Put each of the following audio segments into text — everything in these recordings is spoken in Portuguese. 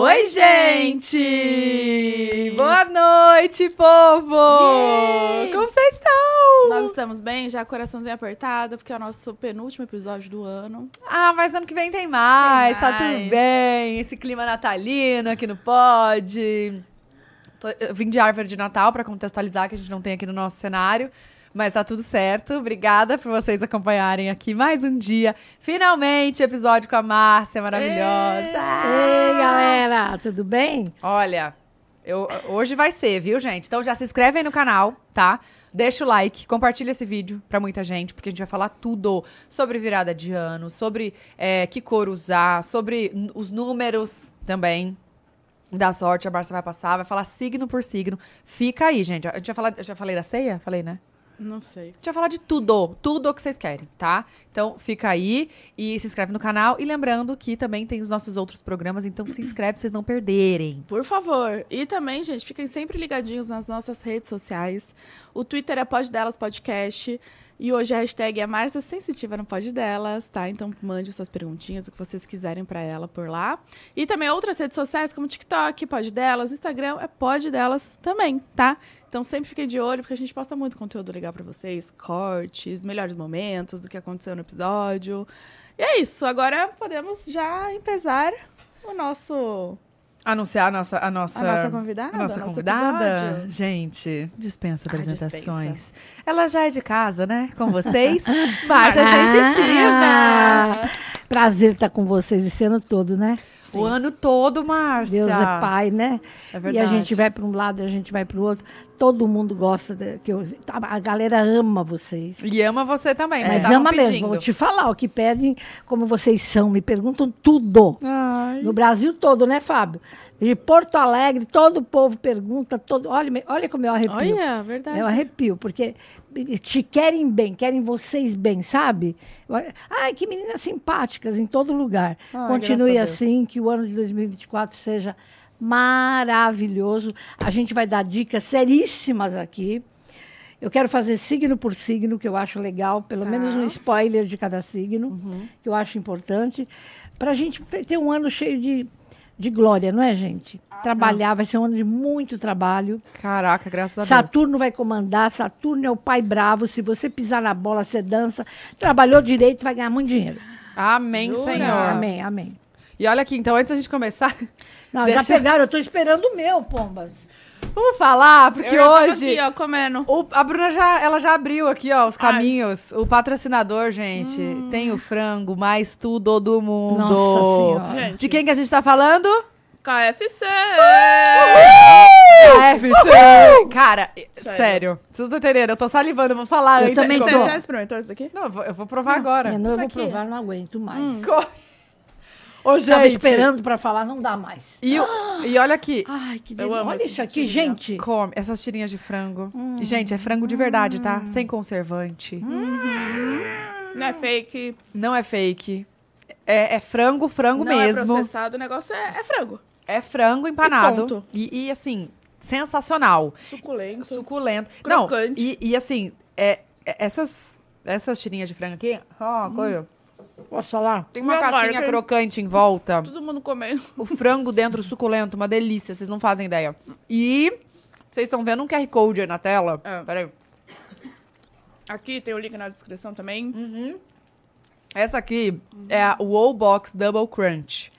Oi, gente! Boa noite, povo! Yay! Como vocês estão? Nós estamos bem, já coraçãozinho apertado, porque é o nosso penúltimo episódio do ano. Ah, mas ano que vem tem mais, Tem tá mais. tudo bem. Esse clima natalino aqui no Pod. Eu vim de árvore de Natal pra contextualizar que a gente não tem aqui no nosso cenário. Mas tá tudo certo. Obrigada por vocês acompanharem aqui mais um dia. Finalmente, episódio com a Márcia, maravilhosa. Ei, galera, tudo bem? Olha, eu, hoje vai ser, viu, gente? Então já se inscreve aí no canal, tá? Deixa o like, compartilha esse vídeo pra muita gente, porque a gente vai falar tudo sobre virada de ano, sobre é, que cor usar, sobre os números também da sorte. A Barça vai passar, vai falar signo por signo. Fica aí, gente. A gente vai falar, eu já falei da ceia? Falei, né? Não sei. A gente vai falar de tudo, tudo o que vocês querem, tá? Então fica aí e se inscreve no canal. E lembrando que também tem os nossos outros programas, então se inscreve pra vocês não perderem. Por favor. E também, gente, fiquem sempre ligadinhos nas nossas redes sociais. O Twitter é Pod Delas Podcast. E hoje a hashtag é Márcia Sensitiva no Pod Delas, tá? Então mande suas perguntinhas, o que vocês quiserem pra ela por lá. E também outras redes sociais, como TikTok, Pod Delas, Instagram, é Pod Delas também, tá? Então sempre fiquem de olho, porque a gente posta muito conteúdo legal pra vocês. Cortes, melhores momentos do que aconteceu no episódio. E é isso. Agora podemos já empezar o nosso... Anunciar a nossa, a nossa, A nossa convidada, a nossa nosso convidada. episódio. Gente, dispensa Ah, apresentações. Ela já é de casa, né? Com vocês. Márcia Ah, Sensitiva. Prazer estar com vocês esse ano todo, né? O ano todo, Márcia. Deus é pai, né? É e verdade. a gente vai para um lado, a gente vai para o outro. Todo mundo gosta de, que eu, a galera ama vocês. E ama você também, mas, ama mesmo. pedindo. Vou te falar o que pedem, como vocês são, me perguntam tudo. Ai. No Brasil todo, né, Fábio? De Porto Alegre, todo o povo pergunta, todo, olha, olha como eu arrepio. Olha, verdade. Eu arrepio, porque te querem bem, querem vocês bem, sabe? Ai, que meninas simpáticas em todo lugar. Continue assim, que o ano de 2024 seja maravilhoso. A gente vai dar dicas seríssimas aqui. Eu quero fazer signo por signo, que eu acho legal, pelo Tá. menos um spoiler de cada signo, Uhum. que eu acho importante, para a gente ter um ano cheio de, de glória, não é, gente? Ah, Trabalhar, vai ser um ano de muito trabalho. Caraca, graças a Deus. Saturno vai comandar, Saturno é o pai bravo. Se você pisar na bola, você dança. Trabalhou direito, vai ganhar muito dinheiro. Amém, Jura? Senhor. Amém, amém. E olha aqui, então, antes da gente começar, Não, Deixa- já pegaram, eu tô esperando o meu, pombas. Vamos falar, porque Eu hoje... Aqui, ó, comendo. O- a Bruna já, ela já abriu aqui, ó, os caminhos. O patrocinador, gente, tem o frango mais tudo do mundo. Nossa Senhora. Gente. De quem que a gente tá falando? KFC! KFC! Cara, sério. Vocês não entenderam? Eu tô salivando, eu vou falar Eu antes. também Você já experimentou isso daqui? Não, eu vou, eu vou provar agora. Eu, não, eu vou Aqui. provar, não aguento mais. Co- Ô, Tava gente. esperando pra falar, não dá mais. E, o- e olha aqui. Ai, que delícia. Olha isso aqui, jeitinho. gente. Come essas tirinhas de frango. E, gente, é frango de verdade, tá? Sem conservante. Não é fake, Não é fake. É, é frango, frango não é mesmo. processado, o negócio é, é frango. É frango empanado. ponto. E, e, assim, sensacional. Suculento. Suculento. Crocante. Não, e, e, assim, é, é- essas, essas tirinhas de frango aqui, ó, uma coisa. Posso falar? Tem uma amor, casquinha tem- crocante em volta. Todo mundo comendo. O frango dentro suculento, uma delícia, vocês não fazem ideia. E vocês estão vendo um QR Code aí na tela? É. Peraí. Aqui tem o link na descrição também. Essa aqui é a Wow Box Double Crunch.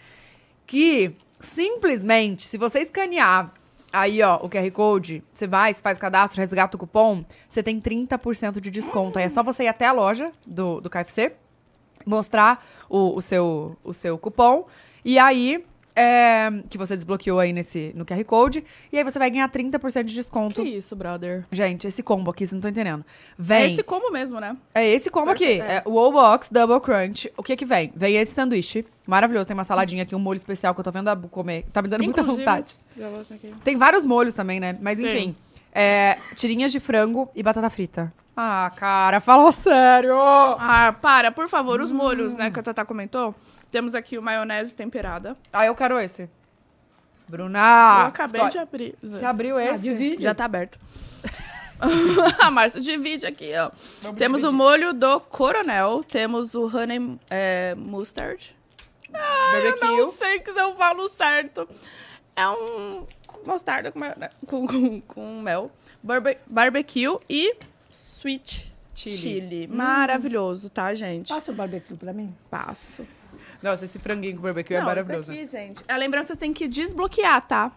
Que simplesmente, se você escanear aí, ó, o QR Code, você vai, você faz cadastro, resgata o cupom, você tem 30% de desconto. Aí é só você ir até a loja do, do KFC, mostrar o, o seu, o seu cupom, e aí. é, que você desbloqueou aí nesse, no QR Code, e aí você vai ganhar 30% de desconto. Que isso, brother? Gente, esse combo aqui, vocês não estão entendendo. É Vem. esse combo mesmo, né? É esse combo aqui. Perfeito, É o Whole Box Double Crunch. O que que vem? Vem esse sanduíche. Maravilhoso. Tem uma saladinha aqui, um molho especial que eu tô vendo a comer. Tá me dando muita Inclusive- vontade. Vou aqui. Tem vários molhos também, né? Mas enfim. É, tirinhas de frango e batata frita. Ah, cara, fala sério! Ah, para, por favor, os molhos, né, que a Tata comentou. Temos aqui o maionese temperada. Ah, eu quero esse. Bruna! eu acabei escolhe. de abrir. Você abriu esse? divide. Já tá aberto. a Márcia divide aqui, ó. temos o molho do coronel, temos o honey é, mustard. Eu não sei que se eu falo certo. É um mostarda com, mel- né? com, com, com mel. Barbe- barbecue e sweet Chili. chili. Maravilhoso, tá, gente? Passa o barbecue pra mim. Passo. Nossa, esse franguinho com barbecue é Não, maravilhoso. Isso aqui, gente. A lembrança vocês têm que desbloquear, tá?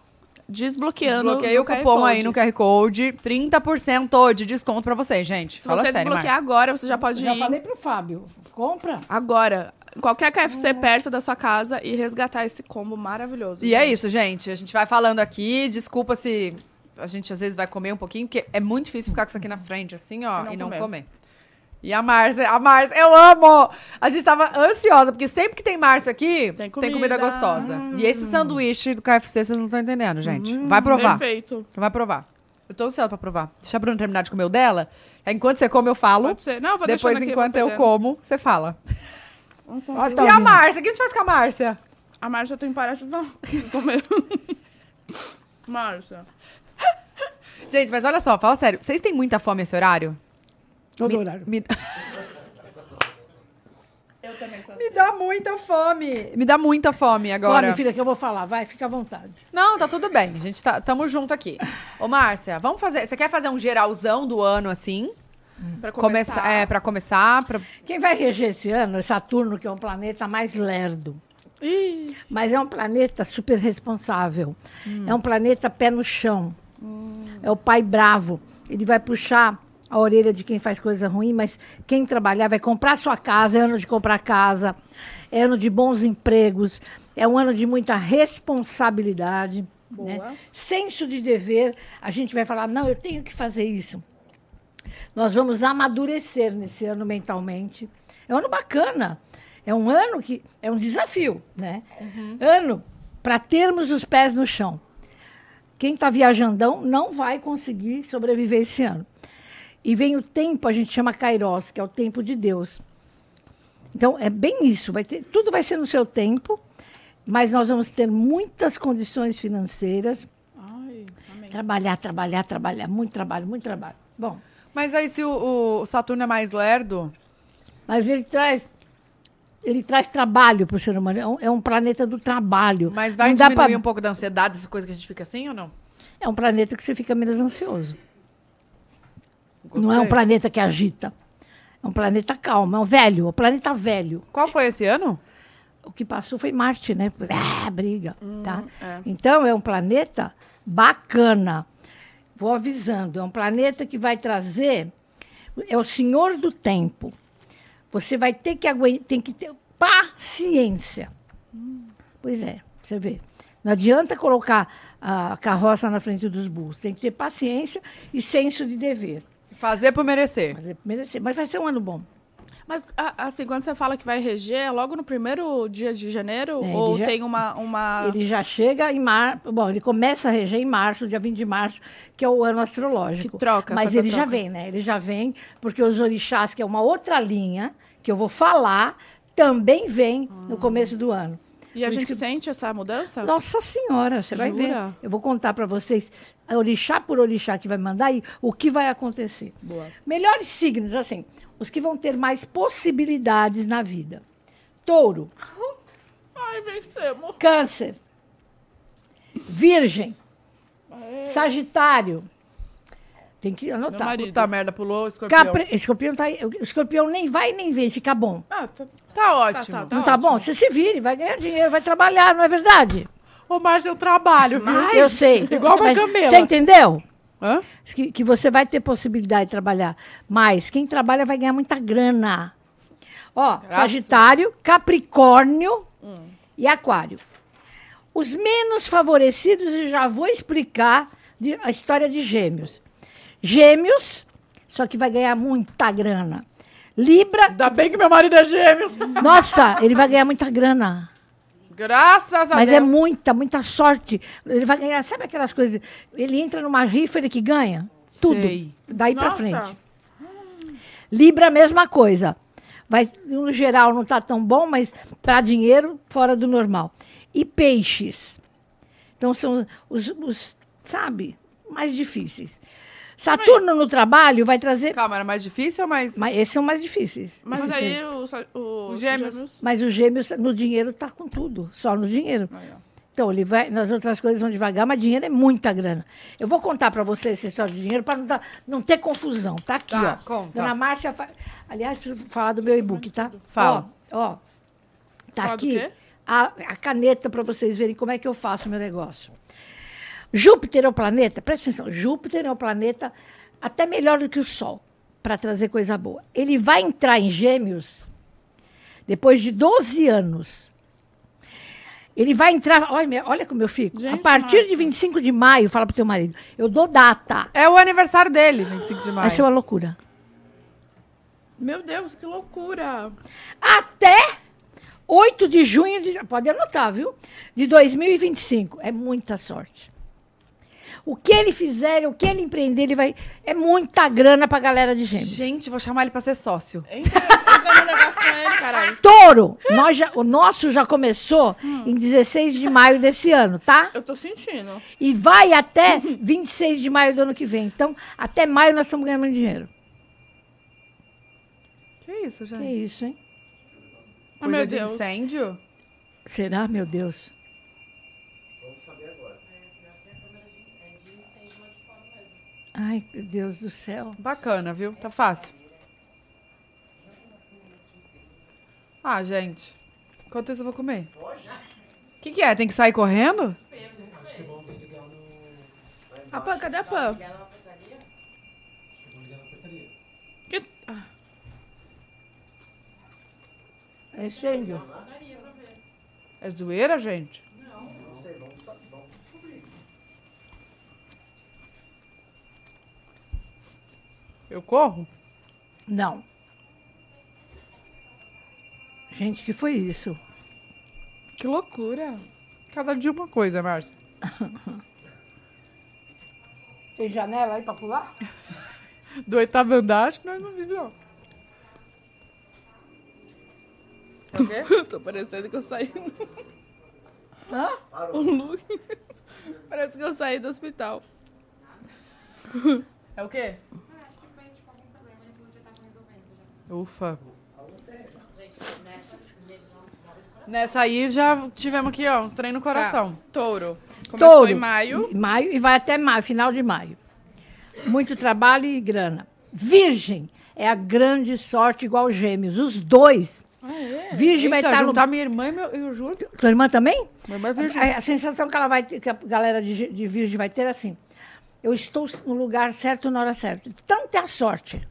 Desbloqueando. Desbloqueei o cupom aí no QR Code. 30% de desconto pra vocês, gente. Se Fala você sério, desbloquear agora, você já pode Já ir. falei pro Fábio. Compra. Agora. Qualquer KFC perto da sua casa e resgatar esse combo maravilhoso. E é gente. isso, gente. A gente vai falando aqui. Desculpa se a gente às vezes vai comer um pouquinho, porque é muito difícil ficar com isso aqui na frente, assim, ó, E não e não comer. comer. E a Márcia, a Márcia, eu amo! A gente tava ansiosa, porque sempre que tem Márcia aqui, tem Tem comida, comida. gostosa. E esse sanduíche do KFC, vocês não estão entendendo, gente. vai provar. Perfeito. Vai provar. Eu tô ansiosa pra provar. Deixa a Bruna terminar de comer o dela. Aí, enquanto você come, eu falo. Pode ser. Não, vou Depois, aqui, enquanto eu pegando. como, você fala. E tá a ouvindo? Márcia? O que a gente faz com a Márcia? A Márcia tem de não, comer. Márcia. Gente, mas olha só, fala sério. Vocês têm muita fome esse horário? Todo horário. Me, Eu também sou me dá muita fome. Me dá muita fome agora. Come, filha, que eu vou falar. Vai, fica à vontade. Não, tá tudo bem. A gente tá, tamo junto aqui. Ô, Márcia, vamos fazer. Você quer fazer um geralzão do ano assim? Pra Começar. começar. É, pra começar. Pra... Quem vai reger esse ano é Saturno, que é um planeta mais lerdo. Ih, Mas é um planeta super responsável. É um planeta pé no chão. É o pai bravo. Ele vai puxar a orelha de quem faz coisa ruim, mas quem trabalhar vai comprar sua casa. É ano de comprar casa. É ano de bons empregos. É um ano de muita responsabilidade. Né? Senso de dever. A gente vai falar, não, eu tenho que fazer isso. Nós vamos amadurecer nesse ano mentalmente. É um ano bacana. É um ano que é um desafio, né? Ano para termos os pés no chão. Quem está viajandão não vai conseguir sobreviver esse ano. E vem o tempo, a gente chama Kairos, que é o tempo de Deus. Então, é bem isso. Vai ter, tudo vai ser no seu tempo, mas nós vamos ter muitas condições financeiras. Ai. Trabalhar, trabalhar, trabalhar. Muito trabalho, muito trabalho. Bom, Mas aí, se o, o Saturno é mais lerdo. Mas ele traz, ele traz trabalho para o ser humano. É um, é um planeta do trabalho. Mas vai Não diminuir pra- um pouco da ansiedade, essa coisa que a gente fica assim ou não? É um planeta que você fica menos ansioso. Não é um Gostei. planeta que agita. É um planeta calmo, é um velho, é um planeta velho. Qual foi esse ano? O que passou foi Marte, né? Ah, briga, tá? é. Então é um planeta bacana. Vou avisando, é um planeta que vai trazer é o senhor do tempo. Você vai ter que aguentar, tem que ter paciência. Pois é, você vê. Não adianta colocar a carroça na frente dos burros. Tem que ter paciência e senso de dever. Fazer por merecer. Mas, é merecer. Mas vai ser um ano bom. Mas, a- assim, quando você fala que vai reger, é logo no primeiro dia de janeiro? É, ou já- tem uma... uma... Ele já chega em março. Bom, ele começa a reger em março, dia 20 de março, que é o ano astrológico. Que troca, Mas a ele já troca. vem, né? Ele já vem, porque os orixás, que é uma outra linha, que eu vou falar, também vem no começo do ano. E a Por isso gente que- sente essa mudança? Nossa Senhora, você vai ver. Jura? Eu vou contar para vocês, a orixá por orixá que vai mandar e o que vai acontecer. Boa. Melhores signos, assim, os que vão ter mais possibilidades na vida. Touro, Ai, vencemos. Câncer, Virgem, Sagitário. Tem que anotar. marido. Puta merda, pulou o escorpião. Capri... Escorpião, tá... escorpião nem vai nem vem, fica bom. Ah, tá, Tá ótimo. tá, tá. não tá bom? Você se vire, vai ganhar dinheiro, vai trabalhar, não é verdade? Ô, Márcia, eu trabalho, viu? Eu sei. Igual uma Mas camela. Você entendeu? Hã? Que, que você vai ter possibilidade de trabalhar. Mas quem trabalha vai ganhar muita grana. Ó, Sagitário, Capricórnio e Aquário. Os menos favorecidos, eu já vou explicar de- a história de Gêmeos. Gêmeos, só que vai ganhar muita grana. Libra, Ainda bem que meu marido é gêmeos. nossa, ele vai ganhar muita grana. Graças a Mas é Deus. muita, muita sorte. Ele vai ganhar, sabe aquelas coisas? Ele entra numa rifa, ele que ganha? Tudo. Sei. Daí pra Nossa. frente. Libra, mesma coisa. Vai, no geral, não está tão bom, mas para dinheiro, fora do normal. E peixes. Então, são os, os, sabe, mais difíceis. Saturno no trabalho vai trazer. Calma, era mais difícil ou mais... Mas esses são mais difíceis. Mas aí o, o, Os gêmeos. Mas o gêmeos no dinheiro tá com tudo, só no dinheiro. Aí. Então, ele vai, nas outras coisas vão devagar, mas dinheiro é muita grana. Eu vou contar para vocês essa história de dinheiro para não, dar- não ter confusão. Tá aqui, Tá, ó. conta. Dona Márcia, fa- aliás, preciso falar do meu e-book, tá? Fala. Ó, ó. Tá Fala aqui a, a caneta para vocês verem como é que eu faço o meu negócio. Júpiter é o planeta, presta atenção, Júpiter é o planeta até melhor do que o Sol para trazer coisa boa. Ele vai entrar em Gêmeos depois de 12 anos. Ele vai entrar, olha, olha como eu fico. a Gente, partir nossa. de 25 de maio, fala pro teu marido, eu dou data. É o aniversário dele, 25 de maio. Vai ser uma loucura. Meu Deus, que loucura. Até 8 de junho, de, pode anotar, viu? De 2025. É muita sorte. O que ele fizer, o que ele empreender, ele vai. É muita grana pra galera de gêmeos. Gente, vou chamar ele pra ser sócio. Entra, entra no negócio com ele, caralho. Touro! Nós já- o nosso já começou em 16 de maio desse ano, tá? Eu tô sentindo. E vai até 26 de maio do ano que vem. Então, até maio nós estamos ganhando muito dinheiro. Que isso, Que gente? isso, hein? Oh, meu de Deus. incêndio? Será, meu Deus? Ai, meu Deus do céu. Bacana, viu? Tá fácil. Ah, gente. Enquanto isso eu vou comer. O que, que é? Tem que sair correndo? A Pan, cadê a Pan? Que... Ah, É incêndio. É zoeira, gente? Eu corro? Não. Gente, que foi isso? Que loucura. Cada dia uma coisa, Márcia. Tem janela aí pra pular? Do oitavo andar, acho que nós não vivemos, não. É o quê? tô parecendo que eu saí Hã? do look. Parece que eu saí do hospital. É o quê? Ufa. Nessa aí já tivemos aqui, ó, uns trem no coração. Tá. Touro. Começou Touro. em maio. Maio e vai até maio, final de maio. Muito trabalho e grana. Virgem é a grande sorte igual gêmeos. Os dois. Ah, é? Virgem vai Eita, estar no. juntar minha irmã e meu, eu juro. Tua irmã também? Minha irmã é virgem. A, a sensação que ela vai ter, que a galera de, de Virgem vai ter é assim. Eu estou no lugar certo na hora certa. Tanto é a sorte.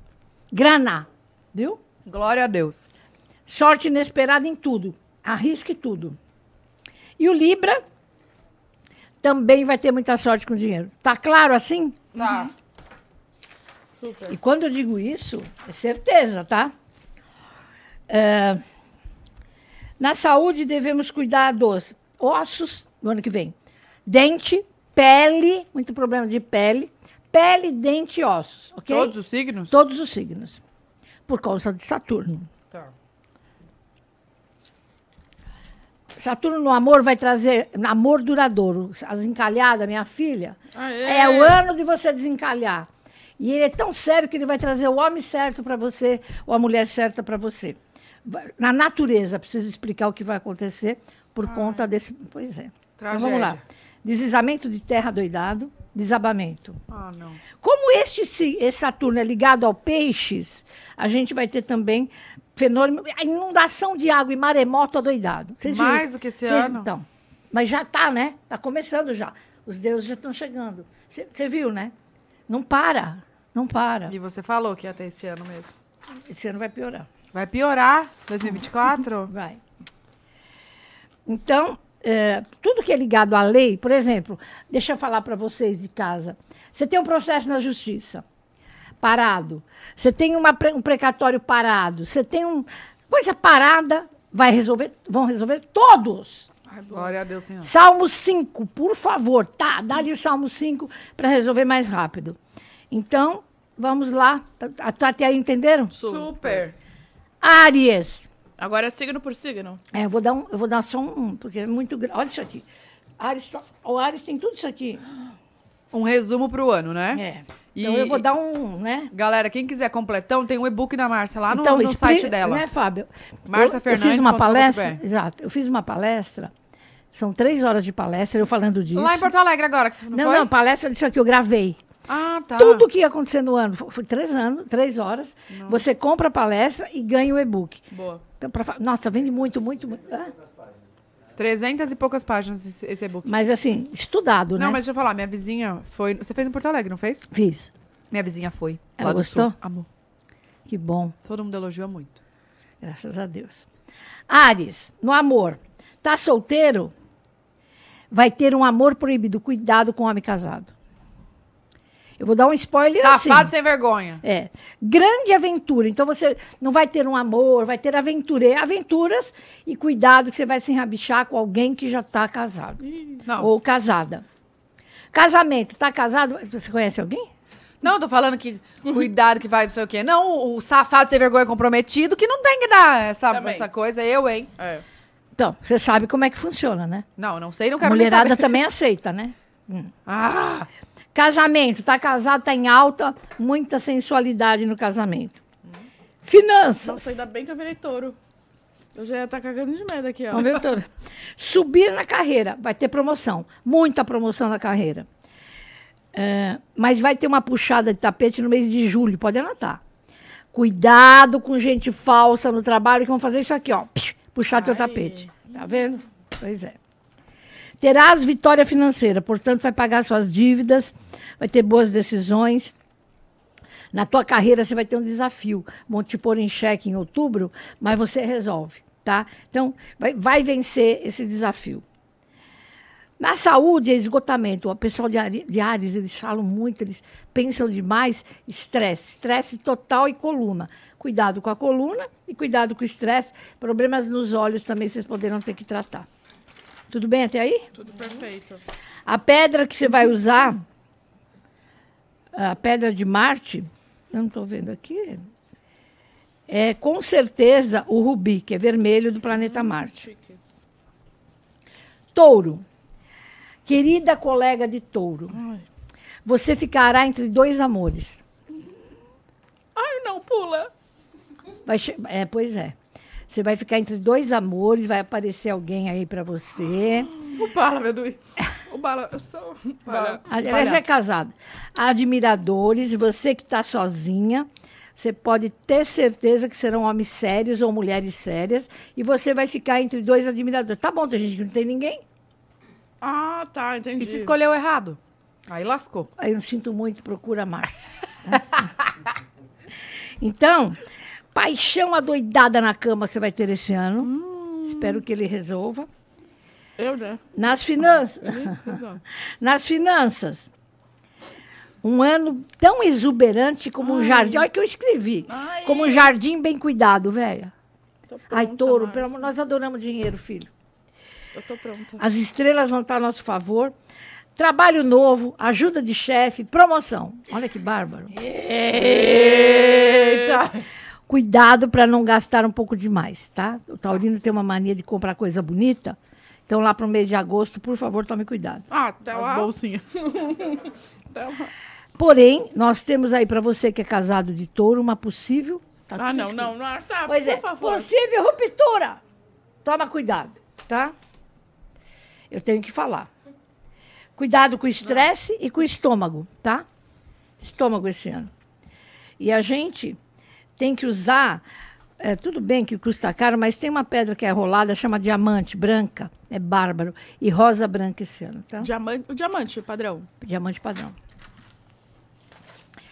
Grana, viu? Glória a Deus. Sorte inesperada em tudo. Arrisque tudo. E o Libra também vai ter muita sorte com dinheiro. Tá claro assim? Tá. E quando eu digo isso, é certeza, tá? É, na saúde, devemos cuidar dos ossos no ano que vem. Dente, pele, muito problema de pele. Pele, dente e ossos, ok? Todos os signos? Todos os signos. Por causa de Saturno. Tá. Saturno no amor vai trazer amor duradouro. As encalhadas, minha filha, Aê. é o ano de você desencalhar. E ele é tão sério que ele vai trazer o homem certo para você, ou a mulher certa para você. Na natureza, preciso explicar o que vai acontecer por conta desse. Pois é. Então vamos lá. Tragédia. Deslizamento de terra doidado, desabamento. Ah. Como este esse Saturno é ligado ao peixes, a gente vai ter também fenômeno, a inundação de água e maremoto adoidado. Vocês viram? Mais do que esse Vocês- ano? Então, mas já está, né? Está começando já. Os deuses já estão chegando. Você viu, né? Não para, não para. E você falou que ia ter esse ano mesmo. Esse ano vai piorar. Vai piorar 2024? Vai. Então, é, tudo que é ligado à lei, por exemplo, deixa eu falar para vocês de casa. Você tem um processo na justiça parado. Você tem uma um precatório parado. Você tem um coisa parada, vai resolver, vão resolver todos. Glória a Deus, Senhor. Salmo 5, por favor, tá? Dá-lhe o Salmo 5 para resolver mais rápido. Então, vamos lá. Tá- tá- Até aí entenderam? Super. Áries. Agora é signo por signo. É, eu vou dar um, eu vou dar só um, porque é muito grande. Olha isso aqui. Ares, o Ares tem tudo isso aqui. Um resumo pro ano, né? É. Então E- eu vou dar um, né? Galera, quem quiser completão, tem um e-book da Márcia lá no, então, no explica- site dela. Né, Fábio? Márcia eu, eu Fernandes fiz uma palestra, exato. Eu fiz uma palestra, são três horas de palestra, eu falando disso. Lá em Porto Alegre agora, que você não, não, foi? não, palestra disso aqui, eu gravei. Ah, tá. Tudo que ia acontecer no ano, foi foi três anos, três horas. Você compra a palestra e ganha o e-book. Boa. Então, pra nossa, vende muito, muito, muito. Ah, 300 e poucas páginas esse, esse e-book. Mas assim, estudado, né? Não, mas deixa eu falar, minha vizinha foi... Você fez em Porto Alegre, não fez? Fiz. Minha vizinha foi. Ela gostou? Sul. Amor. Que bom, Todo mundo elogiou muito. graças a Deus. Ares, no amor. Tá solteiro? Vai ter um amor proibido. Cuidado com o homem casado. Eu vou dar um spoiler Safado assim. sem vergonha. É. Grande aventura. Então você não vai ter um amor, vai ter aventure, aventuras e cuidado que você vai se enrabichar com alguém que já está casado Não, ou casada. Casamento, tá casado? Você conhece alguém? não, tô falando que cuidado que vai não sei o quê. Não, o, safado sem vergonha comprometido que não tem que dar essa, Também. essa coisa. Eu, hein? É. Então, você sabe como é que funciona, né? Não, não sei, não A quero nem mulherada saber. também aceita, né? Ah, Casamento, tá casado, tá em alta, muita sensualidade no casamento. Finanças. Nossa, ainda bem que eu virei touro. Eu já ia estar cagando de medo aqui, ó. Vamos ver tudo. Subir na carreira, vai ter promoção, muita promoção na carreira. É, mas vai ter uma puxada de tapete no mês de julho, pode anotar. Cuidado com gente falsa no trabalho que vão fazer isso aqui, ó. Puxar teu Ai. tapete. Tá vendo? Pois é. Terás vitória financeira, portanto, vai pagar suas dívidas, vai ter boas decisões. Na tua carreira você vai ter um desafio. Vão te pôr em xeque em outubro, mas você resolve, tá? Então, vai, vai vencer esse desafio. Na saúde é esgotamento. O pessoal de, Ares, eles falam muito, eles pensam demais. Estresse, estresse total e coluna. Cuidado com a coluna e cuidado com o estresse. Problemas nos olhos também vocês poderão ter que tratar. Tudo bem até aí? Tudo perfeito. A pedra que você vai usar, a pedra de Marte, eu não estou vendo aqui, é com certeza o rubi, que é vermelho do planeta Marte. Chique. Touro. Querida colega de touro, você ficará entre dois amores. Ai, não, pula. Vai é, pois é. Você vai ficar entre dois amores, vai aparecer alguém aí para você. O bala, meu Luiz. O bala, eu sou. Bala. Ela já é casada. Admiradores, você que está sozinha, você pode ter certeza que serão homens sérios ou mulheres sérias, e você vai ficar entre dois admiradores. Tá bom, tem gente que não tem ninguém. Ah, tá, entendi. e se escolheu errado? Aí lascou. Aí eu não sinto muito, procura a Márcia. então, paixão adoidada na cama você vai ter esse ano. Espero que ele resolva. Eu, né? Nas finanças. Nas finanças. Um ano tão exuberante como um jardim. Olha que eu escrevi. Ai. Como um jardim bem cuidado, velha. Ai, touro, pelo amor, nós adoramos dinheiro, filho. Eu tô pronta. As estrelas vão estar a nosso favor. Trabalho novo, ajuda de chefe, promoção. Olha que bárbaro. Eita! Cuidado para não gastar um pouco demais, tá? O taurino tem uma mania de comprar coisa bonita. Então, lá para o mês de agosto, por favor, tome cuidado. Ah, até As lá. bolsinhas. Até lá. Porém, nós temos aí para você que é casado de touro uma possível. tá Ah, não, não, não. Tá, Pois por é, favor. possível ruptura. Toma cuidado, tá? Eu tenho que falar. Cuidado com o estresse e com o estômago, tá? Estômago esse ano. E a gente tem que usar. é, tudo bem que custa caro, mas tem uma pedra que é rolada, chama diamante branca. É bárbaro. E rosa branca esse ano, tá? Diamante, o diamante, padrão. Diamante padrão.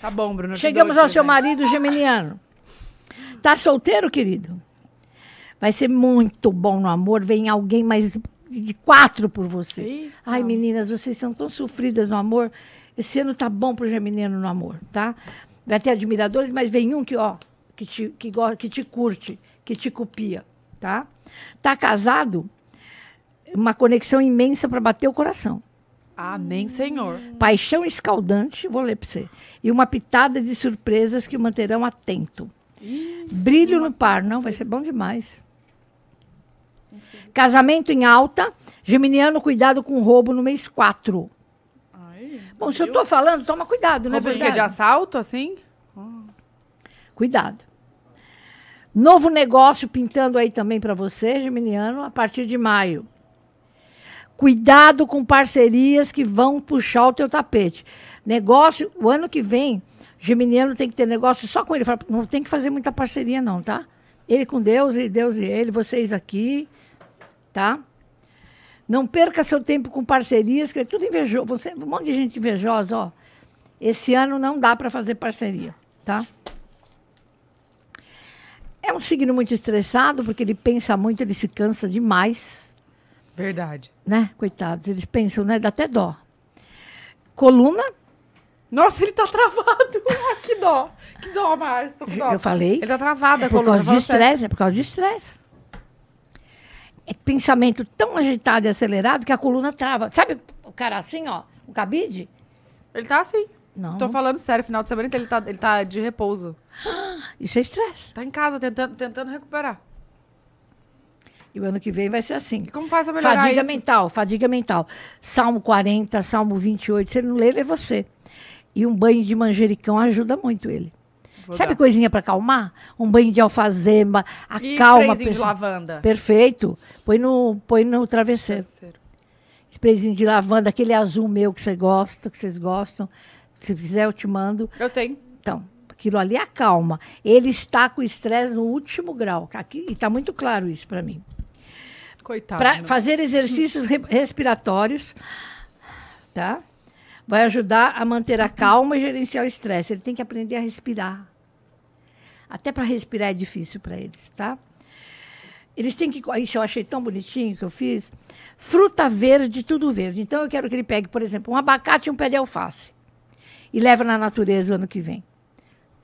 Tá bom, Bruno. Chegamos ao seu marido geminiano. Tá solteiro, querido? Vai ser muito bom no amor. Vem alguém mais de quatro por você. Eita. Ai, meninas, vocês são tão sofridas no amor. Esse ano tá bom pro geminiano no amor, tá? Vai ter admiradores, mas vem um que, ó, que te, que, que te curte, que te copia, tá? Tá casado? Uma conexão imensa para bater o coração. Amém, Senhor. Paixão escaldante, vou ler para você. E uma pitada de surpresas que o manterão atento. Brilho no par, não, vai ser bom demais. Casamento em alta, Geminiano, cuidado com roubo no mês 4. Ai. aí. Bom, se eu tô falando, toma cuidado, não é de, quê? verdade? de assalto, assim? Cuidado. Novo negócio pintando aí também para você, Geminiano, a partir de maio. Cuidado com parcerias que vão puxar o teu tapete. Negócio, o ano que vem, Geminiano tem que ter negócio só com ele. Não tem que fazer muita parceria, não, tá? Ele com Deus e Deus e ele, vocês aqui, tá? Não perca seu tempo com parcerias, que é tudo invejoso. Você, um monte de gente invejosa, ó. Esse ano não dá para fazer parceria, tá? É um signo muito estressado, porque ele pensa muito, ele se cansa demais, Verdade. né? Coitados, eles pensam, né? Dá até dó. Coluna, Nossa, ele tá travado. Ah, que dó. Que dó, Márcio. Tô com dó. eu falei, Ele tá travado, é a por coluna. causa de estresse, é por causa de estresse. É pensamento tão agitado e acelerado que a coluna trava. Sabe o cara assim, ó, o cabide? Ele tá assim. Não, Tô falando sério, final de semana ele tá, ele tá de repouso. isso é estresse. Tá em casa tentando, tentando recuperar. E o ano que vem vai ser assim. E como faz pra melhorar Fadiga isso? mental, fadiga mental. Salmo 40, Salmo 28. Se ele não ler, lê você. E um banho de manjericão ajuda muito ele. Vou Sabe dar. coisinha para acalmar? Um banho de alfazema, E acalma. a sprayzinho de lavanda? Perfeito. Põe no, põe no travesseiro. Sprayzinho de lavanda, aquele azul meu que você gosta, que vocês gostam. Se quiser, eu te mando. Eu tenho. Então, aquilo ali acalma. Ele está com estresse no último grau. Aqui, e está muito claro isso para mim. Coitado. Para né? fazer exercícios re- respiratórios, tá? Vai ajudar a manter a calma e gerenciar o estresse. Ele tem que aprender a respirar. Até para respirar é difícil para eles, tá? Eles têm que. Isso eu achei tão bonitinho que eu fiz. Fruta verde, tudo verde. Então eu quero que ele pegue, por exemplo, um abacate e um pé de alface. E leve na natureza o ano que vem.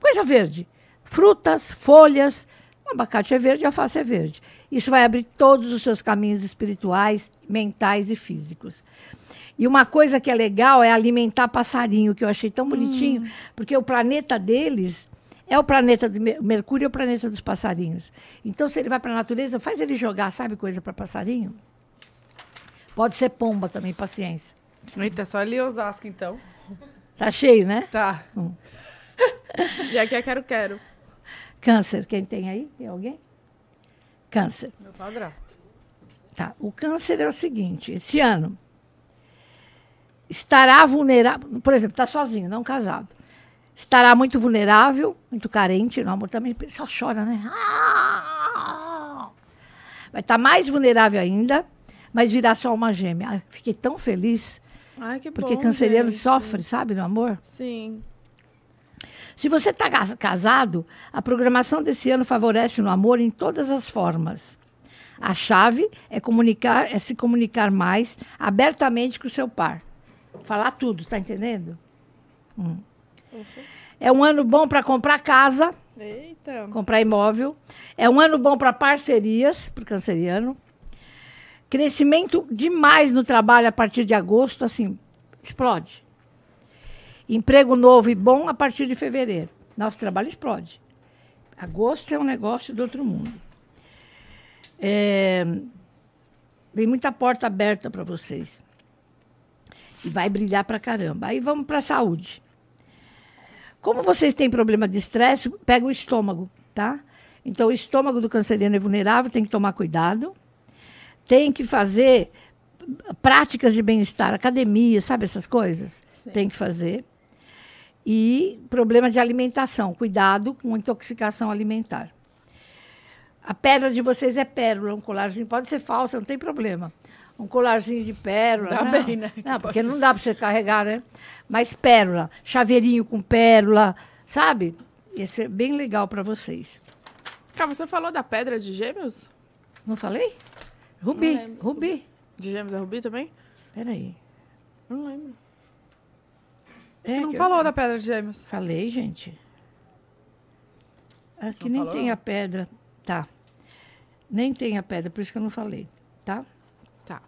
Coisa verde. Frutas, folhas. O abacate é verde, a alface é verde. Isso vai abrir todos os seus caminhos espirituais, mentais e físicos. E uma coisa que é legal é alimentar passarinho, que eu achei tão bonitinho, porque o planeta deles é o planeta do Mer- Mercúrio, é o planeta dos passarinhos. Então, se ele vai para a natureza, faz ele jogar, sabe, coisa para passarinho? Pode ser pomba também, paciência. Eita, é só ali Osasco, então. Tá cheio, né? Tá. Hum. e aqui é quero, quero. Câncer, quem tem aí? Tem alguém? Câncer. Meu padrasto. Tá. O câncer é o seguinte: esse ano estará vulnerável. Por exemplo, está sozinho, não casado. Estará muito vulnerável, muito carente. No amor também só chora, né? Ah! Vai estar mais vulnerável ainda, mas virá só uma gêmea. Ai, fiquei tão feliz, Ai, que porque bom, canceriano gente. sofre, sabe, no amor? Sim. Se você está casado, a programação desse ano favorece no amor em todas as formas. A chave é comunicar, é se comunicar mais abertamente com o seu par. Falar tudo, está entendendo? Hum. É um ano bom para comprar casa, Eita. comprar imóvel. É um ano bom para parcerias, para o canceriano. Crescimento demais no trabalho a partir de agosto, assim, explode. Emprego novo e bom a partir de fevereiro. Nosso trabalho explode. Agosto é um negócio do outro mundo. É, Tem muita porta aberta para vocês. E vai brilhar para caramba. Aí vamos para a saúde. Como vocês têm problema de estresse, pega o estômago, tá? Então, o estômago do canceriano é vulnerável, tem que tomar cuidado. Tem que fazer práticas de bem-estar, academia, sabe essas coisas? Tem que fazer. E problema de alimentação, cuidado com intoxicação alimentar. A pedra de vocês é pérola, um colarzinho, pode ser falso, não tem problema. Um colarzinho de pérola. Dá não. bem, né? Não, porque não dá para você carregar, né? Mas pérola, chaveirinho com pérola, sabe? Ia ser bem legal para vocês. Cá, você falou da pedra de gêmeos? Não falei? Rubi, Não. Rubi. De gêmeos é rubi também? Peraí. Não lembro. É, não que eu- falou da pedra de gêmeos. Falei, gente. Aqui Não nem falou, tem a pedra. Tá. Nem tem a pedra, por isso que eu não falei. Tá? Tá.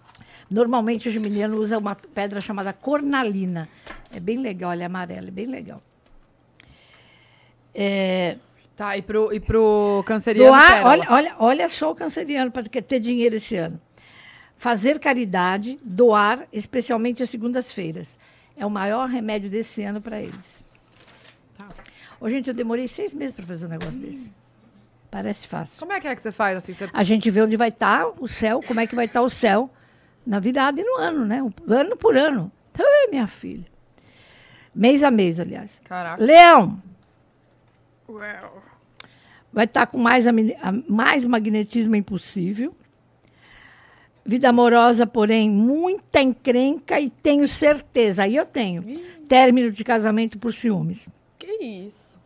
Normalmente o geminiano usa uma pedra chamada cornalina. É bem legal, ela é amarela, é bem legal. É, Tá, e pro, e pro canceriano, doar, olha, olha, olha só o canceriano para ter dinheiro esse ano. Fazer caridade, doar, especialmente às segundas-feiras. É o maior remédio desse ano para eles. Tá. Ô, gente, eu demorei seis meses para fazer um negócio desse. Parece fácil. Como é que é que você faz assim? Você... A gente vê onde vai estar o céu, como é que vai estar o céu na virada e no ano, né? Ano por ano. Ai, minha filha. Mês a mês, aliás. Caraca. Leão, vai estar com mais, mais magnetismo impossível. Vida amorosa, porém, muita encrenca e tenho certeza, aí eu tenho, término de casamento por ciúmes. Que isso?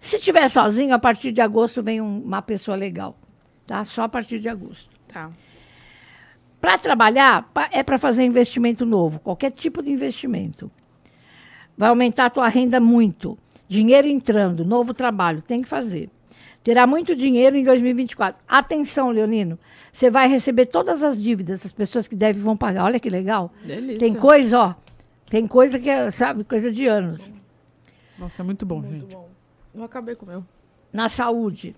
Se estiver sozinho, a partir de agosto vem um- uma pessoa legal, tá? Só a partir de agosto. Tá. Para trabalhar, pa- é para fazer investimento novo, qualquer tipo de investimento. Vai aumentar a tua renda muito. Dinheiro entrando, novo trabalho, tem que fazer. Terá muito dinheiro em 2024. Atenção, Leonino, você vai receber todas as dívidas, as pessoas que devem vão pagar. Olha que legal. Delícia. Tem coisa, ó, tem coisa que é, sabe, coisa de anos. Nossa, é muito bom, Muito gente. bom. Eu acabei com o meu. na saúde.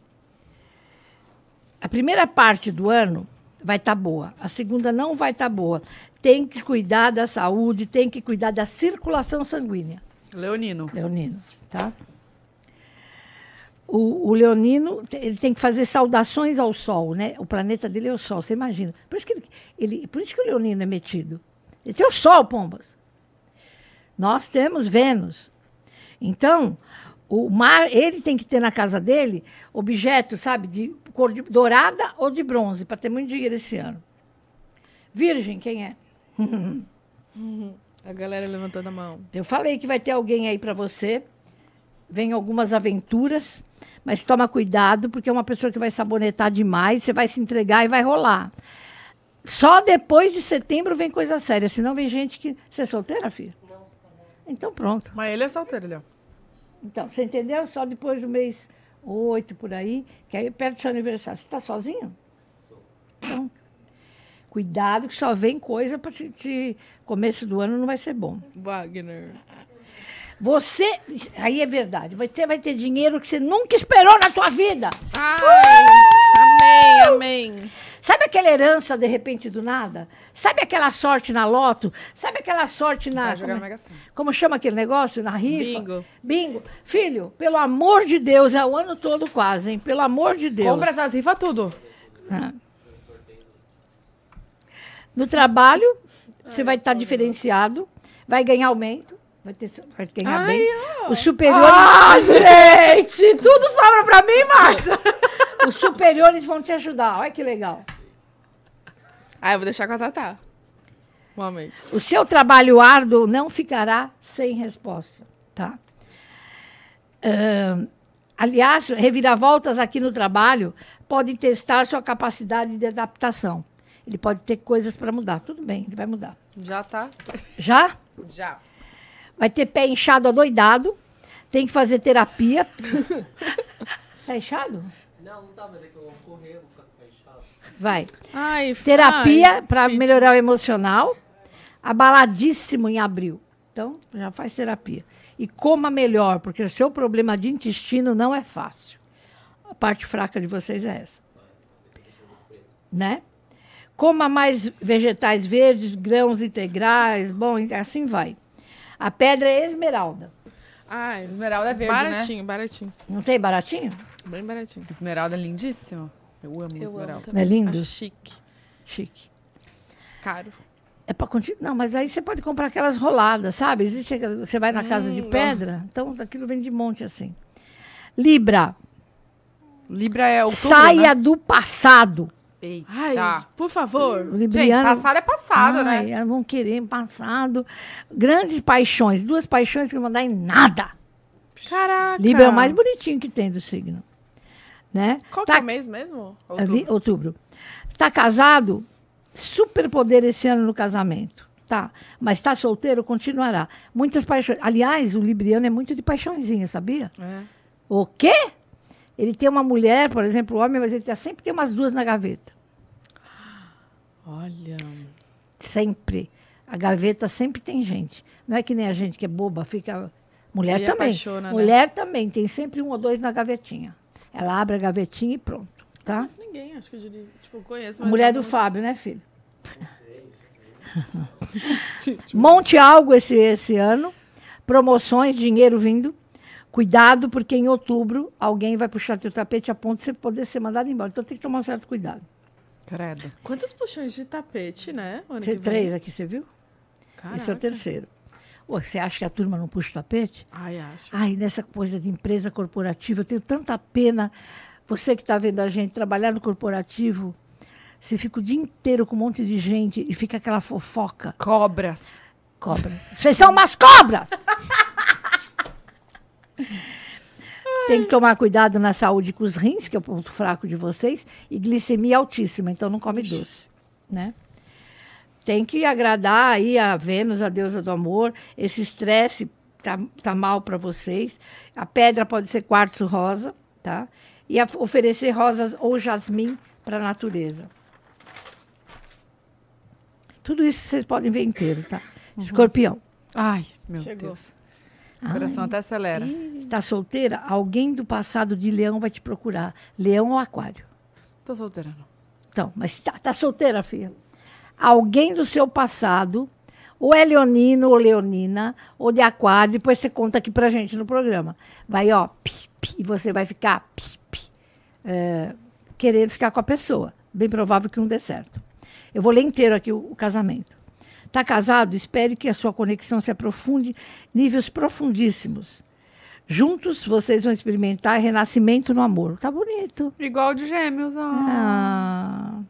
A primeira parte do ano vai estar boa, a segunda não vai estar boa. Tem que cuidar da saúde, tem que cuidar da circulação sanguínea, Leonino. Leonino, tá? O, o Leonino, ele tem que fazer saudações ao Sol, né? O planeta dele é o Sol, você imagina. Por isso que, ele, ele- por isso que o Leonino é metido. Ele tem o Sol, Pombas. Nós temos Vênus. Então, o mar, ele tem que ter na casa dele objetos, sabe, de cor de dourada ou de bronze, para ter muito dinheiro esse ano. Virgem, quem é? A galera levantando a mão. Eu falei que vai ter alguém aí para você. Vem algumas aventuras, mas toma cuidado, porque é uma pessoa que vai sabonetar demais, você vai se entregar e vai rolar. Só depois de setembro vem coisa séria, senão vem gente que. Você é solteira, filha? Então pronto. Mas ele é solteiro, Léo. Então, você entendeu? Só depois do mês 8 por aí, que aí é perto do seu aniversário. Você está sozinho? Então, cuidado que só vem coisa para te, te- Começo do ano não vai ser bom. Wagner. Você. Aí é verdade. Você vai ter dinheiro que você nunca esperou na tua vida. Ai, amém, amém. Sabe aquela herança de repente do nada? Sabe aquela sorte na loto? Sabe aquela sorte na. Como, é- como chama aquele negócio? Na rifa? Bingo. Bingo. Filho, pelo amor de Deus, é o ano todo quase, hein? Pelo amor de Deus. Compra essas rifas tudo. Ah. No trabalho, você vai estar diferenciado, vai ganhar aumento, vai, ter, vai ganhar Ai, bem. ó. Os superiores, Ah, gente! Tudo sobra pra mim, Márcia! os superiores vão te ajudar. Olha que legal. Ah, eu vou deixar com a Tatá. Um aumento. O seu trabalho árduo não ficará sem resposta, tá? Ahn, aliás, reviravoltas aqui no trabalho podem testar sua capacidade de adaptação. Ele pode ter coisas para mudar. Tudo bem, ele vai mudar. Já tá. Já? Já. Vai ter pé inchado adoidado. Tem que fazer terapia. tá inchado? Não, não tá, mas é que eu vou correr, vou ficar com inchado. Vai. Ai, Terapia para melhorar o emocional. Abaladíssimo em abril. Então, já faz terapia. E coma melhor, porque o seu problema de intestino não é fácil. A parte fraca de vocês é essa. Né? Coma mais vegetais verdes, grãos integrais, bom, assim vai. A pedra é esmeralda. Ai, Esmeralda é verde, né? baratinho, baratinho. Não tem baratinho? Bem baratinho. Esmeralda é lindíssimo. Eu amo Eu amo esmeralda. Não é lindo? Acho chique. Chique. Caro. É para continuar. Não, mas aí você pode comprar aquelas roladas, sabe? Existe, aquela- você vai na casa de Hum, pedra, então aquilo vem de monte assim. Libra, Libra é outubro, saia né? do passado. Eita. Ai, por favor. O Gente, libriano, passado é passado, Ai, né? elas vão querer passado. Grandes paixões, duas paixões que não vão dar em nada. Caraca. Libra é o mais bonitinho que tem do signo. Né? Qual Tá- que é o mês mesmo? Outubro. Está casado? Super poder esse ano no casamento. Tá. Mas está solteiro? Continuará. Muitas paixões. Aliás, o libriano é muito de paixãozinha, sabia? É. O quê? Ele tem uma mulher, por exemplo, o homem, mas ele tá, sempre tem umas duas na gaveta. Olha. Sempre. A gaveta sempre tem gente. Não é que nem a gente que é boba, fica. Mulher também. apaixona, né? Mulher também. Tem sempre um ou dois na gavetinha. Ela abre a gavetinha e pronto. Tá? Não conheço ninguém, acho que eu diria. Tipo, conheço. Mulher não- do Fábio, né, filho? Monte algo esse, esse ano. Promoções, dinheiro vindo. Cuidado, porque em outubro alguém vai puxar teu tapete a ponto de você poder ser mandado embora. Então tem que tomar um certo cuidado. Credo. Quantos puxões de tapete, né? vem? três aqui, você viu? Esse é o Caraca. terceiro. Você acha que a turma não puxa o tapete? Ai, acho. Ai, nessa coisa de empresa corporativa, eu tenho tanta pena. Você que está vendo a gente trabalhar no corporativo, você fica o dia inteiro com um monte de gente e fica aquela fofoca. Cobras. Cobras. Vocês são umas cobras! Tem que tomar cuidado na saúde com os rins, que é o ponto fraco de vocês, e glicemia altíssima, então não come doce, né? Tem que agradar aí a Vênus, a deusa do amor. Esse estresse tá, tá mal para vocês. A pedra pode ser quartzo rosa, tá? E a- oferecer rosas ou jasmim para a natureza. Tudo isso vocês podem ver inteiro, tá? Escorpião. Ai, meu Chegou. Deus. O coração até acelera. Está solteira? Alguém do passado de leão vai te procurar. Leão ou aquário. Tô solteira, não. Então, mas tá, tá solteira, filha? Alguém do seu passado, ou é leonino ou leonina, ou de aquário, depois você conta aqui pra gente no programa. Vai, ó, pi, pi, e você vai ficar pi, pi, é, querendo ficar com a pessoa. Bem provável que não dê certo. Eu vou ler inteiro aqui o, o casamento. Tá casado? Espere que a sua conexão se aprofunde níveis profundíssimos. Juntos vocês vão experimentar renascimento no amor. Tá bonito. Igual de gêmeos, ó. Ah.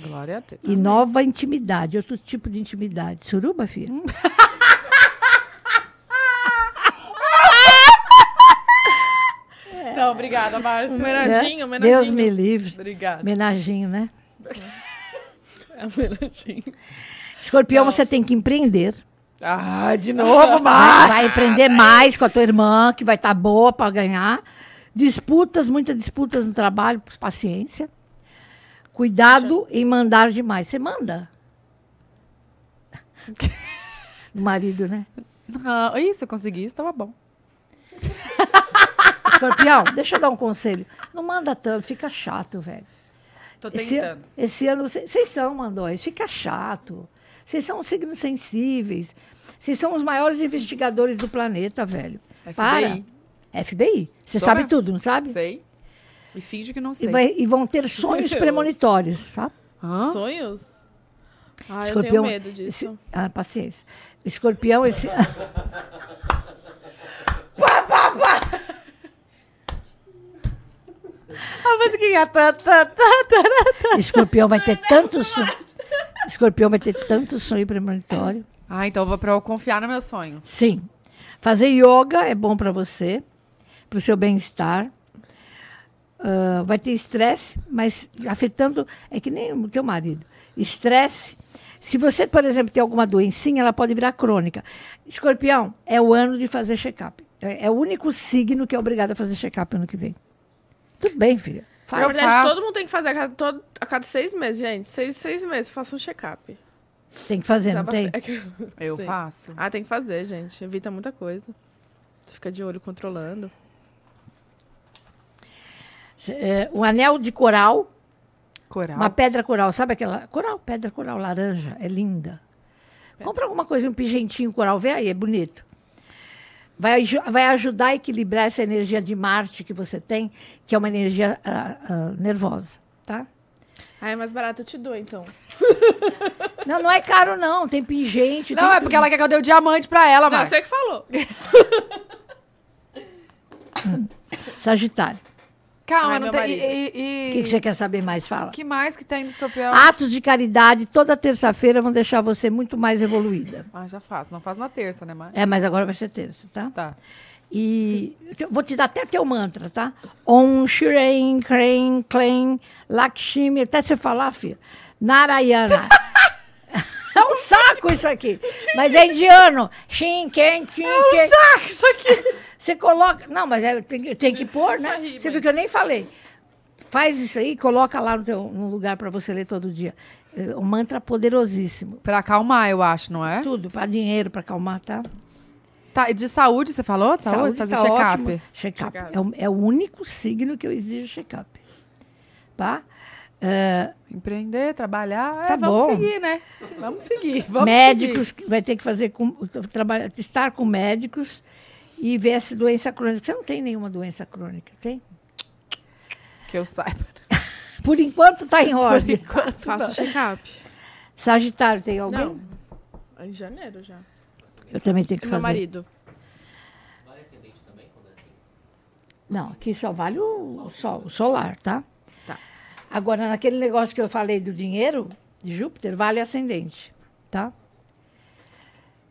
Glória a Deus. E nova intimidade, outro tipo de intimidade. Suruba, filha? Não, obrigada, Márcia. Né? homenagem. Deus me livre. Obrigada. Homenaginho, né? É homenagem. Escorpião, você tem que empreender. Ah, de novo, Vai, mas... vai empreender mais com a tua irmã, que vai estar boa para ganhar. Disputas, muitas disputas no trabalho, paciência. Cuidado em mandar demais. Você manda? O marido, né? Ah, isso, eu consegui, isso tava bom. Escorpião, deixa eu dar um conselho. Não manda tanto, fica chato, velho. Tô Esse, tentando. esse ano, vocês vocês são mandões, fica chato. Vocês são signos sensíveis. Vocês são os maiores investigadores do planeta, velho. FBI. Para. FBI. Você sabe tudo, não sabe? Sei. E finge que não E, sei. vai- e vão ter sonhos premonitórios, sabe? Hã? Sonhos? Ah, eu Escorpião, tenho medo disso. esse- ah, paciência. Escorpião, esse. A musiquinha. Tá, tá, tá, tá. Escorpião vai ter tanto sonho. Escorpião vai ter tanto sonho premonitório. Ah, então vou pra eu confiar no meu sonho. Sim. Fazer yoga é bom para você, para o seu bem-estar. Ah, vai ter estresse, mas afetando. É que nem o teu marido. Estresse. Se você, por exemplo, tem alguma doencinha, ela pode virar crônica. Escorpião, é o ano de fazer check-up. É, é o único signo que é obrigado a fazer check-up ano que vem. Tudo bem, filha. Na verdade, faço. todo mundo tem que fazer a cada, todo- a cada seis meses, gente. Seis, seis meses, faça um check-up. Tem que fazer, não tem? é que- Eu Sim. faço. Ah, tem que fazer, gente. Evita muita coisa. Fica de olho controlando. É, um anel de coral Coral. Uma pedra coral, sabe aquela? Coral, pedra coral laranja, é linda. Compra alguma coisa, um pigentinho coral, vê aí, é bonito. Vai, vai ajudar a equilibrar essa energia de Marte que você tem, que é uma energia ah, ah, nervosa, tá? Ah, é mais barato, eu te dou, então. Não, não é caro não, tem pingente. Não, tem é porque ela quer que eu dê o diamante pra ela, Não, mas. você que falou. Sagitário. Calma, Ai, não tem. E, O que, que você quer saber mais? Fala. que mais que tem do escorpião? Atos de caridade, toda terça-feira vão deixar você muito mais evoluída. Ah, já faço. Não faz na terça, né, Mari? É, mas agora vai ser terça, tá? Tá. E eu vou te dar até teu mantra, tá? Om Shireen Krem Klem Lakshmi, até você falar, filha. Narayana. é um saco isso aqui. Mas é indiano. Shin, Ken, Chin, Ken. saco isso aqui. Você coloca. Não, mas é, tem, tem que pôr, né? Você viu que eu nem falei. Faz isso aí, coloca lá no, teu, no lugar para você ler todo dia. É um mantra poderosíssimo. Pra acalmar, eu acho, não é? Tudo, para dinheiro, para acalmar, tá? Tá, e de saúde, você falou? Saúde? Fazer tá check-up. Check-up. Check-up. É, o, é o único signo que eu exijo check-up. Tá? Empreender, trabalhar. Tá é, vamos bom. seguir, né? Vamos seguir. Vamos médicos, seguir. que vai ter que fazer com, trabalhar, estar com médicos e ver essa doença crônica. Você não tem nenhuma doença crônica, tem? Que eu saiba. Por enquanto está em ordem. Faça o check-up. Sagitário, tem alguém? Não. Em janeiro já. Eu também tenho que Meu fazer. marido. Vale ascendente também, quando é assim? Não, aqui só vale o, sol, o solar, tá? Agora, naquele negócio que eu falei do dinheiro, de Júpiter, vale ascendente, tá?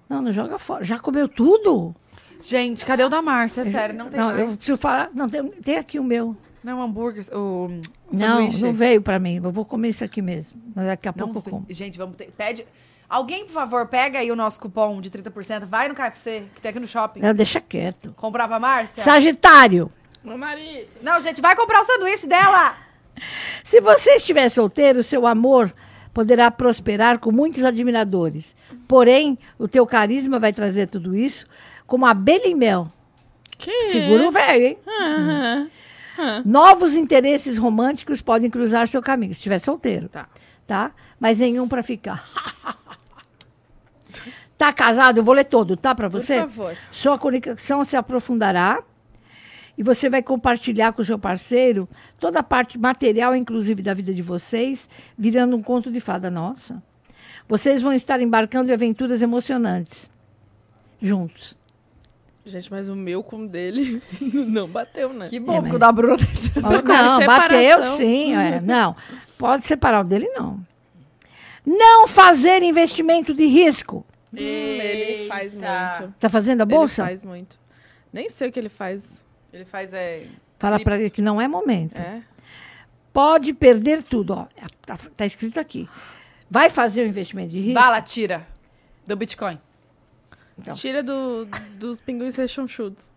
Não, não joga fora. Já comeu tudo? Gente, cadê o da Márcia? É sério, não tem Não, mais. eu preciso falar. Não, tem, tem aqui o meu. Não, hambúrguer, o Não, sanduíche. não veio pra mim. Eu vou comer isso aqui mesmo. Mas daqui a Não pouco eu como. Gente, vamos ter. Pede. Alguém, por favor, pega aí o nosso cupom de 30%. Vai no KFC, que tem aqui no shopping. Não, deixa quieto. Comprar pra Márcia? Sagitário. Meu marido. Não, gente, vai comprar o sanduíche dela! Se você estiver solteiro, seu amor poderá prosperar com muitos admiradores. Porém, o teu carisma vai trazer tudo isso como abelha em mel. Que? Segura o velho, hein? Ah, Novos interesses românticos podem cruzar seu caminho, se estiver solteiro. Tá. Tá? Mas nenhum para ficar. tá casado? Eu vou ler todo, tá? Para Por você? favor. Sua conexão se aprofundará e você vai compartilhar com o seu parceiro toda a parte material, inclusive da vida de vocês, virando um conto de fada nossa. Vocês vão estar embarcando em aventuras emocionantes juntos. Gente, mas o meu com o dele não bateu, né? Que bom, É, mas- o da Bruna. Não, separação. bateu sim. é, não, pode separar o dele, não. Não fazer investimento de risco. Hum, ele faz muito. Tá fazendo a bolsa? Ele faz muito. Nem sei o que ele faz. Ele faz é. Fala para ele que não é momento. É. Pode perder tudo. Ó. Tá, tá escrito aqui. Vai fazer o investimento de risco? Bala, tira. Do Bitcoin. Então. Tira do, dos pinguins rechonchudos.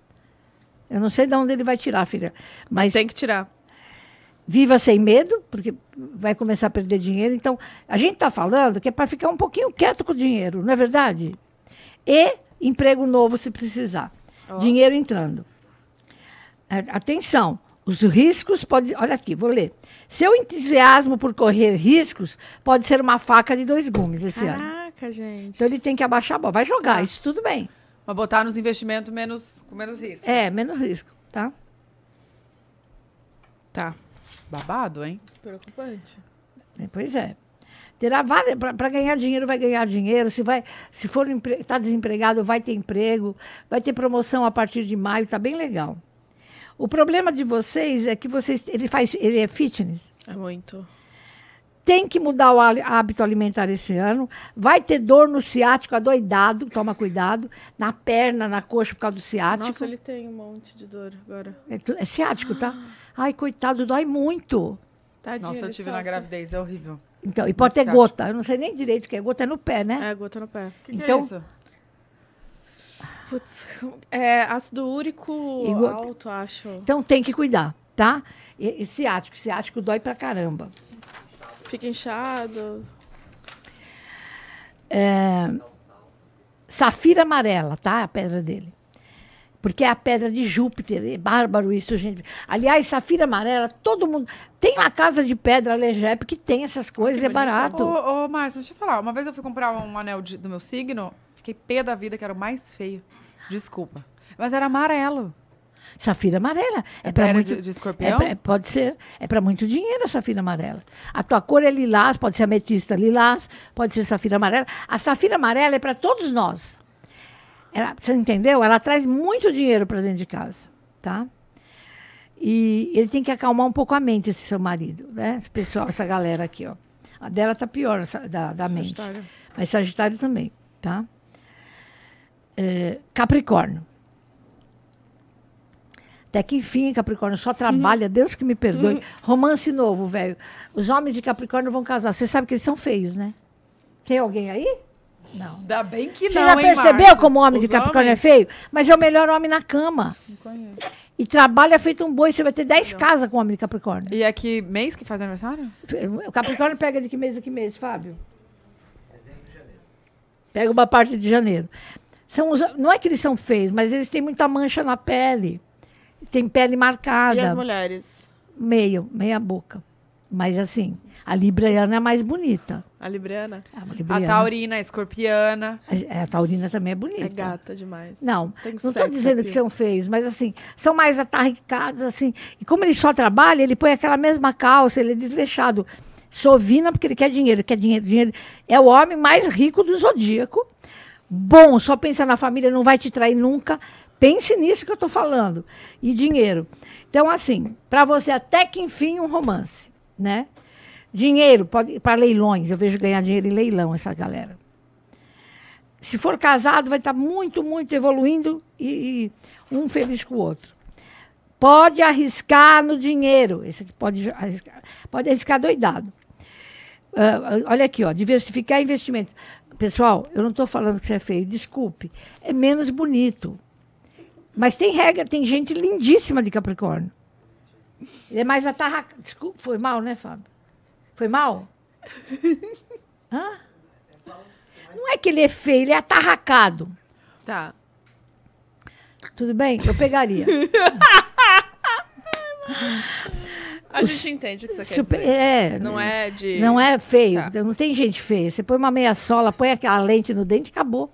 Eu não sei de onde ele vai tirar, filha. Mas Tem que tirar. viva sem medo, porque vai começar a perder dinheiro. Então, a gente está falando que é para ficar um pouquinho quieto com o dinheiro, não é verdade? E emprego novo se precisar. Dinheiro entrando. Atenção, os riscos podem. Olha aqui, vou ler. Seu entusiasmo por correr riscos pode ser uma faca de dois gumes esse ano. Caraca, gente. Então ele tem que abaixar a bola. Vai jogar, isso tudo bem. Mas botar nos investimentos menos, com menos risco. É, menos risco, tá? Tá. Babado, hein? Preocupante. É, Pois é. Terá várias para ganhar dinheiro vai ganhar dinheiro. Se vai, se for está desempregado, vai ter emprego, vai ter promoção a partir de maio, tá bem legal. O problema de vocês é que vocês ele faz ele é fitness. É muito. Tem que mudar o há- hábito alimentar esse ano. Vai ter dor no ciático adoidado, toma cuidado, na perna, na coxa por causa do ciático. Nossa, ele tem um monte de dor agora. É, é ciático, tá? Ai, coitado, dói muito. Tadinho, Nossa, eu tive na gravidez, é horrível. Então, e pode ter ciático. gota. Eu não sei nem direito o que é gota, é no pé, né? É, gota no pé. O que, Então- que é isso? Putz, é ácido úrico go- alto, acho. Então tem que cuidar, tá? E, e ciático, ciático dói pra caramba. Fica inchado. É, safira amarela, tá? A pedra dele. Porque é a pedra de Júpiter. É bárbaro isso, gente. Aliás, safira amarela, todo mundo. Tem uma casa de pedra Alegep que tem essas coisas, é barato. Ô, ô, Márcia, deixa eu falar. Uma vez eu fui comprar um anel de- do meu signo, fiquei pé da vida, que era o mais feio. Desculpa. Mas era amarelo. Safira amarela. É, É para muito. de, de É escorpião? pra- pode ser. É para muito dinheiro a safira amarela. A tua cor é lilás, pode ser ametista lilás, pode ser safira amarela. A safira amarela é para todos nós. Ela, você entendeu? Ela traz muito dinheiro para dentro de casa, tá? E ele tem que acalmar um pouco a mente, esse seu marido, né? Esse pessoal, essa galera aqui, ó. A dela tá pior, essa- da, da mente. Sagitário. Mas Sagitário também, tá? É, Capricórnio. Até que enfim, Capricórnio só trabalha, Deus que me perdoe. Romance novo, velho. Os homens de Capricórnio vão casar. Você sabe que eles são feios, né? Tem alguém aí? Não. Ainda bem que Você não, já hein, percebeu como o homem de Os Capricórnio homens? é feio? Mas é o melhor homem na cama. Não conheço. E trabalha feito um boi. Você vai ter 10 casas com o homem de Capricórnio. E é que mês que faz aniversário? O Capricórnio pega de que mês a que mês, Fábio? Pega uma parte de janeiro. São os- não é que eles são feios, mas eles têm muita mancha na pele. Tem pele E as marcada. mulheres? Meio, meia boca. Mas assim, a Libriana é a mais bonita. A Libriana A, A Libriana. taurina, a escorpiana. A, a taurina também é bonita. é gata demais. Não, Tem não estou dizendo que são feios, mas assim, são mais atarricados, assim. E como ele só trabalha, ele põe aquela mesma calça, ele é desleixado. Sovina, porque ele quer dinheiro, quer dinheiro, dinheiro. É o homem mais rico do zodíaco. Bom, só pensa na família, não vai te trair nunca. Pense nisso que eu estou falando. E dinheiro. Então, assim, para você, até que enfim, um romance, né? Dinheiro, para leilões. Eu vejo ganhar dinheiro em leilão, essa galera. Se for casado, vai estar muito, muito evoluindo e, e um feliz com o outro. Pode arriscar no dinheiro. Esse aqui pode arriscar, pode arriscar doidado. Ah, olha aqui, ó, diversificar investimentos. Pessoal, eu não estou falando que isso é feio, desculpe. É menos bonito. Mas tem regra, tem gente lindíssima de Capricórnio. Ele é mais atarracado. Desculpa, foi mal, né, Fábio? Foi mal? Hã? Não é que ele é feio, ele é atarracado. Tá. Tudo bem? Eu pegaria. A gente entende o que você quer Super- dizer. é, Não é de... Não é feio. Tá. Não tem gente feia. Você põe uma meia sola, põe aquela lente no dente e acabou.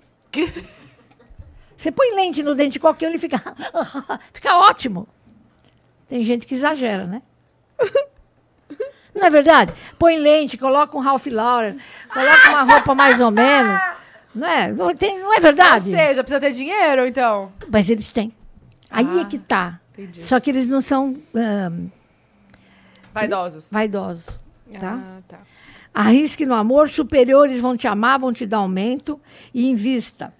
Você põe lente no dente de qualquer um, ele fica. fica ótimo. Tem gente que exagera, né? Não é verdade? Põe lente, coloca um Ralph Lauren, coloca uma roupa mais ou menos. Não é? Não, tem- não é Ou verdade? seja, precisa ter dinheiro, então. Mas eles têm. Aí Ah, é que tá. entendi. Só que eles não são ahn, Vaidosos. vaidosos. Tá? Ah, tá. Arrisque no amor, superiores vão te amar, vão te dar aumento e invista.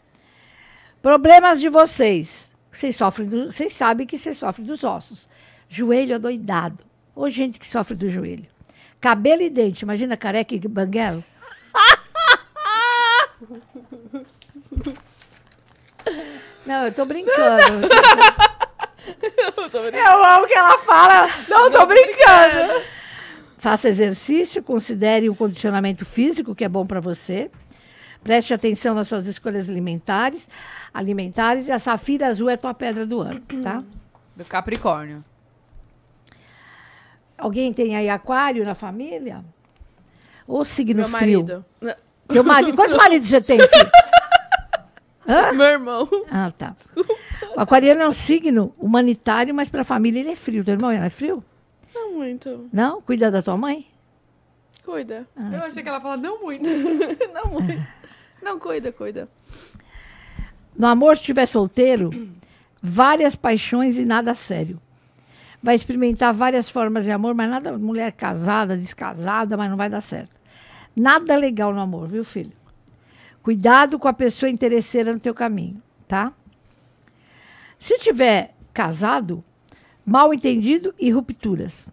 Problemas de vocês. Vocês sofrem, do- vocês sabem que vocês sofrem dos ossos. Joelho adoidado. Ou gente que sofre do joelho. Cabelo e dente. Imagina careca e banguelo. Não, eu tô brincando. Eu amo que ela fala. Não, tô brincando. Faça exercício, considere o condicionamento físico, que é bom para você. Preste atenção nas suas escolhas alimentares, alimentares e a safira azul é a tua pedra do ano, tá? Do Capricórnio. Alguém tem aí aquário na família? Ou signo Meu frio? marido. Teu marido. Quantos maridos você tem, filho? Meu irmão. Ah, tá. O aquariano é um signo humanitário, mas para a família ele é frio. Teu irmão é frio? Não muito. Não? Cuida da tua mãe? Cuida. Eu achei que ela fala não muito. Não muito. Não, cuida, cuida. No amor, se estiver solteiro, várias paixões e nada sério. Vai experimentar várias formas de amor, mas nada mulher casada, descasada, mas não vai dar certo. Nada legal no amor, viu, filho? Cuidado com a pessoa interesseira no teu caminho, tá? Se tiver casado, mal entendido e rupturas.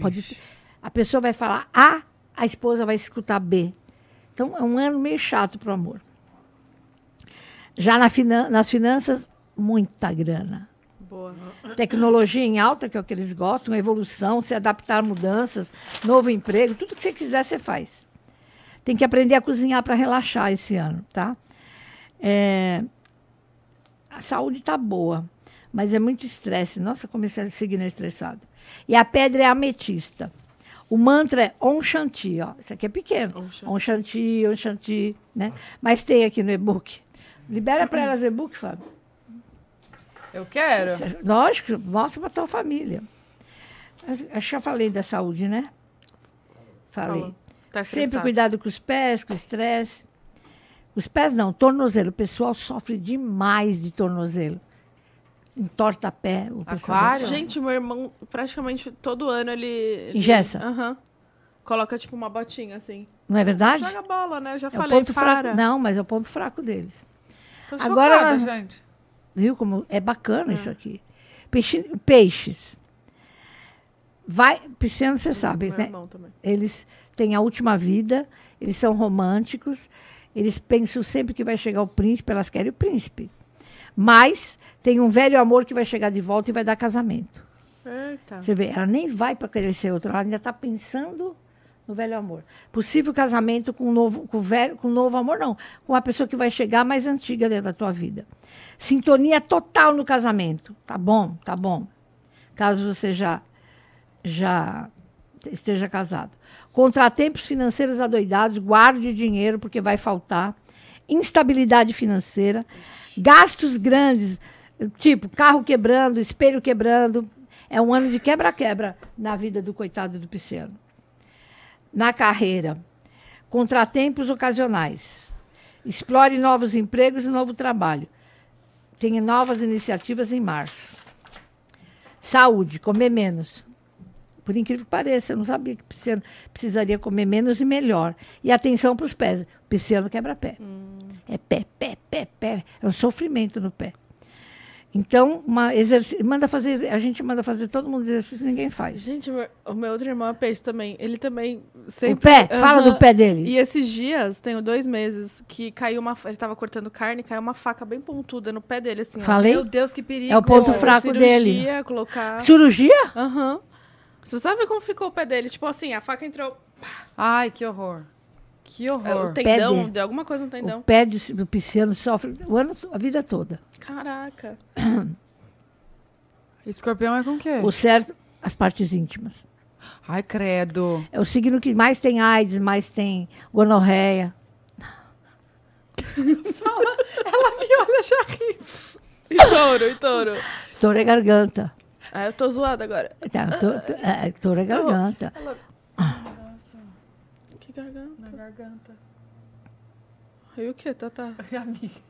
Pode a pessoa vai falar A, a esposa vai escutar B. Então, é um ano meio chato para o amor. Já na finan- nas finanças, muita grana. Boa. Tecnologia em alta, que é o que eles gostam, evolução, se adaptar a mudanças, novo emprego, tudo que você quiser, você faz. Tem que aprender a cozinhar para relaxar esse ano, tá? É, a saúde está boa, mas é muito estresse. Nossa, comecei a seguir estressado. E a pedra é ametista. O mantra é Om Shanti, ó. Esse aqui é pequeno. Om Shanti. Om Shanti, né? Mas tem aqui no e-book. Libera para elas o e-book, Fábio. Eu quero. Lógico, mostra para tua família. Acho que já falei da saúde, né? Falei. Tá Sempre cuidado com os pés, com o estresse. Os pés não, tornozelo. O pessoal sofre demais de tornozelo. Entorta pé. O pessoal Aquário? Gente, meu irmão, praticamente todo ano ele. ele- Engessa? Aham. Coloca tipo uma botinha assim. Não é verdade? Joga bola, né? Eu já É o falei, ponto para. fraco. Não, mas é o ponto fraco deles. Tô Agora chocada, nós- gente. Viu como é bacana isso aqui? Peixe- peixes. Vai, pisciano, você sabe, Meu né? irmão também. Eles têm a última vida, eles são românticos, eles pensam sempre que vai chegar o príncipe, elas querem o príncipe. Mas tem um velho amor que vai chegar de volta e vai dar casamento. Eita. Você vê, ela nem vai para querer ser outra, ela ainda está pensando no velho amor. Possível casamento com um novo, com velho, com um novo amor, não. Com uma pessoa que vai chegar mais antiga dentro da tua vida. Sintonia total no casamento. Tá bom, tá bom. Caso você já, já esteja casado. Contratempos financeiros adoidados, guarde dinheiro porque vai faltar. Instabilidade financeira, gastos grandes, tipo carro quebrando, espelho quebrando. É um ano de quebra-quebra na vida do coitado do pisciano. Na carreira, contratempos ocasionais. Explore novos empregos e novo trabalho. Tenha novas iniciativas em março. Saúde, comer menos. Por incrível que pareça, eu não sabia que o pisciano precisaria comer menos e melhor. E atenção para os pés. O pisciano quebra pé. É pé, pé, pé, pé. É um sofrimento no pé. Então, manda fazer, a gente manda fazer todo mundo exercício, ninguém faz. Gente, o meu- o outro irmão é peixe também. Ele também O sempre. pé, fala Aham. do pé dele. E esses dias, tenho dois meses, que caiu uma. Ele tava cortando carne, caiu uma faca bem pontuda no pé dele, assim. ó. Falei? Meu Deus, que perigo. É o ponto fraco dele. cirurgia, Colocar. Cirurgia? Aham. Você sabe ver como ficou o pé dele? Tipo assim, a faca entrou. Ai, que horror. Que é, horror. O tendão, dele. deu alguma coisa no tendão. O pé do pisciano sofre o ano, a vida toda. Caraca. Escorpião é com o quê? O certo, as partes íntimas. Ai, credo. É o signo que mais tem AIDS, mais tem gonorreia. Olha, já ri. E touro, e touro. Touro é garganta. Ah, eu tô zoada agora. Tá, to- to- é, é garganta. Que garganta. Na garganta. E o que, Tata? Amiga.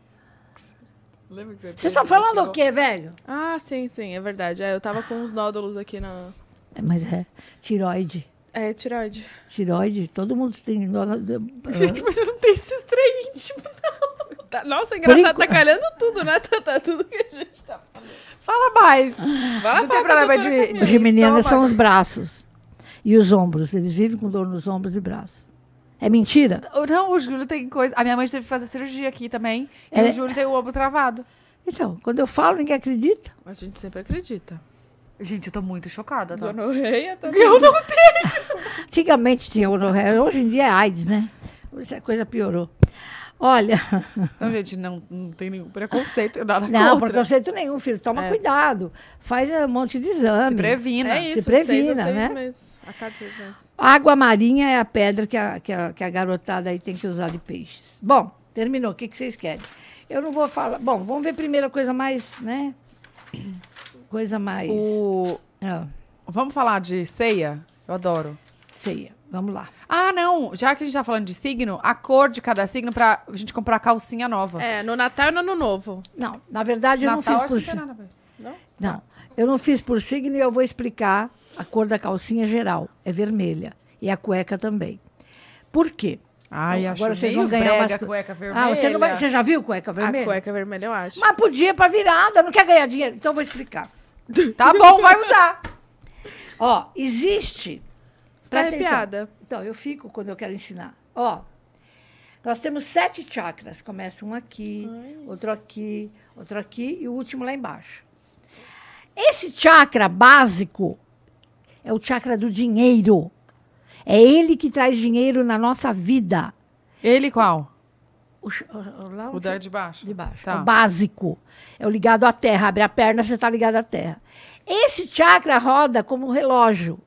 Lembra que você Vocês estão falando o quê, velho? Ah, sim, sim, é verdade. É, eu tava com uns nódulos aqui na. É, mas é tiroide. É, tiroide. Tiroide, todo mundo tem. nó- Gente, mas eu não tenho esses trem íntimo, não. Tá- Nossa, engraçado, enquanto- tá calhando tudo, né, Tata? Tudo que a gente tá falando. Fala mais. Vai Não tem problema de- Camila. Os geminianos são os braços e os ombros. Eles vivem com dor nos ombros e braços. É mentira? Não, o Júlio tem coisa. A minha mãe teve que fazer cirurgia aqui também. E Ela- o Júlio tem o ombro travado. Então, quando eu falo, ninguém acredita. A gente sempre acredita. Gente, eu tô muito chocada, tá? Gonorreia também. Eu não Antigamente tinha gonorreia, hoje em dia é AIDS, né? Hoje a coisa piorou. Olha, Não, gente, não, não tem nenhum preconceito, nada não, contra. preconceito nenhum, filho. Toma É. cuidado. Faz um monte de exame. Se previna. É isso, previna, seis a seis né? meses. A cada seis meses. Água marinha é a pedra que a, que, a, que a garotada aí tem que usar de peixes. Bom, terminou. O que, que vocês querem? Eu não vou falar. Bom, vamos ver primeiro a coisa mais, né? Coisa mais. O... Ah, Vamos falar de ceia? Eu adoro. ceia. Vamos lá. Ah, não. Já que a gente tá falando de signo, a cor de cada signo pra gente comprar calcinha nova. É, no Natal e no Ano Novo. Não, na verdade eu Natal, não fiz por não signo. a ver. Não, eu não fiz por signo e eu vou explicar a cor da calcinha geral. É vermelha. E a cueca também. Por quê? Ai, Então, acho agora vocês vão ganhar umas a cueca vermelha. Ah, você, não vai, você já viu cueca vermelha? A cueca vermelha, eu acho. Mas podia para virada, não quer ganhar dinheiro. Então eu vou explicar. Tá bom, vai usar. Ó, existe. Tá Presta atenção. arrepiada. Então, eu fico quando eu quero ensinar. Ó, nós temos sete chakras. Começa um aqui, outro aqui, outro aqui e o último lá embaixo. Esse chakra básico é o chakra do dinheiro. É ele que traz dinheiro na nossa vida. Ele qual? O, o- O onde da de baixo. de baixo. Tá. É o básico. É o ligado à terra. Abre a perna, você está ligado à terra. Esse chakra roda como um relógio.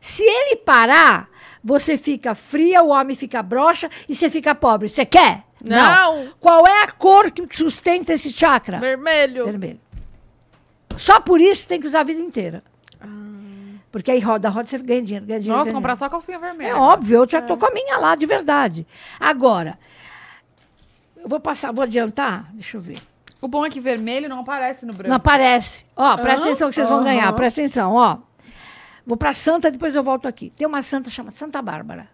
Se ele parar, você fica fria, o homem fica broxa e você fica pobre. Você quer? Não. Qual é a cor que sustenta esse chakra? Vermelho. Vermelho. Só por isso tem que usar a vida inteira. Porque aí roda, roda, você ganha dinheiro, ganha dinheiro. Nossa, ganha comprar dinheiro. só calcinha vermelha. É óbvio, eu já tô com a minha lá, de verdade. Agora, eu vou passar, vou adiantar, deixa eu ver. O bom é que vermelho não aparece no branco. Não aparece. Ó, presta atenção que vocês vão ganhar, presta atenção, ó. Vou pra Santa, depois eu volto aqui. Tem uma santa chamada Santa Bárbara.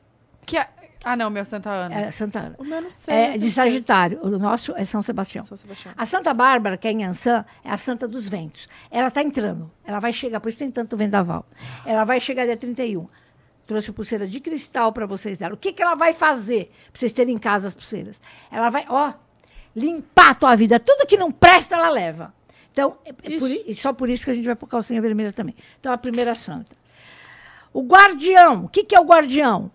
Que é- Ah, não, meu Santa Ana. É Santa Ana. O meu não sei. É não sei de Sagitário. O nosso é São Sebastião. São Sebastião. A Santa Bárbara, que é em Ançã, é a santa dos ventos. Ela está entrando. Ela vai chegar, por isso tem tanto vendaval. Ela vai chegar dia 31. Trouxe pulseira de cristal para vocês dela. O que, que ela vai fazer para vocês terem em casa as pulseiras? Ela vai, ó, limpar a tua vida. Tudo que não presta, ela leva. Então, é, é por e só por isso que a gente vai pôr calcinha vermelha também. Então, a primeira santa. O guardião. O que, que é o guardião?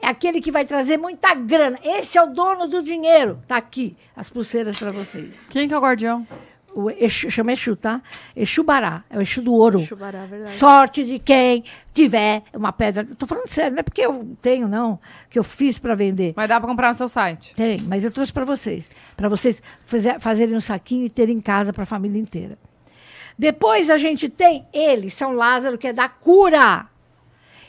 É aquele que vai trazer muita grana. Esse é o dono do dinheiro. Tá aqui as pulseiras para vocês. Quem que é o guardião? o Exu, chama Exu, tá? Exu Bará, é o Exu do ouro. Chubará, verdade. Sorte de quem tiver uma pedra. Tô falando sério, não é porque eu tenho, não, que eu fiz para vender. Mas dá pra comprar no seu site. Tem, mas eu trouxe para vocês. Para vocês fazer, fazerem um saquinho e terem em casa para a família inteira. Depois a gente tem ele, São Lázaro, que é da cura.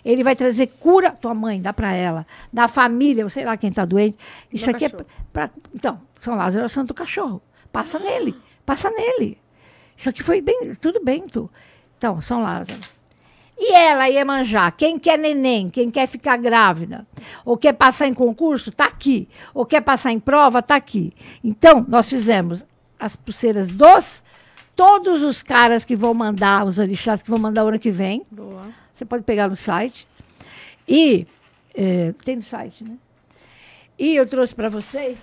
Ele vai trazer cura. Tua mãe, dá para ela. Da família, sei lá quem está doente. Isso Do aqui cachorro. é para. Então, São Lázaro é o santo cachorro. Passa nele. Passa nele. Isso aqui foi bem, tudo bem, tu. Então, São Lázaro. E ela, Iemanjá, quem quer neném, quem quer ficar grávida, ou quer passar em concurso, tá aqui. Ou quer passar em prova, tá aqui. Então, nós fizemos as pulseiras dos, todos os caras que vão mandar, os orixás que vão mandar o ano que vem. Boa. Você pode pegar no site. E, eh, tem no site, né? E eu trouxe para vocês,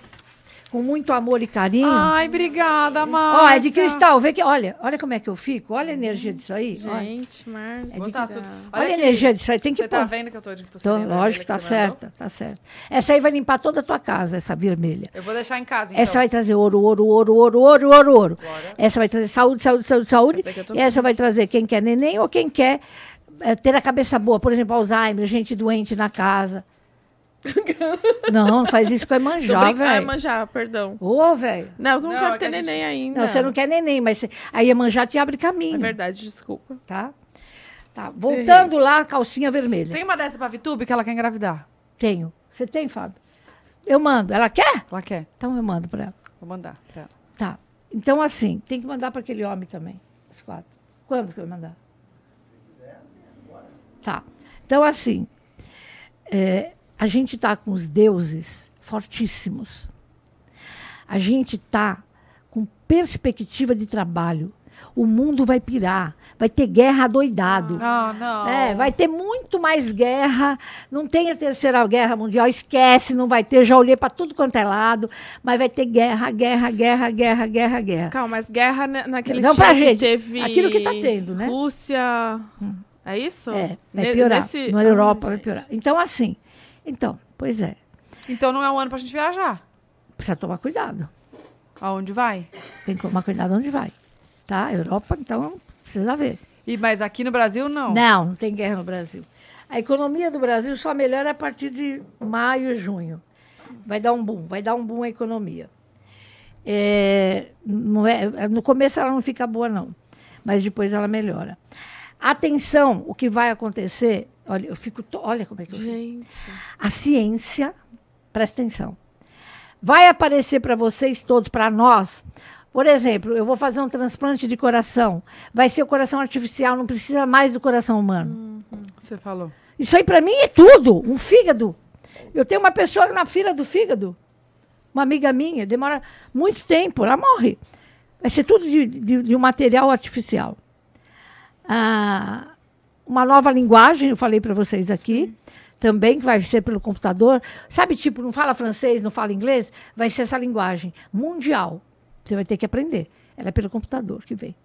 com muito amor e carinho. Ai, obrigada, Ó, Márcia. é de cristal, vê que, olha, olha como é que eu fico, olha a energia disso aí. olha. Gente, Márcia. Botar tudo. Olha, a aqui. energia disso aí, tem que Você tá vendo que eu tô de Tô, lógico, tá mandou? certa, tá certa. Essa aí vai limpar toda a tua casa, essa vermelha. Eu vou deixar em casa, então. Essa vai trazer ouro, ouro, ouro, ouro, ouro, ouro, ouro. Essa vai trazer saúde, saúde, saúde, saúde. Essa E essa vai trazer quem quer neném ou quem quer eh, ter a cabeça boa. Por exemplo, Alzheimer, gente doente na casa. não, faz isso com a manjá, velho. manjar, perdão. Ô, velho. Não, eu não, Não, quero é ter que a gente- neném ainda. Não, você não quer neném, mas cê- a Iemanjá te abre caminho. É verdade, desculpa. Tá? Tá. Voltando lá, calcinha vermelha. Tem uma dessa pra Vitube que ela quer engravidar. Tenho. Você tem, Fábio? Eu mando. Ela quer? Ela quer. Então eu mando para ela. Vou mandar pra ela. Tá. Então, assim, tem que mandar para aquele homem também. Os quatro. Quando que eu vou mandar? Tá. Então, assim, é, a gente está com os deuses fortíssimos. A gente está com perspectiva de trabalho. O mundo vai pirar. Vai ter guerra doidado. Ah, não. É, vai ter muito mais guerra. Não tem a terceira guerra mundial, esquece, não vai ter. Já olhei para tudo quanto é lado, mas vai ter guerra, guerra, guerra, guerra, guerra, guerra. Calma, mas guerra na- naquele Não pra estilo que gente, teve... aquilo que tá tendo, né? Rússia... É isso? É, vai piorar. nesse- Na Europa vai piorar. Então, assim. Então, pois é. Então não é um ano pra gente viajar. Precisa tomar cuidado. Aonde vai? Tem que tomar cuidado onde vai. Tá? Europa, então, precisa ver. E, mas aqui no Brasil, não. Não, não tem guerra no Brasil. A economia do Brasil só melhora a partir de maio, junho. Vai dar um boom, vai dar um boom a economia. É, não é, no começo ela não fica boa, não. Mas depois ela melhora. Atenção, o que vai acontecer. Olha, eu fico. to- Olha como é que eu fico. Gente. A ciência, presta atenção, vai aparecer para vocês todos, para nós. Por exemplo, eu vou fazer um transplante de coração. Vai ser o coração artificial, não precisa mais do coração humano. Você falou. Isso aí para mim é tudo. Um fígado. Eu tenho uma pessoa na fila do fígado, uma amiga minha, demora muito tempo, ela morre. Vai ser tudo de, de- de um material artificial. Ah, uma nova linguagem, eu falei para vocês aqui, também, que vai ser pelo computador. Sabe, tipo, não fala francês, não fala inglês? Vai ser essa linguagem mundial. Você vai ter que aprender. Ela é pelo computador que vem.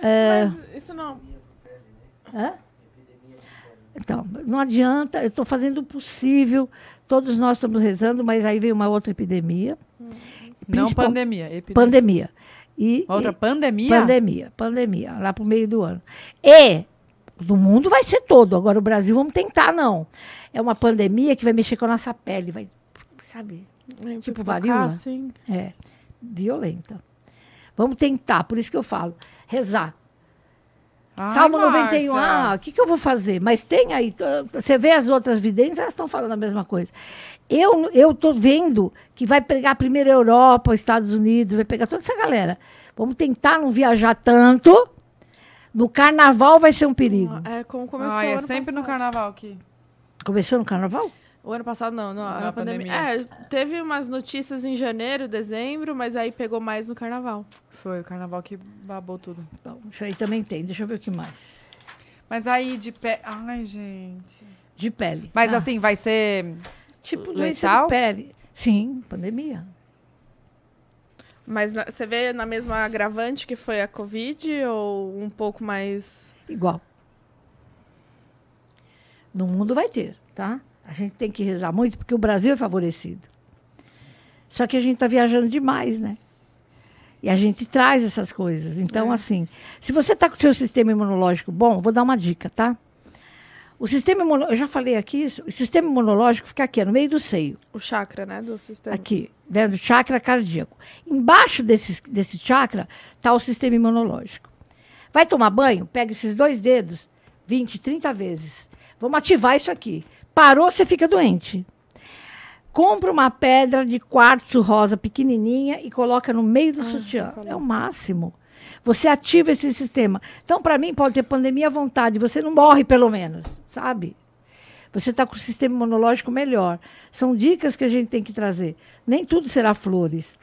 Mas isso não... Hã? Então, não adianta, eu estou fazendo o possível, todos nós estamos rezando, mas aí veio uma outra epidemia. Não pandemia. epidemia. Pandemia. E, Outra e- pandemia? pandemia, pandemia, lá para o meio do ano. E do mundo vai ser todo, agora o Brasil vamos tentar, não. É uma pandemia que vai mexer com a nossa pele, vai, sabe, Tipo Pipocar, varíola? assim. é, violenta. Vamos tentar, por isso que eu falo, rezar. Ai, Salmo Márcia. 91, ah, o que, que eu vou fazer? Mas tem aí, ah, você vê as outras videntes, elas estão falando a mesma coisa. Eu eu estou vendo que vai pegar primeiro a Europa, os Estados Unidos, vai pegar toda essa galera. Vamos tentar não viajar tanto. No carnaval vai ser um perigo. É como começou o é ano sempre no passado. carnaval aqui. Começou no carnaval? O ano passado não, não, Na a pandemia. É, teve umas notícias em janeiro, dezembro, mas aí pegou mais no carnaval. Foi o carnaval que babou tudo. Bom, isso aí também tem. Deixa eu ver o que mais. Mas aí de pé. Ai, gente. De pele. Mas Ah, assim, vai ser. Tipo doença de pele. Sim, pandemia. Mas na- você vê na mesma agravante que foi a Covid ou um pouco mais. Igual. No mundo vai ter, tá? A gente tem que rezar muito porque o Brasil é favorecido. Só que a gente está viajando demais, né? E a gente traz essas coisas. Então, assim, se você está com o seu sistema imunológico bom, vou dar uma dica, tá? O sistema imunológico, eu já falei aqui isso, o sistema imunológico fica aqui, no meio do seio, O chakra, né, do sistema. aqui, né, do chakra cardíaco. Embaixo desse, desse chakra está o sistema imunológico. Vai tomar banho? Pega esses dois dedos 20, 30 vezes. Vamos ativar isso aqui. Parou, você fica doente. Compra uma pedra de quartzo rosa pequenininha e coloca no meio do sutiã. É o máximo. Você ativa esse sistema. Então, para mim, pode ter pandemia à vontade. Você não morre, pelo menos, sabe? Você está com o sistema imunológico melhor. São dicas que a gente tem que trazer. Nem tudo será flores.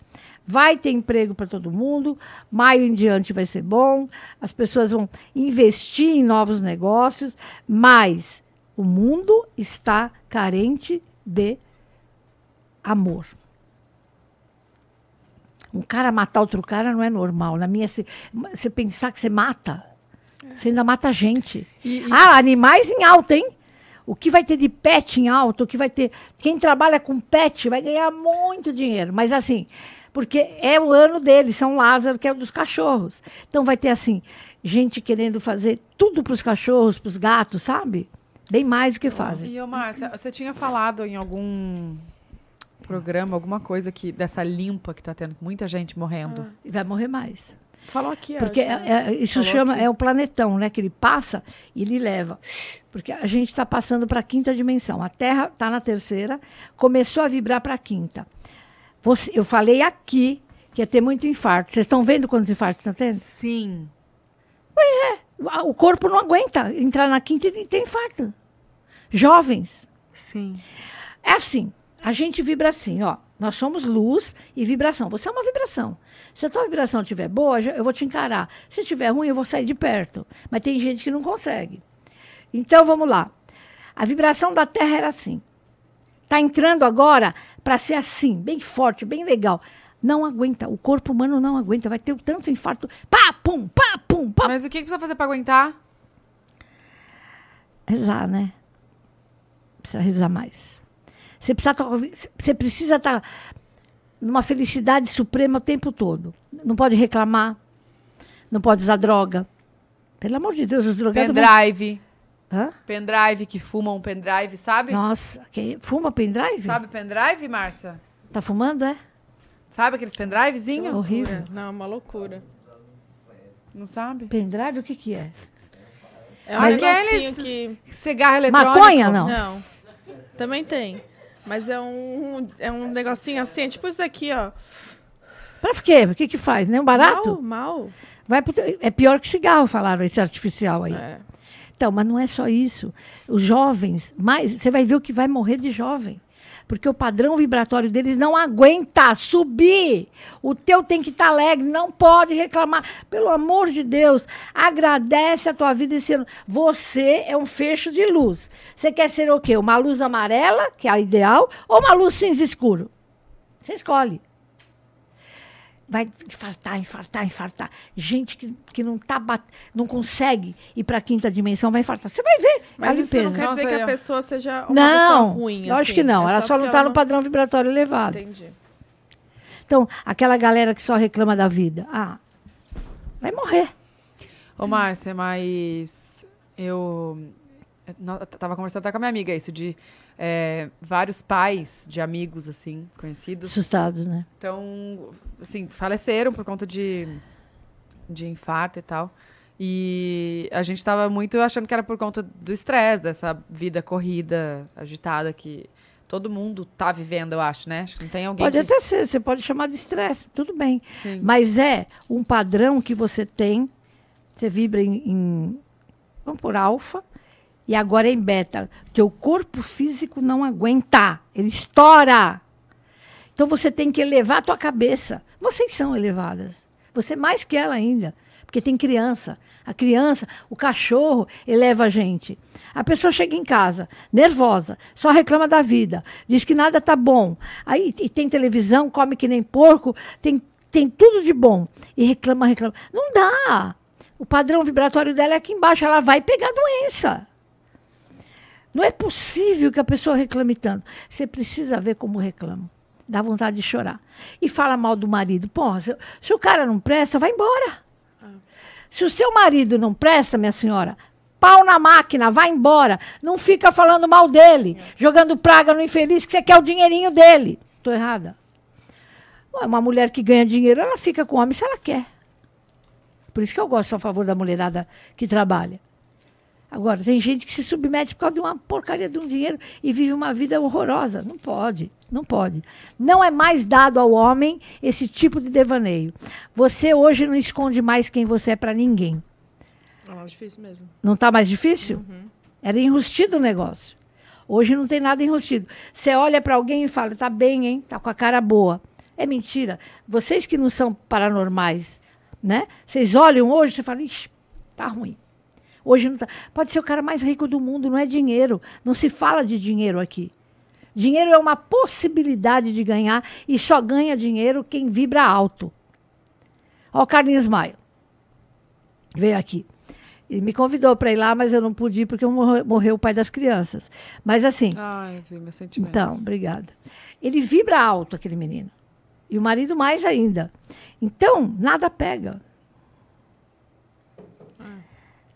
Vai ter emprego para todo mundo. Maio em diante vai ser bom. As pessoas vão investir em novos negócios. Mas o mundo está carente de amor. Um cara matar outro cara não é normal. Na minha, se- você pensar que você mata, você ainda mata gente. E- e- Ah, animais em alta, hein? O que vai ter de pet em alta, o que vai ter. Quem trabalha com pet vai ganhar muito dinheiro. Mas assim, porque é o ano deles, São Lázaro, que é o dos cachorros. Então vai ter assim, gente querendo fazer tudo para os cachorros, para os gatos, sabe? Bem mais do que fazem. E, ô, Márcia, você tinha falado em algum programa, alguma coisa que dessa limpa que tá tendo, muita gente morrendo. E vai morrer mais. Falou aqui, Porque acho, né? é- é- isso Falou chama, aqui. é o planetão, né? Que ele passa e ele leva. Porque a gente está passando para a quinta dimensão. A Terra está na terceira, começou a vibrar para a quinta. Você- eu falei aqui que ia ter muito infarto. Vocês estão vendo quantos infartos estão tendo? Sim. O corpo não aguenta entrar na quinta e ter infarto. Jovens. Sim. É assim, a gente vibra assim, ó. Nós somos luz e vibração. Você é uma vibração. Se a tua vibração estiver boa, eu vou te encarar. Se estiver ruim, eu vou sair de perto. Mas tem gente que não consegue. Então, vamos lá. A vibração da Terra era assim. Está entrando agora para ser assim, bem forte, bem legal. Não aguenta. O corpo humano não aguenta. Vai ter tanto infarto. Pá, pum, pá, pum, pá. Mas o que que precisa fazer pra aguentar? Rezar, né? Precisa rezar mais. Você precisa tá- você precisa estar numa felicidade suprema o tempo todo. Não pode reclamar. Não pode usar droga. Pelo amor de Deus, os drogados. vão- Pendrive. Hã? Pendrive, que fumam pendrive, sabe? Nossa, quem fuma pendrive? Sabe pendrive, Márcia? Tá fumando, é? Sabe aqueles pendrivezinhos? Horrível. Não, é uma loucura. Não sabe? Pendrive, o que que é? É um aqueles- que... Cigarro eletrônico. Maconha, não? Não. Também tem. Mas é um, é um negocinho assim, é tipo isso daqui, ó. Pra quê? O que que faz? Nem um barato? Mal, mal. Vai pro É pior que cigarro, falaram, esse artificial aí. É. Então, mas não é só isso. Os jovens, mais, você vai ver o que vai morrer de jovem. Porque o padrão vibratório deles não aguenta subir. O teu tem que estar alegre, não pode reclamar. Pelo amor de Deus, agradece a tua vida esse ano. Você é um fecho de luz. Você quer ser o quê? Uma luz amarela, que é a ideal, ou uma luz cinza escuro? Você escolhe vai infartar, infartar, infartar. Gente que, que não, tá bat... não consegue ir para a quinta dimensão vai infartar. Você vai ver é a Mas isso limpeza. não quer Nossa, dizer que eu- a pessoa seja uma Não, pessoa ruim, lógico assim. que não. É ela só não está no padrão vibratório elevado. Entendi. Então, aquela galera que só reclama da vida, ah, vai morrer. Ô, Márcia, mas eu, eu tava conversando até com a minha amiga isso, de é, vários pais de amigos, assim, conhecidos, Assustados, né? então, assim, faleceram por conta de, de infarto e tal. E a gente tava muito achando que era por conta do estresse, dessa vida corrida, agitada que todo mundo tá vivendo, eu acho, né? Acho que não tem alguém Pode que... até ser, você pode chamar de estresse, tudo bem. Sim. Mas é um padrão que você tem, você vibra em, em vamos por alfa, e agora é em beta. Teu corpo físico não aguenta, ele estoura. Então você tem que elevar a tua cabeça. Vocês são elevadas. Você mais que ela ainda. Porque tem criança. A criança, o cachorro eleva a gente. A pessoa chega em casa, nervosa, só reclama da vida, diz que nada tá bom. Aí tem televisão, come que nem porco, tem, tem tudo de bom. E reclama, reclama. Não dá. O padrão vibratório dela é aqui embaixo, ela vai pegar doença. Não é possível que a pessoa reclame tanto. Você precisa ver como reclama. Dá vontade de chorar. E fala mal do marido. Porra, se, se o cara não presta, vai embora. Se o seu marido não presta, minha senhora, pau na máquina, vai embora. Não fica falando mal dele, jogando praga no infeliz que você quer o dinheirinho dele. Tô errada? Uma mulher que ganha dinheiro, ela fica com o homem se ela quer. Por isso que eu gosto a favor da mulherada que trabalha. Agora, tem gente que se submete por causa de uma porcaria de um dinheiro e vive uma vida horrorosa. Não pode, não pode. Não é mais dado ao homem esse tipo de devaneio. Você hoje não esconde mais quem você é para ninguém. É mais difícil mesmo. Não está mais difícil? Era enrustido o negócio. Hoje não tem nada enrustido. Você olha para alguém e fala, tá bem, hein? Tá com a cara boa. É mentira. Vocês que não são paranormais, né? Vocês olham hoje e falam, ixi, tá ruim. Hoje não tá. Pode ser o cara mais rico do mundo, não é dinheiro. Não se fala de dinheiro aqui. Dinheiro é uma possibilidade de ganhar e só ganha dinheiro quem vibra alto. Ó, o Carlinhos Maia. Veio aqui. Ele me convidou para ir lá, mas eu não pude ir porque morre- morreu o pai das crianças. Mas assim, Ai, vi meus sentimentos. então, obrigada. Ele vibra alto, aquele menino. E o marido mais ainda. Então, nada pega.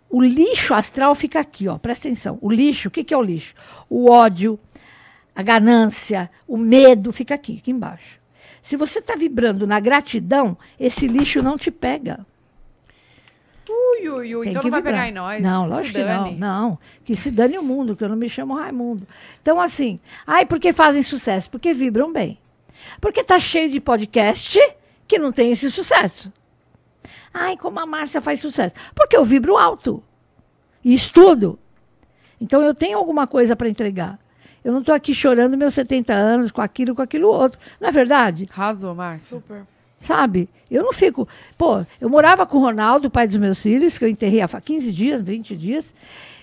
O lixo astral fica aqui, ó. Presta atenção. O lixo, o que, que é o lixo? O ódio, a ganância, o medo fica aqui, aqui embaixo. Se você está vibrando na gratidão, esse lixo não te pega. Ui, ui, ui. Tem Então não vai vibrar. pegar em nós. Não, lógico que não. Não, que se dane o mundo, que eu não me chamo Raimundo. Então, assim, ai, por que fazem sucesso? Porque vibram bem. Porque tá cheio de podcast que não tem esse sucesso. Ai, como a Márcia faz sucesso? Porque eu vibro alto. E estudo. Então, eu tenho alguma coisa para entregar. Eu não estou aqui chorando meus 70 anos com aquilo, com aquilo outro. Não é verdade? Arrasou, Márcia. Super. Sabe? Eu não fico. Pô, eu morava com o Ronaldo, pai dos meus filhos, que eu enterrei há fa- 15 dias, 20 dias.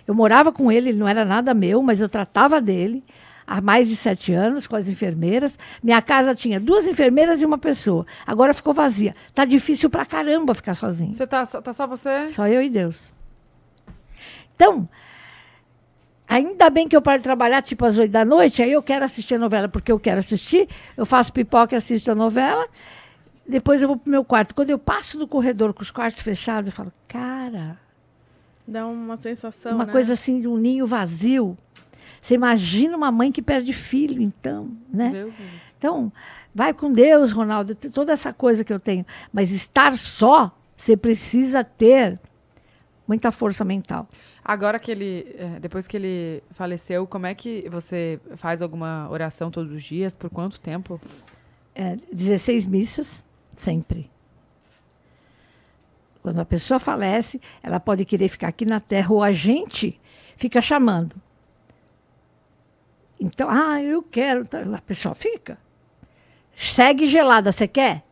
Eu morava com ele, ele não era nada meu, mas eu tratava dele há mais de sete anos com as enfermeiras. Minha casa tinha duas enfermeiras e uma pessoa. Agora ficou vazia. Tá difícil pra caramba ficar sozinho. Você tá, tá só você? Só eu e Deus. Então, ainda bem que eu paro de trabalhar tipo às oito da noite, aí eu quero assistir a novela porque eu quero assistir, eu faço pipoca e assisto a novela, depois eu vou pro meu quarto. Quando eu passo no corredor com os quartos fechados, eu falo, cara, Dá uma sensação, uma né? coisa assim de um ninho vazio. Você imagina uma mãe que perde filho, então, né? Deus. Então, vai com Deus, Ronaldo, toda essa coisa que eu tenho. Mas estar só, você precisa ter muita força mental. Agora que ele, é, depois que ele faleceu, como é que você faz alguma oração todos os dias? Por quanto tempo? É, 16 missas, sempre. Quando a pessoa falece, ela pode querer ficar aqui na Terra ou a gente fica chamando. Então, ah, eu quero. tá, A pessoa fica. Segue gelada, você quer?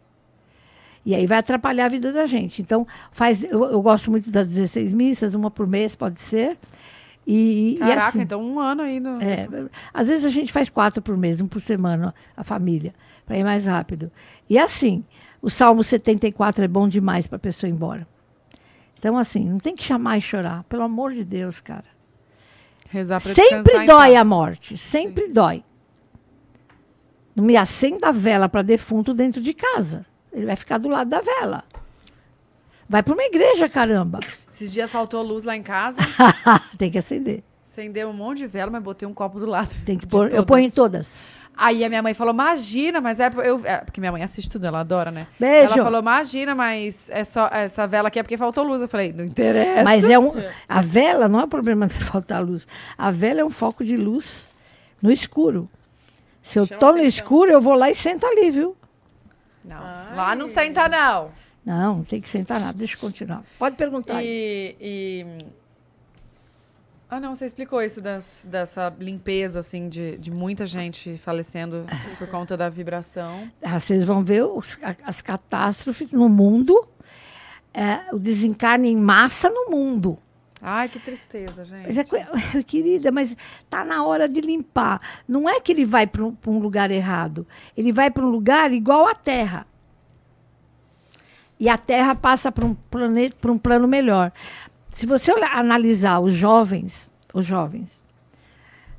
E aí vai atrapalhar a vida da gente. Então, faz, eu, eu gosto muito das 16 missas, uma por mês pode ser. E, e Caraca, assim, então um ano aí no... é, às vezes a gente faz quatro por mês, um por semana, a família, para ir mais rápido. E assim, o Salmo 74 é bom demais para a pessoa ir embora. Então, assim, não tem que chamar e chorar. Pelo amor de Deus, cara. Rezar pra Sempre dói a morte. Sempre dói. Não me acenda a vela para defunto dentro de casa. Ele vai ficar do lado da vela. Vai para uma igreja, caramba. Esses dias faltou luz lá em casa. tem que acender. Acendeu um monte de vela, mas botei um copo do lado. Tem que pôr. Eu ponho em todas. Aí a minha mãe falou, imagina, mas é, eu, é porque minha mãe assiste tudo, ela adora, né? Beijo. Ela falou, imagina, mas é só essa vela aqui é porque faltou luz. Eu falei, não interessa. Mas é um, a vela não é o problema de faltar luz. A vela é um foco de luz no escuro. Se eu Chama tô no atenção. escuro, eu vou lá e sento ali, viu? Não, lá não senta, não. Não, não tem que sentar nada. Deixa eu continuar. Pode perguntar. aí. E, e- Ah, não, você explicou isso das- dessa limpeza, assim, de, de muita gente falecendo por conta da vibração. Ah, vocês vão ver os- as catástrofes no mundo, é, o desencarne em massa no mundo. Ai, que tristeza, gente. Mas é, querida, mas tá na hora de limpar. Não é que ele vai para um, um lugar errado. Ele vai para um lugar igual à Terra. E a Terra passa para um um plano melhor. Se você analisar os jovens, os jovens,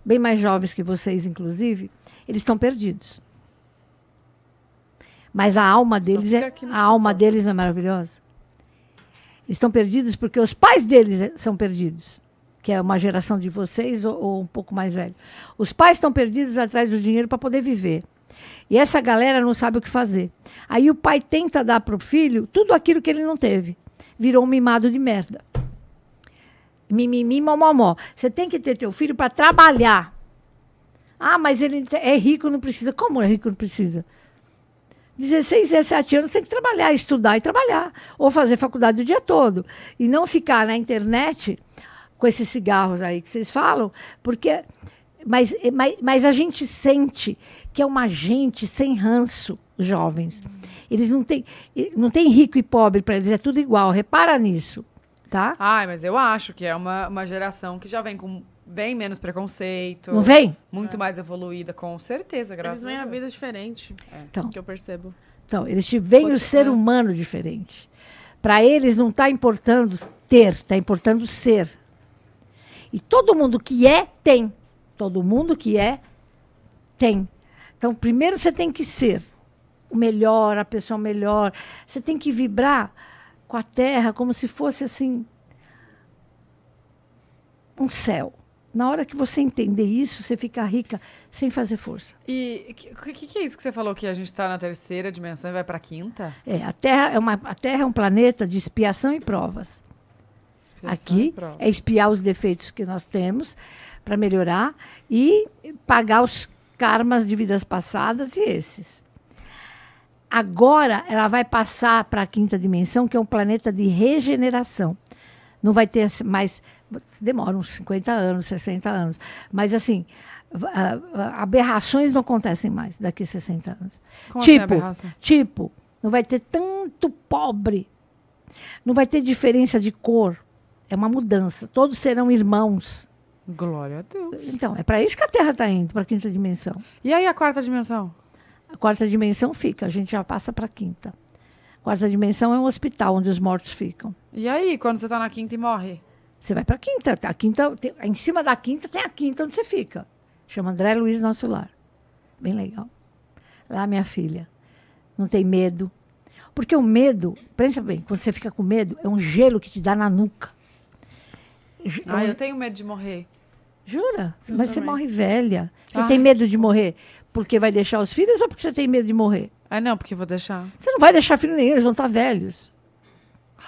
bem mais jovens que vocês, inclusive, eles estão perdidos. Mas a alma deles é a alma deles não é maravilhosa. Eles estão perdidos porque os pais deles é- são perdidos, que é uma geração de vocês ou, ou um pouco mais velho. Os pais estão perdidos atrás do dinheiro para poder viver. E essa galera não sabe o que fazer. Aí o pai tenta dar para o filho tudo aquilo que ele não teve. Virou um mimado de merda. Mimimi, momomó. Você tem que ter teu filho para trabalhar. Ah, mas ele é rico, não precisa. Como é rico, não precisa? 16, 17 anos tem que trabalhar, estudar e trabalhar. Ou fazer faculdade o dia todo. E não ficar na internet com esses cigarros aí que vocês falam, porque. Mas, mas, mas a gente sente que é uma gente sem ranço, jovens. Eles não têm, não tem rico e pobre para eles, é tudo igual. Repara nisso, tá? Ai, mas eu acho que é uma, uma geração que já vem com bem menos preconceito. Não vem? Muito mais evoluída, com certeza, Eles graças veem a a Deus. vida diferente, Então, que eu percebo. Então, eles veem o ser é. humano diferente. Para eles não está importando ter, está importando ser. E todo mundo que é, tem. Todo mundo que é, tem. Então, primeiro você tem que ser o melhor, a pessoa melhor. Você tem que vibrar com a terra como se fosse assim um céu. Na hora que você entender isso, você fica rica sem fazer força. E o que, que, que é isso que você falou que a gente tá na terceira dimensão e vai pra quinta? É, a Terra é, uma, a Terra é um planeta de expiação e provas. Expiação e Aqui prova. é espiar os defeitos que nós temos para melhorar e pagar os karmas de vidas passadas e esses. Agora ela vai passar para a quinta dimensão, que é um planeta de regeneração. Não vai ter assim mais. Demora uns 50 anos, 60 anos. Mas, assim, ah, ah, aberrações não acontecem mais daqui a 60 anos. Como assim, tipo, tipo, não vai ter tanto pobre. Não vai ter diferença de cor. É uma mudança. Todos serão irmãos. Glória a Deus. Então, é para isso que a Terra está indo, para a quinta dimensão. E aí a quarta dimensão? A quarta dimensão fica, a gente já passa para a quinta. A quarta dimensão é um hospital onde os mortos ficam. E aí, quando você tá na quinta e morre? Você vai para a quinta. A quinta tem- em cima da quinta tem a quinta onde você fica. Chama André Luiz Nosso Lar. Bem legal. Lá, minha filha. Não tem medo. Porque o medo, pensa bem, quando você fica com medo, é um gelo que te dá na nuca. Ah, é eu tenho medo de morrer. Jura? Eu Mas você também. morre velha. Você Ai. tem medo de morrer porque vai deixar os filhos ou porque você tem medo de morrer? Ah, não, porque vou deixar. Você não vai deixar filho nenhum, eles vão estar velhos.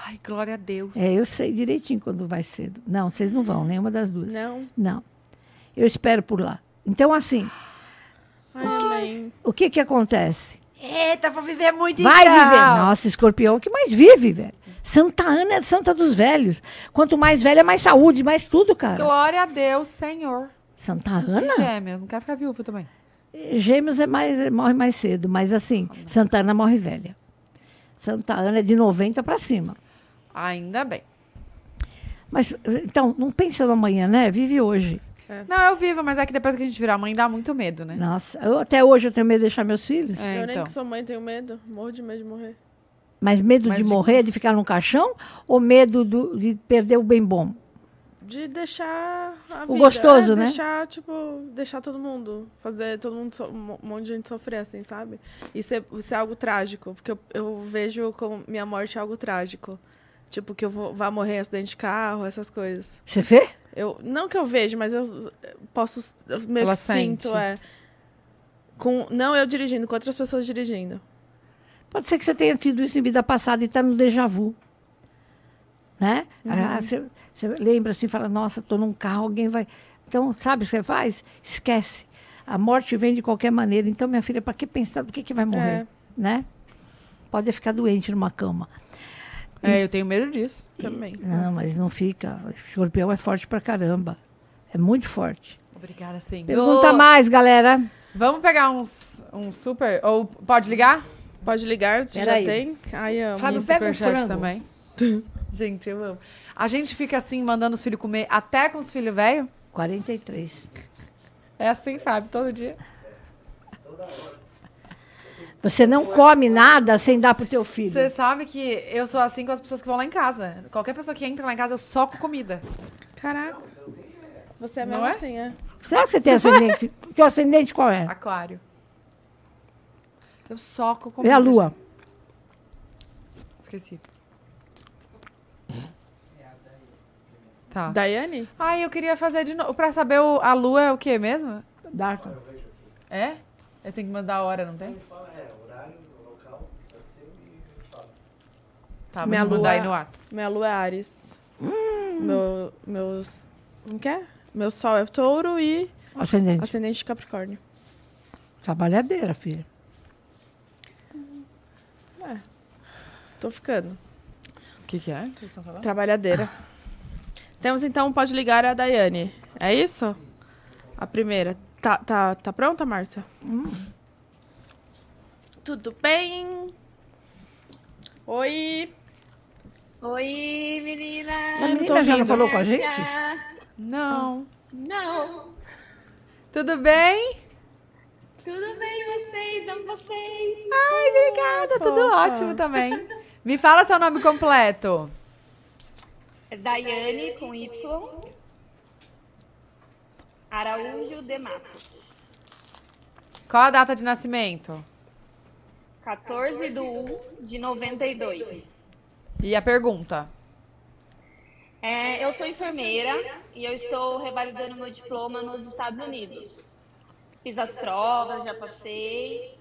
Ai, glória a Deus. É, eu sei direitinho quando vai cedo. Não, vocês não vão, nenhuma das duas. Não. Não. Eu espero por lá. Então, assim, Ai, amém. o que que acontece? Eita, vou viver muito Vai viver. Nossa, escorpião é o que mais vive, velho. Santa Ana é a santa dos velhos. Quanto mais velha, mais saúde, mais tudo, cara. Glória a Deus, Senhor. Santa E Ana? gêmeos, não quero ficar viúva também. Gêmeos é mais, é- morre mais cedo, mas assim, Santa Ana morre velha. Santa Ana é de 90 para cima. Ainda bem. Mas, então, não pensa no amanhã, né? Vive hoje. Não, eu vivo, mas é que depois que a gente virar mãe dá muito medo, né? Nossa, eu- até hoje eu tenho medo de deixar meus filhos. É, eu então. nem que sou mãe tenho medo. Morro de medo de morrer. Mas medo Mas de de- morrer, de ficar num caixão? Ou medo do- de perder o bem bom? De deixar a O vida. gostoso, é, né? Deixar, tipo, deixar todo mundo. Fazer todo mundo, so- um monte de gente sofrer, assim, sabe? E ser, ser algo trágico. Porque eu, eu vejo como minha morte é algo trágico. Tipo, que eu vou, vá morrer em acidente de carro, essas coisas. Você vê? Eu, não que eu vejo, mas eu posso. Eu meio Ela que sinto, sente. é. Com, não eu dirigindo, com outras pessoas dirigindo. Pode ser que você tenha tido isso em vida passada e está no déjà vu. Né? Ah, Você você lembra assim, fala, nossa, estou num carro, alguém vai. Então, sabe o que você faz? Esquece. A morte vem de qualquer maneira. Então, minha filha, para que pensar do que, que vai morrer? É. Né? Pode ficar doente numa cama. É, eu tenho medo disso. Também. Não, mas não fica. Escorpião é forte pra caramba. É muito forte. Obrigada, Senhor. Pergunta mais, galera. Vamos pegar uns, um super... Ou pode ligar? Pode ligar, já Peraí. tem? Ai, amo. Fábio, pega superchat frango. também. gente, eu amo. A gente fica assim, mandando os filhos comer até com os filhos velhos? 43. É assim, Fábio, todo dia. Você não come nada sem dar pro teu filho. Você sabe que eu sou assim com as pessoas que vão lá em casa. Qualquer pessoa que entra lá em casa, eu soco comida. Caraca. Você é Não mesmo é? assim, é? Será que você tem ascendente? Teu ascendente qual é? Aquário. Eu soco com É a lua. Esqueci. Tá. Daiane? Ai, eu queria fazer de novo. Pra saber o- a lua é o quê mesmo? Darton. É? Eu tenho que mandar a hora, não tem? Tá, vou Minha te mandar lua- aí no WhatsApp. Minha lua é Ares. Meu, meus. Como que é? Meu sol é touro e Ascendente. ascendente de Capricórnio. Trabalhadeira, filha. Tô ficando. O que que é? que vocês estão falando? Trabalhadeira. Temos então, pode ligar a Daiane. É isso? A primeira. Tá, tá, tá pronta, Márcia? Tudo bem? Oi. Oi, meninas! Tô menina já não ouvindo. falou com a gente? Não. Não! Tudo bem? Tudo bem, vocês? Amo vocês! Ai, obrigada. Tudo ótimo também. Me fala seu nome completo. É Daiane com Y. Araújo de Matos. Qual a data de nascimento? 14 de 1 de 92. E a pergunta? É, eu sou enfermeira e eu estou revalidando meu diploma nos Estados Unidos. Fiz as provas, já passei.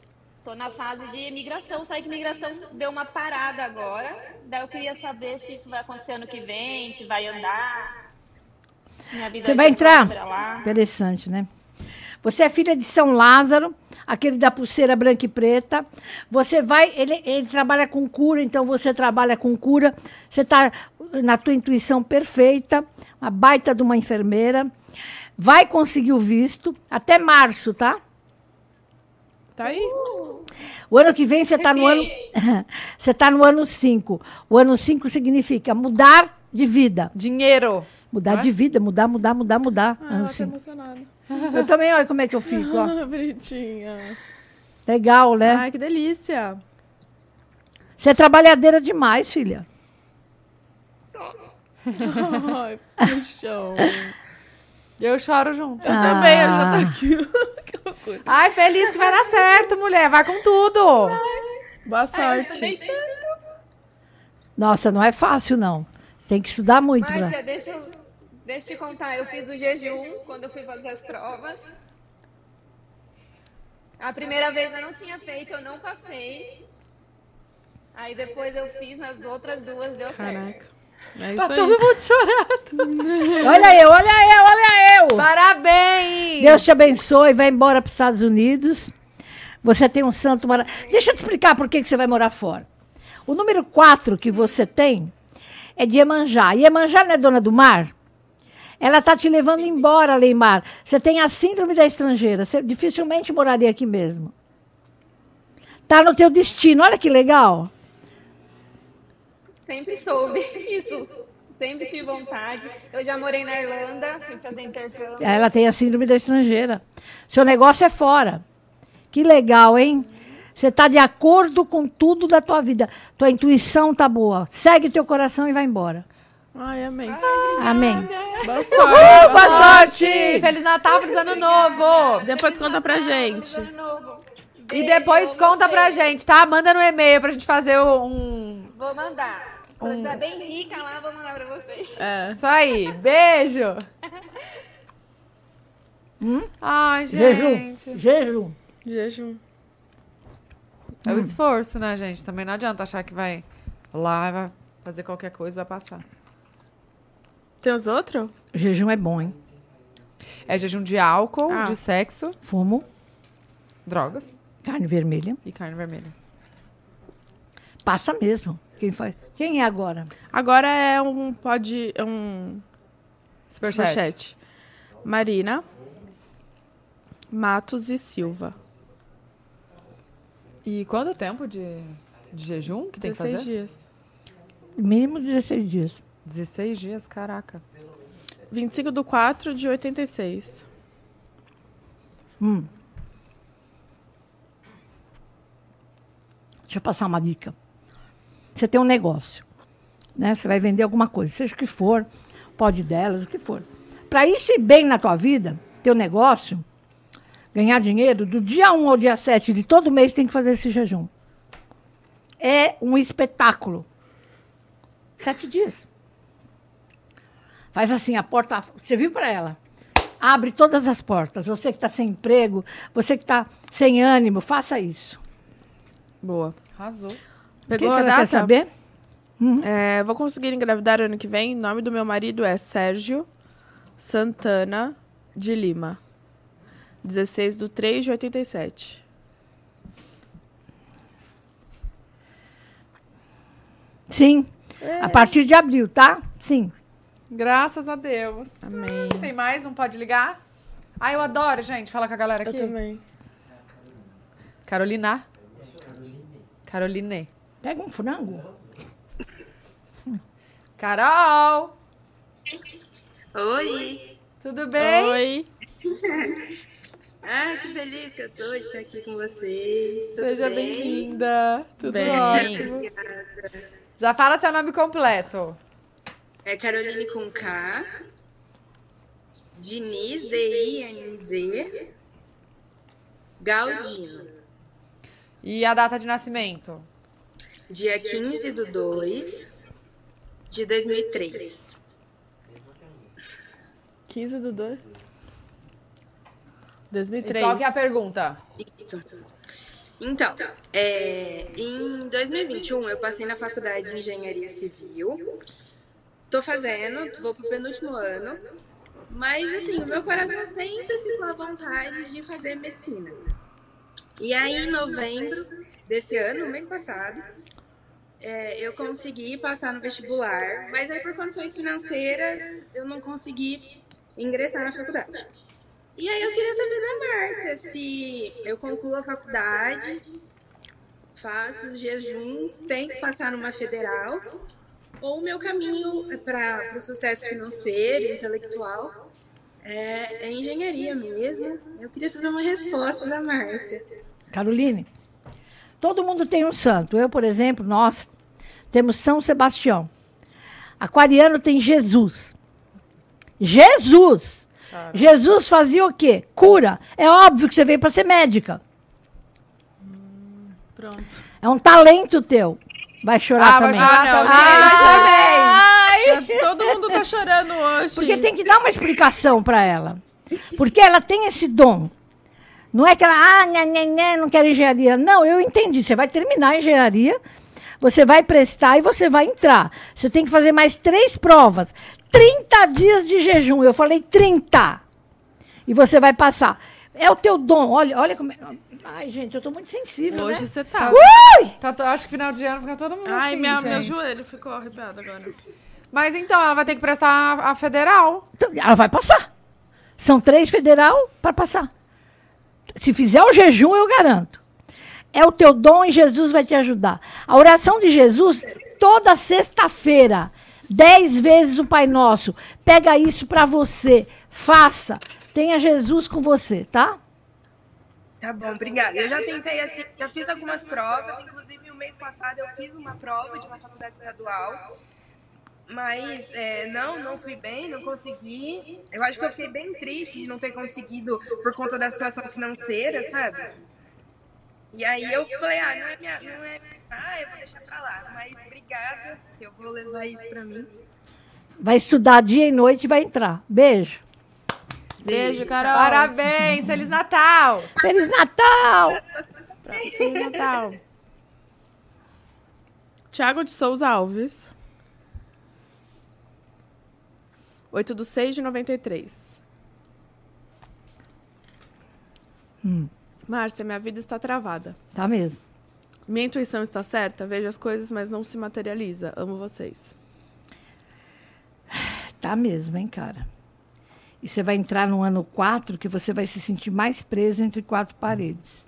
Estou na fase de imigração. Sei que imigração deu uma parada agora. Daí eu queria saber se isso vai acontecer ano que vem, se vai andar. Você vai entrar? Interessante, né? Você é filha de São Lázaro, aquele da pulseira branca e preta. Você vai, ele, ele trabalha com cura, então você trabalha com cura. Você está na tua intuição perfeita, uma baita de uma enfermeira. Vai conseguir o visto até março, tá? Tá aí? O ano que vem você está no ano. Você está no ano 5. O ano 5 significa mudar de vida. Dinheiro. Mudar é? de vida, mudar, mudar, mudar, mudar. Ah, ano tá 5. emocionada. Eu também, olha como é que eu fico, ó. Ah, bonitinha. Legal, né? Ai, que delícia. Você é trabalhadeira demais, filha. Só. Ai, paixão. Eu choro junto. Eu também, eu já Ah. tô aqui. que loucura. Ai, feliz que vai dar certo, mulher. Vai com tudo. Boa Ai, estudei sorte. tanto. Nossa, não é fácil, não. Tem que estudar muito. Pra... Márcia, deixa eu, deixa eu te contar. Eu fiz o jejum quando eu fui fazer as provas. A primeira vez eu não tinha feito, eu não passei. Aí depois eu fiz nas outras duas, deu certo. É Tá aí. todo mundo chorando. Olha eu, olha eu, olha eu! Parabéns. Deus te abençoe, vai embora para os Estados Unidos. Você tem um santo maravilhoso. Deixa eu te explicar por que, que você vai morar fora. O número 4 que você tem é de Iemanjá. E Iemanjá não é dona do mar? Ela está te levando embora, Leimar. Você tem a síndrome da estrangeira. Você dificilmente moraria aqui mesmo. Tá no teu destino. Olha que legal. Sempre soube isso. Sempre tive vontade. Eu já morei na Irlanda, fui fazer intercâmbio. Ela tem a síndrome da estrangeira. Seu negócio é fora. Que legal, hein? Você está de acordo com tudo da tua vida. Tua intuição tá boa. Segue teu coração e vai embora. Ai, amém. Amém. Boa Uhul, sorte. boa sorte! Feliz Natal, feliz Ano Novo. Depois conta pra gente. Ano novo. E depois conta você. pra gente, tá? Manda no e-mail pra gente fazer um... Vou mandar. Quando eu estiver bem rica lá, vou mandar pra vocês. É. Isso aí. Beijo. Ai, gente. Jejum. Jejum. Jejum. É o esforço, né, gente? Também não adianta achar que vai lá, vai fazer qualquer coisa e vai passar. Tem os outros? Jejum é bom, hein? É jejum de álcool, Ah. de sexo, Fumo, drogas carne vermelha. e carne vermelha. Passa mesmo. Quem faz? Quem é agora? Agora é um pode é um Superchat. superchat. Marina Matos e Silva. E quanto tempo de, de jejum que tem que 16 fazer? dias. Mínimo 16 dias. 16 dias, caraca. 25 do 4 de 86. Deixa eu passar uma dica. Você tem um negócio, né? Você vai vender alguma coisa, seja o que for, pode delas, o que for. Para isso ir bem na tua vida, teu negócio, ganhar dinheiro, do dia 1 ao dia 7 de todo mês tem que fazer esse jejum. É um espetáculo. Sete dias. Faz assim, a porta. Você viu para ela? Abre todas as portas. Você que está sem emprego, você que está sem ânimo, faça isso. Boa. Arrasou. O que, Pegou que a ela data? quer saber? É, vou conseguir engravidar ano que vem. O nome do meu marido é Sérgio Santana de Lima. 16 do 3 de 87. Sim. A partir de abril, tá? Sim. Graças a Deus. Amém. Tem mais? Não pode ligar? Ah, eu adoro, gente, falar com a galera aqui. também. Carolina. Caroline. Pega um frango. Carol! Oi! Tudo bem? Oi. Ah, que feliz que eu tô de estar aqui com vocês. Tudo Seja bem? bem-vinda. Tudo Bem. ótimo. Já fala seu nome completo. É Caroline com K. Diniz, D-I-N-Z. Galdino. E a data de nascimento? Dia 15 do 2 de 2003. 15 do 2. E 2003. qual que é a pergunta? Isso. Então, é, em 2021 eu passei na faculdade de engenharia civil. Tô fazendo, vou pro penúltimo ano. Mas assim, o meu coração sempre ficou à vontade de fazer medicina. E aí, em novembro desse ano, mês passado, é, eu consegui passar no vestibular, mas aí por condições financeiras eu não consegui ingressar na faculdade. E aí eu queria saber da Márcia se eu concluo a faculdade, faço os jejuns, tento passar numa federal, ou o meu caminho para o sucesso financeiro, intelectual, é, é engenharia mesmo. Eu queria saber uma resposta da Márcia. Caroline, todo mundo tem um santo. Eu, por exemplo, nós temos São Sebastião. Aquariano tem Jesus. Jesus! Jesus fazia o quê? Cura. É óbvio que você veio para ser médica. Pronto. É um talento teu. Vai chorar Ah, vai também. chorar também, Ah, também. Todo mundo tá chorando hoje. Porque tem que dar uma explicação para ela. Porque ela tem esse dom. Não é que ela, ah, nha, nha, nha, não quero engenharia. Não, eu entendi. Você vai terminar a engenharia, você vai prestar e você vai entrar. Você tem que fazer mais três provas. 30 dias de jejum. Eu falei 30. E você vai passar. É o teu dom. Olha, olha como é. Ai, gente, eu tô muito sensível. Hoje né? você tá. Ui! Tá, acho que final de ano fica todo mundo Ai, assim, minha, gente. meu joelho ficou arrepiado agora. Mas então, ela vai ter que prestar a, a federal. Então, ela vai passar. São três federal para passar. Se fizer o jejum, eu garanto. É o teu dom e Jesus vai te ajudar. A oração de Jesus, toda sexta-feira, dez vezes o Pai Nosso. Pega isso para você. Faça. Tenha Jesus com você, tá? Tá bom, obrigada. Eu já tentei assim, já fiz algumas provas, inclusive o mês passado eu fiz uma prova de uma faculdade estadual, mas é, não, não fui bem, não consegui. Eu acho que eu fiquei bem triste de não ter conseguido por conta da situação financeira, sabe? E aí eu falei, ah, não é minha, não é, ah, eu vou deixar pra lá, mas obrigada, eu vou levar isso pra mim. Vai estudar dia e noite e vai entrar. Beijo. Beijo, Carol. Parabéns, Feliz Natal! Feliz Natal! Feliz Natal. Tiago de Souza Alves. 8 do 6 de 93. Márcia, minha vida está travada. Tá mesmo. Minha intuição está certa? Vejo as coisas, mas não se materializa. Amo vocês. Tá mesmo, hein, cara? E você vai entrar no ano 4 que você vai se sentir mais preso entre quatro paredes.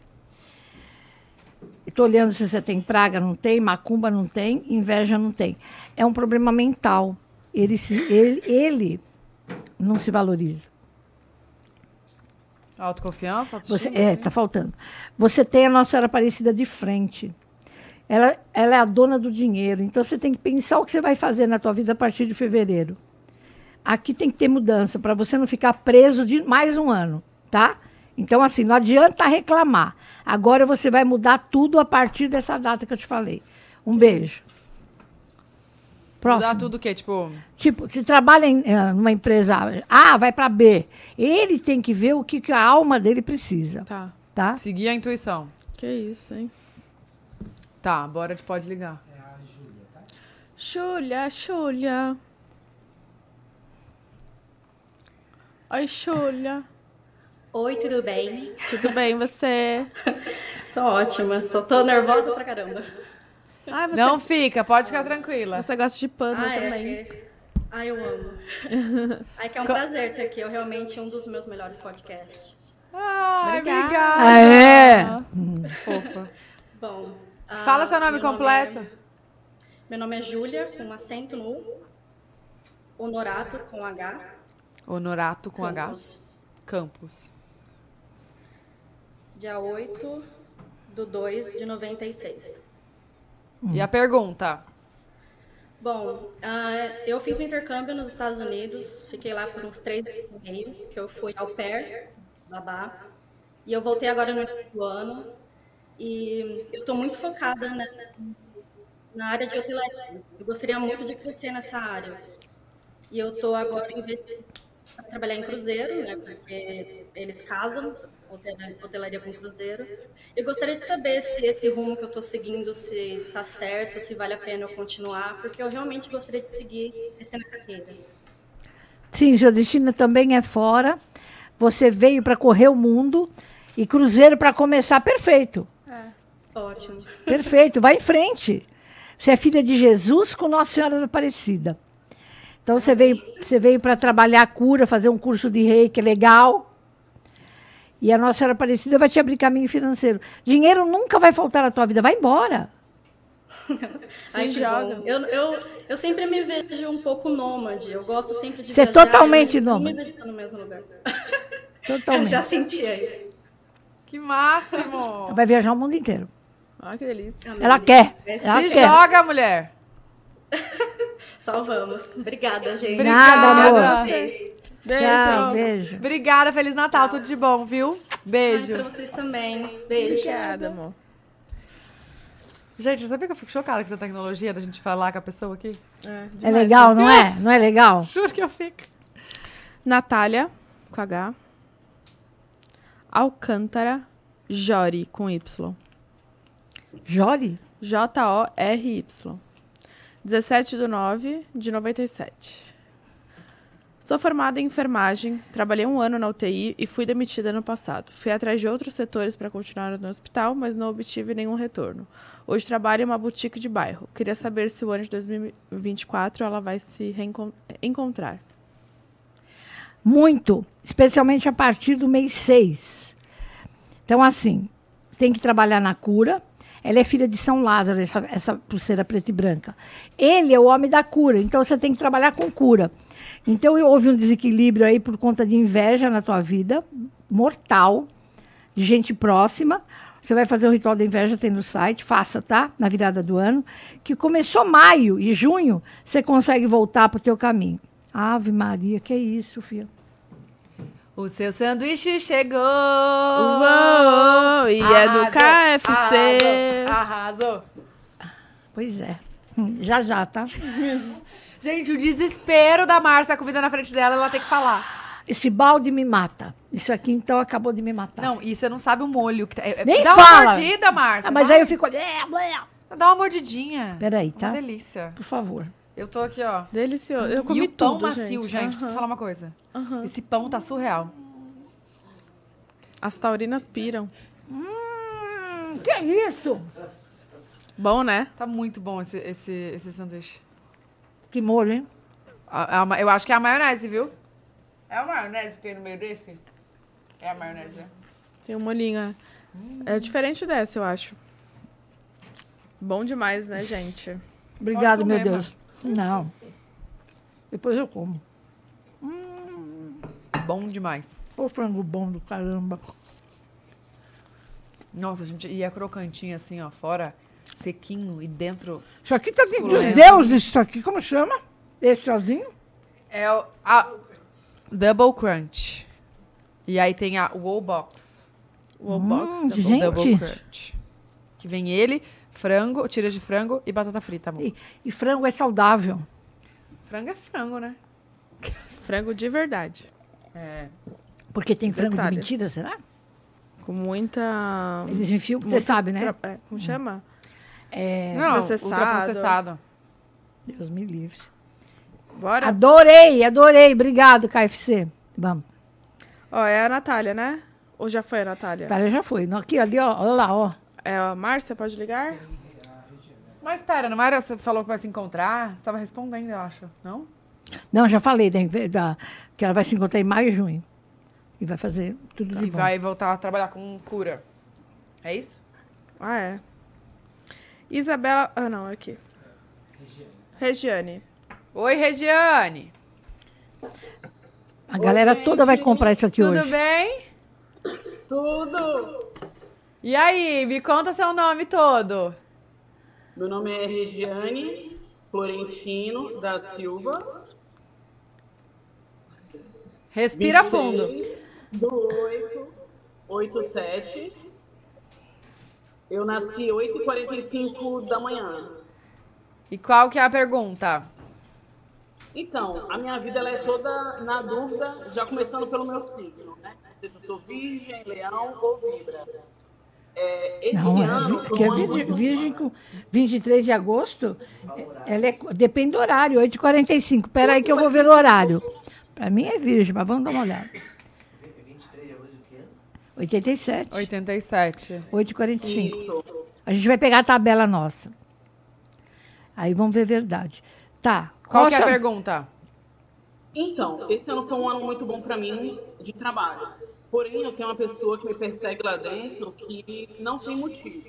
Estou olhando se você tem praga, não tem, macumba não tem, inveja não tem. É um problema mental. Ele, se, ele, ele não se valoriza. Autoconfiança, Você, autoestima? é, tá faltando. Você tem a Nossa Senhora Aparecida de frente. Ela, ela é a dona do dinheiro. Então você tem que pensar o que você vai fazer na tua vida a partir de fevereiro. Aqui tem que ter mudança para você não ficar preso de mais um ano, tá? Então, assim, não adianta reclamar. Agora você vai mudar tudo a partir dessa data que eu te falei. Um beijo. Próximo. Mudar tudo o quê? Tipo, Tipo, se trabalha em eh, numa empresa A, vai para B. Ele tem que ver o que, que a alma dele precisa, Tá. tá? seguir a intuição. Que isso, hein? Tá, bora, te pode ligar. Júlia, Júlia. Oi, Júlia. Oi, tudo bem? Tudo bem, você? Tô ótima, só tô nervosa pra caramba. Ai, você, Não fica, pode ficar tranquila. você gosta de panda Ai, também. é que... Ai, eu amo. Ai, que é um prazer ter aqui, é realmente um dos meus melhores podcasts. Ai, Obrigada. obrigada. Ah, é? Fofa. Bom... ah, Fala seu nome meu completo. é- Meu nome é Júlia, com acento no. Honorato, com H. Honorato com H. Campos. Campos. Dia 8 do 2 de 96. E a pergunta? Bom, ah, eu fiz um intercâmbio nos Estados Unidos, fiquei lá por uns três meses e meio, que eu fui ao pair, babá, e eu voltei agora no ano, e eu estou muito focada na, na área de hotelaria. Eu gostaria muito de crescer nessa área. E eu estou agora investindo para trabalhar em cruzeiro, né, porque eles casam, hotelaria, hotelaria com cruzeiro. Eu gostaria de saber se esse rumo que eu estou seguindo, se está certo, se vale a pena eu continuar, porque eu realmente gostaria de seguir crescendo a carreira. Sim, seu destino também é fora. Você veio para correr o mundo e cruzeiro para começar perfeito. Ótimo. Perfeito, vai em frente. Você é filha de Jesus com Nossa Senhora da Aparecida. Então você veio, você veio para trabalhar a cura, fazer um curso de reiki legal. E a Nossa Senhora Aparecida vai te abrir caminho financeiro. Dinheiro nunca vai faltar na tua vida, vai embora. Ai, que joga. Eu, eu, eu sempre me vejo um pouco nômade. Eu gosto sempre de Você é viajar, totalmente eu não nômade. me vejo no mesmo lugar. Eu Totalmente. já sentia isso. Que máximo! Vai viajar o mundo inteiro. Ai, que delícia. Ela quer. Ela Se quer. joga, mulher! Salvamos. Obrigada, gente. Nada, Obrigada. amor. Vocês. Beijo. Tchau, beijo. Obrigada, Feliz Natal, tudo de bom, viu? Ai, Beijo. pra vocês também. Beijo. Obrigada, amor. Gente, sabia que eu fico chocada com essa tecnologia da gente falar com a pessoa aqui? É legal, não é? Não é legal? Juro que eu fico. Natália, com H. Alcântara, Jori, com Y. Jore? J-O-R-Y. 17 de 9 de 97. Sou formada em enfermagem, trabalhei um ano na UTI e fui demitida no passado. Fui atrás de outros setores para continuar no hospital, mas não obtive nenhum retorno. Hoje trabalho em uma boutique de bairro. Queria saber se o ano de 2024 ela vai se encontrar. Muito, especialmente a partir do mês 6. Então, assim, tem que trabalhar na cura. Ela é filha de São Lázaro, essa, essa pulseira preta e branca. Ele é o homem da cura, então você tem que trabalhar com cura. Então, houve um desequilíbrio aí por conta de inveja na tua vida, mortal, de gente próxima. Você vai fazer o ritual da inveja, tem no site, faça, tá? Na virada do ano. Que começou maio e junho, você consegue voltar para o teu caminho. Ave Maria, que é isso, filha? O seu sanduíche chegou! Uou! E é do Arrasou, KFC. Arrasou, arrasou. Pois é. Hum, Já já, tá? Gente, o desespero da Márcia, a comida na frente dela, ela tem que falar. Esse balde me mata. Isso aqui, então, acabou de me matar. Não, e você não sabe o molho. Que tá, é- é- Nem Dá fala. uma mordida, Márcia. Ah, mas vai. aí eu fico... É. Dá uma mordidinha. Peraí, tá? Uma delícia. Por favor. Eu tô aqui, ó. Delicioso. Eu comi e o pão tudo, macio, gente. Aham. Preciso falar uma coisa. Aham. Esse pão tá surreal. As taurinas piram. Hum, que isso? Bom, né? Tá muito bom esse, esse, esse sanduíche. Que molho, hein? A- a eu acho que é a maionese, viu? É a maionese que tem no meio desse? É a maionese, né? Tem um molhinho. É É diferente dessa, eu acho. Bom demais, né, gente? Obrigado, comer, meu Deus. Não. Depois eu como. Bom demais. Ô, frango bom do caramba. Nossa, gente, e é crocantinho assim, ó, fora sequinho e dentro Isso aqui tá de, dos deuses, isso aqui. Como chama? Esse sozinho? é o a Double Crunch. E aí tem a Wallbox. Wallbox. Hum, double- gente. Double Crunch. Que vem ele, frango, tira de frango e batata frita, amor. E, e frango é saudável. Frango é frango, né? Frango de verdade. É. Porque tem frango Detalhe. de mentira, será? Com muita... Eles enfiam, você sabe, né? tra- é, como chama? É, Não, processado. ultraprocessado. Deus me livre. Bora? Adorei, adorei. Obrigado, KFC. Vamos. Ó, é a Natália, né? Ou já foi a Natália? Itália já foi. Não, Aqui, ali, ó. Olha lá, ó. É a Márcia, pode ligar? Mas pera, não era você falou que vai se encontrar? Você tava respondendo, eu acho. Não? Não, já falei da, da- que ela vai se encontrar em maio e junho. E vai fazer tudo de E bom. vai voltar a trabalhar com cura. É isso? Ah, é. Isabela... Ah, não, é aqui. Regiane. Oi, Regiane. A galera toda vai comprar isso aqui Tudo hoje. bem? Tudo! E aí, me conta seu nome todo. Meu nome é Regiane Florentino da Silva. Respira 23 fundo. Do 8, 87. Eu nasci 8h45 da manhã. E qual que é a pergunta? Então, a minha vida ela é toda na dúvida, já começando pelo meu signo, né? Se eu sou virgem, leão ou libra. É, Não, é, ano porque um a ano virgem, virgem com 23 de agosto, ela é, depende do horário, 8h45. Pera aí que eu vou ver o horário. Para mim é virgem, mas vamos dar uma olhada. 87, 87. 8h45. Isso. A gente vai pegar a tabela nossa. Aí vamos ver a verdade. Tá. Qual que é a sua- pergunta? Então, esse ano foi um ano muito bom para mim de trabalho. Porém, eu tenho uma pessoa que me persegue lá dentro que não tem motivo.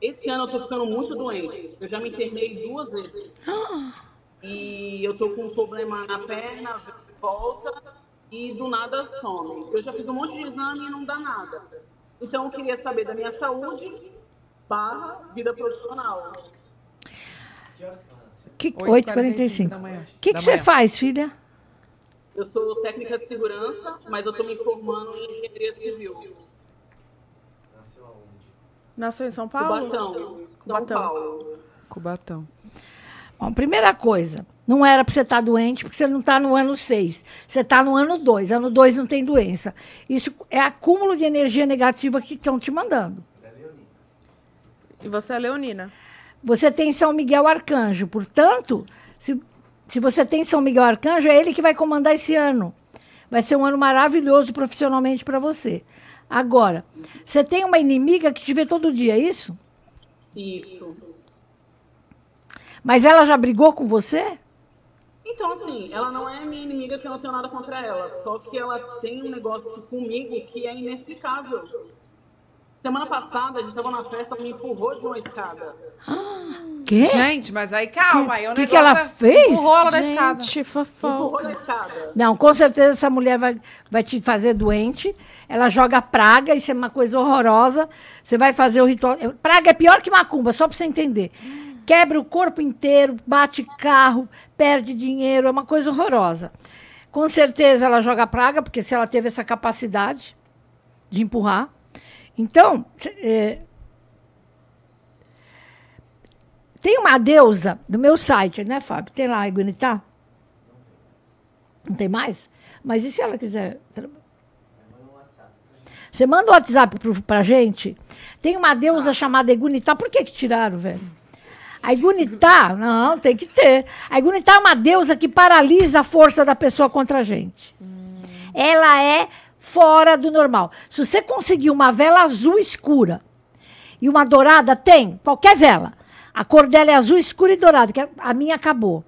Esse ano eu tô ficando muito doente. Eu já me internei duas vezes. E eu tô com um problema na perna, volta e do nada some. Eu já fiz um monte de exame e não dá nada. Então eu queria saber da minha saúde barra vida profissional. Que, 8h45 da 8h45. manhã. O que, que você faz, filha? Eu sou técnica de segurança, mas eu tô me formando em engenharia civil. Nasceu em São Paulo? Cubatão. São Cubatão. Paulo. Cubatão. Bom, primeira coisa, não era para você estar doente, porque você não está no ano 6. Você está no ano 2. Ano 2 não tem doença. Isso é acúmulo de energia negativa que estão te mandando. E você é leonina. Você tem São Miguel Arcanjo, portanto, se, se você tem São Miguel Arcanjo, é ele que vai comandar esse ano. Vai ser um ano maravilhoso profissionalmente para você. Agora, você tem uma inimiga que te vê todo dia, é isso? Isso. Mas ela já brigou com você? Então, assim, ela não é minha inimiga, que eu não tenho nada contra ela. Só que ela tem um negócio comigo que é inexplicável. Semana passada, a gente tava na festa, ela me empurrou de uma escada. Quê? Gente, mas aí calma. aí o que negócio que ela é- fez? Empurrou ela da escada. Gente, Empurrou fofoca. da escada. Não, com certeza essa mulher vai, vai te fazer doente. Ela joga praga, isso é uma coisa horrorosa. Você vai fazer o ritual. Praga é pior que macumba, só para você entender. Quebra o corpo inteiro, bate carro, perde dinheiro, é uma coisa horrorosa. Com certeza ela joga praga, porque se ela teve essa capacidade de empurrar. Então, é, tem uma deusa no meu site, né, Fábio? Tem lá, Iguanitá? Não tem mais? Mas e se ela quiser? Você manda o WhatsApp pro, pra gente. Tem uma deusa chamada Egunitá. Por que, que tiraram, velho? A Egunitá, não, tem que ter. A Egunitá é uma deusa que paralisa a força da pessoa contra a gente. Ela é fora do normal. Se você conseguir uma vela azul escura e uma dourada, tem, qualquer vela. A cor dela é azul escura e dourada, que a minha acabou.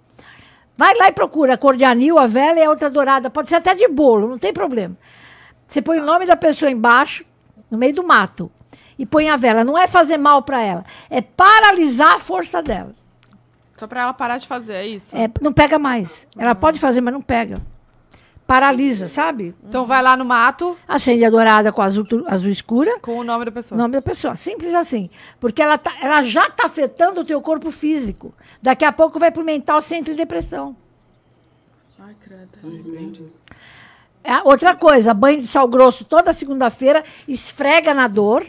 Vai lá e procura a cor de anil, a vela e a outra dourada. Pode ser até de bolo, não tem problema. Você põe o nome da pessoa embaixo, no meio do mato, e põe a vela. Não é fazer mal para ela, é paralisar a força dela. Só pra ela parar de fazer, é isso? É, não pega mais. Ela pode fazer, mas não pega. Paralisa, sabe? Então vai lá no mato Acende a dourada com azul, azul escura, com o nome da pessoa. nome da pessoa. Simples assim. Porque ela, tá- ela já está afetando o teu corpo físico. Daqui a pouco vai pro mental, centro e depressão. Ai, credo. É, outra coisa, banho de sal grosso toda segunda-feira, esfrega na dor,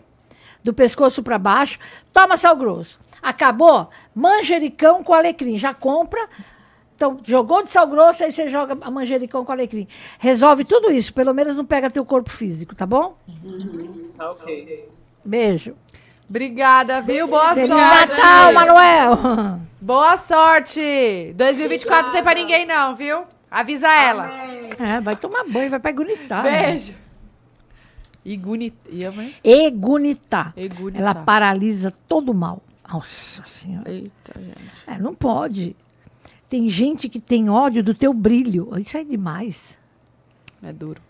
do pescoço para baixo, toma sal grosso. Acabou? Manjericão com alecrim. Já compra. Então, jogou de sal grosso, aí você joga a manjericão com alecrim. Resolve tudo isso, pelo menos não pega teu corpo físico, tá bom? Tá ok. Beijo. Obrigada, viu? Boa Feliz sorte. Natal, Manuel! Boa sorte. 2024 não tem pra ninguém não, viu? Avisa ela. É, vai tomar banho, vai pra Igunitar. Beijo. Igunita. Egunitar. Egunitar. Ela paralisa todo o mal. Nossa Senhora. Eita, gente. É, não pode. Tem gente que tem ódio do teu brilho. Isso é demais. É duro.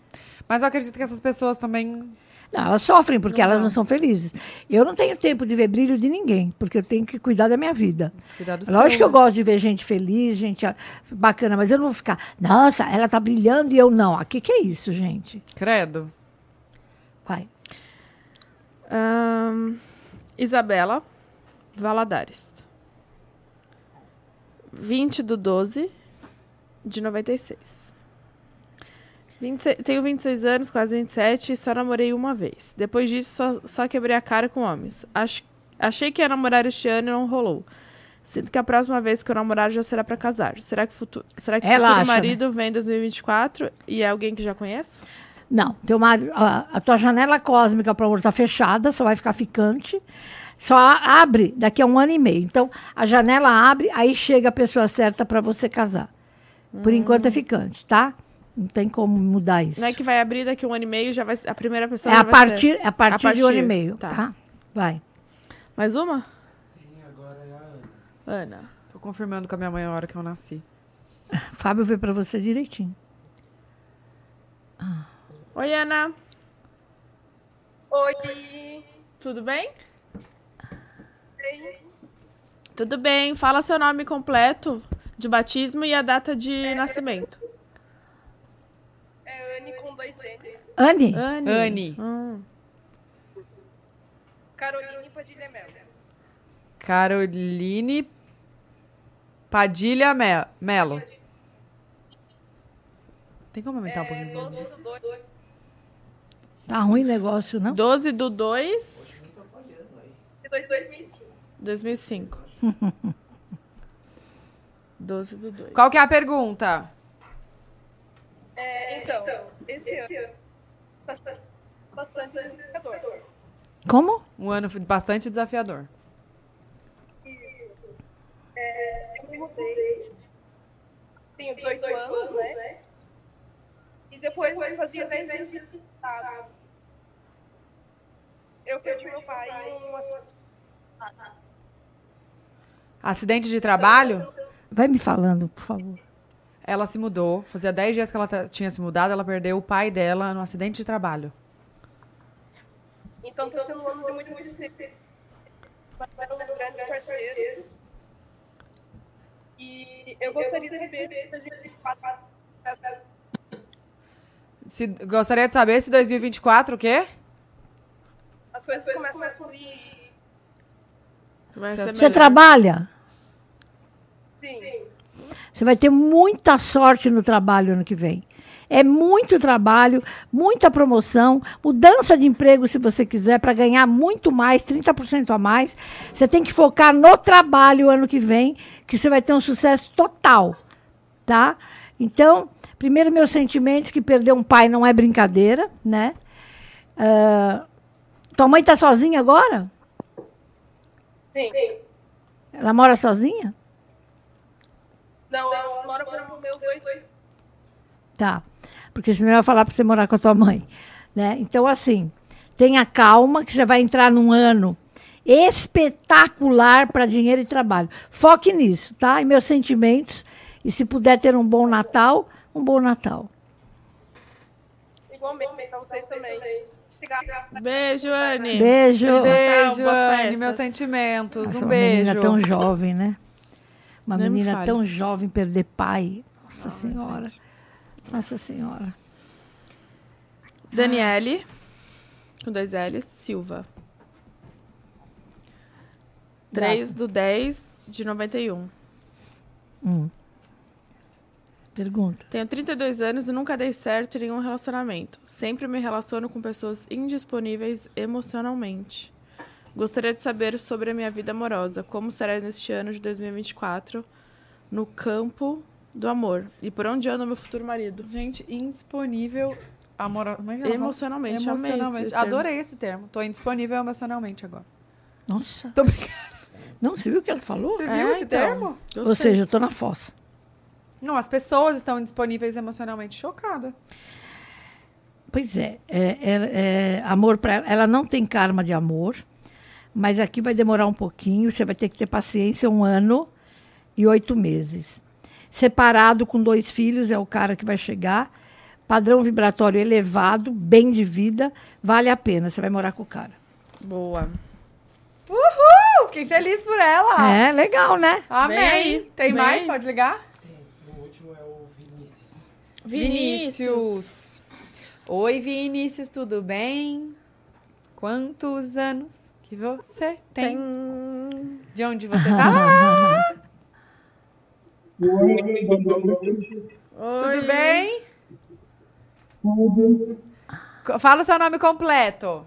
Mas eu acredito que essas pessoas também. Não, elas sofrem porque elas não são felizes. Eu não tenho tempo de ver brilho de ninguém, porque eu tenho que cuidar da minha vida. Cuidar do Lógico seu, que eu né? gosto de ver gente feliz, gente ah, bacana, mas eu não vou ficar, nossa, ela tá brilhando e eu não. Aqui que é isso, gente? Credo. Vai. Ahn, Isabela Valadares. 20 do 12 de 96. 26 tenho 26 anos, quase 27, e só namorei uma vez. Depois disso, só, só quebrei a cara com homens. Ach, achei que ia namorar este ano e não rolou. Sinto que a próxima vez que eu namorar já será pra casar. Será que, futu será que o Relaxa, futuro marido vem em 2024 e é alguém que já conhece? Não, teu marido, a, a tua janela cósmica para o amor está fechada, só vai ficar ficante. Só a- abre daqui a um ano e meio. Então, a janela abre, aí chega a pessoa certa para você casar. Por enquanto é ficante, tá? Não tem como mudar isso. Não é que vai abrir daqui a um ano e meio, já vai ser- a primeira pessoa É a vai partir, ser. é a partir, de um ano e partir, meio, tá. tá? Vai. Mais uma? Tem agora é a Ana. Ana. Tô confirmando com a minha mãe a hora que eu nasci. Fábio veio para você direitinho. Oi, Ana. Oi. Tudo bem? Tudo bem. Fala seu nome completo de batismo e a data de nascimento. É Anne com dois N's. Anne, Anne. Anne. Hum. Caroline Padilha Melo. Caroline Padilha Me- Melo. Tem como aumentar um É pouquinho? o volume? 12 do 2. Tá ruim o negócio, não? 12 do 2, de 2005. 2005. 12 do 2. Qual que é a pergunta? É, então, esse ano, bastante, bastante desafiador. Como? Um ano bastante desafiador. É, eu me mudei. Tenho 18 anos, né? E depois eu fazia 10 vezes de estado. Eu perdi meu pai em um acidente. Acidente de trabalho? Vai me falando, por favor. Ela se mudou. Fazia 10 dias que ela tinha se mudado. Ela perdeu o pai dela no acidente de trabalho. Então tá sendo um ano de muito, muito estresse. Mas grandes parceiros. E eu gostaria de saber Se, gostaria de saber se 2024 o quê? As coisas começam a fluir. Você Você trabalha? Sim. Você vai ter muita sorte no trabalho ano que vem. É muito trabalho, muita promoção, mudança de emprego se você quiser, para ganhar muito mais, 30% a mais. Você tem que focar no trabalho ano que vem, que você vai ter um sucesso total. Tá? Então, primeiro, meus sentimentos, que perder um pai não é brincadeira, né? Ah, tua mãe está sozinha agora? Sim. Ela mora sozinha? Não, eu moro com os meus dois. Tá. Porque senão eu ia falar para você morar com a tua mãe. Né? Então, assim, tenha calma que você vai entrar num ano espetacular para dinheiro e trabalho. Foque nisso, tá? E meus sentimentos. E se puder ter um bom Natal, um bom Natal. Igualmente, pra vocês também. Beijo, Anne. Beijo. Beijo, Anne. Meus sentimentos. Nossa, um uma beijo. menina tão jovem, né? Uma Nem me menina fale. tão jovem perder pai. Nossa Senhora. Nossa Senhora. Daniele, com dois L's, Silva. 3 do 10 de 91. Hum. Pergunta. Tenho 32 anos e nunca dei certo em nenhum relacionamento. Sempre me relaciono com pessoas indisponíveis emocionalmente. Gostaria de saber sobre a minha vida amorosa. Como será neste ano de 2024 no campo do amor? E por onde anda meu futuro marido? Gente, indisponível amor... é? Emocionalmente. Emocionalmente. esse termo. Adorei esse termo. Tô indisponível emocionalmente agora. Nossa. Tô brincando. Não, você viu o que ela falou? Você É, viu esse então. termo? Ou seja, eu tô na fossa. Não, as pessoas estão indisponíveis emocionalmente. Chocada. Pois é, é, é- é, amor para ela, ela não tem karma de amor, mas aqui vai demorar um pouquinho, você vai ter que ter paciência um ano e oito meses. Separado com dois filhos é o cara que vai chegar, padrão vibratório elevado, bem de vida, vale a pena, você vai morar com o cara. Boa. Uhul! Fiquei feliz por ela. É, legal, né? Amém. Tem vem mais? Pode ligar? O último é o Vinícius. Vinícius. Oi, Vinícius, tudo bem? Quantos anos que você tem? De onde você tá? Oi, boa noite. Tudo bem? Co- Fala o seu nome completo.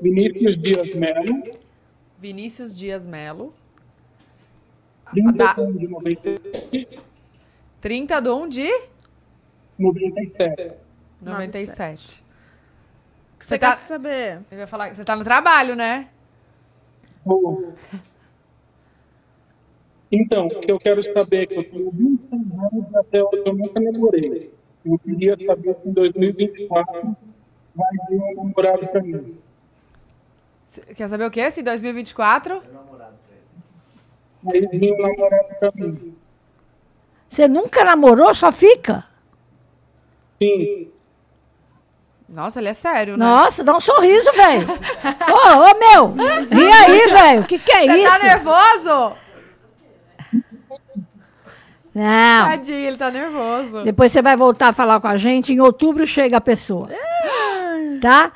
Vinícius Dias Melo, Vinícius Dias Melo. 31 de 97. 30 do 1 de 97. 97. Você Você quer tá, saber? eu ia falar que você tá no trabalho, né? Bom, Então, o que eu quero saber é que eu tenho 26 anos até hoje eu nunca namorei. Eu queria saber se em 2024 vai vir um namorado para mim. Quer saber o quê? Se 2024? Vai vir um namorado para mim. Você nunca namorou, só fica? Sim. Nossa, ele é sério, né? Nossa, dá um sorriso, velho. Ô, ô, meu, ri aí, velho. O que, que é Você isso? tá nervoso? Não. Tadinho, ele tá nervoso. Depois você vai voltar a falar com a gente. Em outubro chega a pessoa. Tá?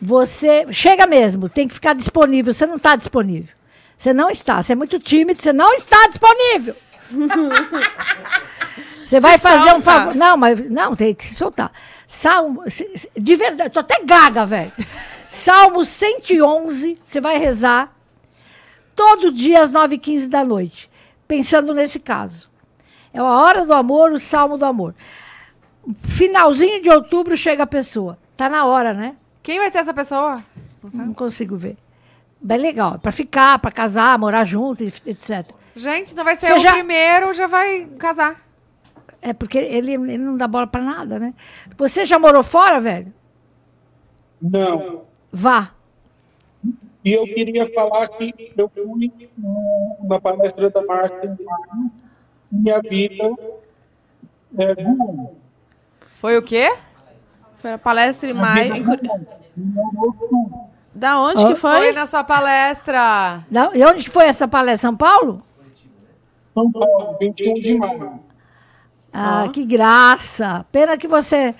Você. Chega mesmo, tem que ficar disponível. Você não está disponível. Você não está. Você é muito tímido, você não está disponível. Você vai fazer um favor. Não, mas. Não, tem que se soltar. Salmo. De verdade, tô até gaga, velho. Salmo 111, você vai rezar todo dia às 9h15 da noite. Pensando nesse caso. É a hora do amor, o salmo do amor. Finalzinho de outubro chega a pessoa. Tá na hora, né? Quem vai ser essa pessoa? Não consigo ver. Bem legal. Para ficar, para casar, morar junto, etc. Gente, não vai ser Você o já- primeiro, já vai casar. É porque ele, ele não dá bola para nada, né? Você já morou fora, velho? Não. Vá. E eu queria falar que eu fui na palestra da maio, minha vida é boa. Foi o quê? Foi a palestra em maio. em Curi- Da onde Ó. que Foi foi? na sua palestra. Da- E onde que foi essa palestra? São Paulo? São Paulo, 21 de maio. Ah, que graça. Pena que você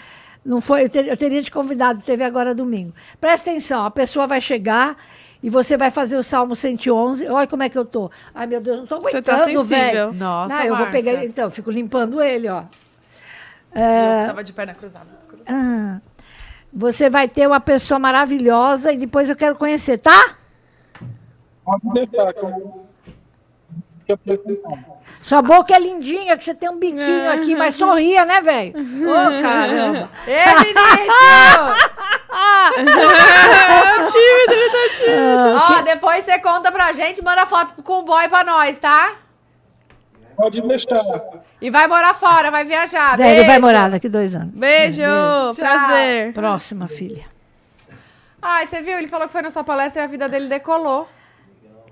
não foi. Eu, ter- eu teria te convidado, teve agora domingo. Presta atenção, a pessoa vai chegar e você vai fazer o Salmo 111. Olha como é que eu tô. Ai, meu Deus, não tô tá aguentando, velho. Nossa, Não, eu vou pegar. Então, eu fico limpando ele, ó. Eu tava de perna cruzada. desculpa. Ah, você vai ter uma pessoa maravilhosa e depois eu quero conhecer, tá? Pode deixar que eu te apresentar. Sua boca é lindinha, que você tem um biquinho aqui, mas sorria, né, velho? Ô, caramba. Ê, Vinícius! tímido, ele tá tímido. Ó, depois você conta pra gente, manda foto com o boy pra nós, tá? Pode deixar. E vai morar fora, vai viajar. É, ele vai Beijo. morar daqui dois anos. Beijo, Tchau. prazer. Próxima, filha. Ai, você viu? Ele falou que foi na sua palestra e a vida dele decolou.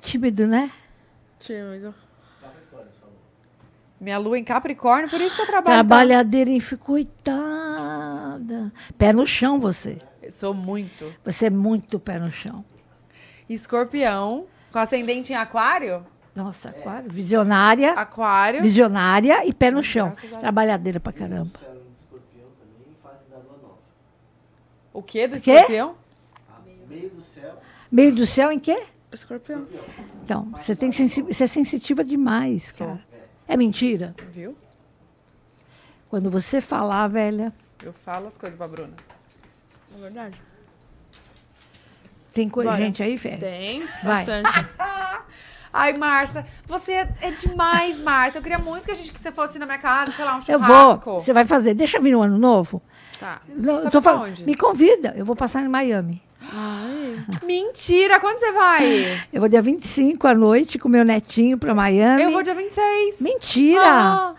Tímido, né? Tímido. Minha lua em Capricórnio, por isso que eu trabalho. Trabalhadeira, hein? Coitada. Pé no chão, você. Eu sou muito. Você é muito pé no chão. Escorpião, com ascendente em aquário. Nossa, aquário. Visionária. Aquário. Visionária e pé no chão. a Deus. Trabalhadeira pra caramba. O quê do Quê? escorpião? Meio do céu. Meio do céu em quê? Escorpião. Então, você, tem sensi- você é sensitiva demais, cara. É mentira? Viu? Quando você falar, velha, Eu falo as coisas pra Bruna. É verdade. tem co- Bora. gente aí, Fé? Tem, Vai. bastante. Ai, Márcia, você é, é demais, Márcia. Eu queria muito que a gente que você fosse na minha casa, sei lá, um Eu churrasco. vou. Você vai fazer. Deixa eu vir no ano novo. Tá. Não, eu tô pra falando. onde? Me convida. Eu vou passar em Miami. Mentira, quando você vai? Eu vou dia 25 à noite com meu netinho pra Miami. Eu vou dia 26. Mentira! Ah.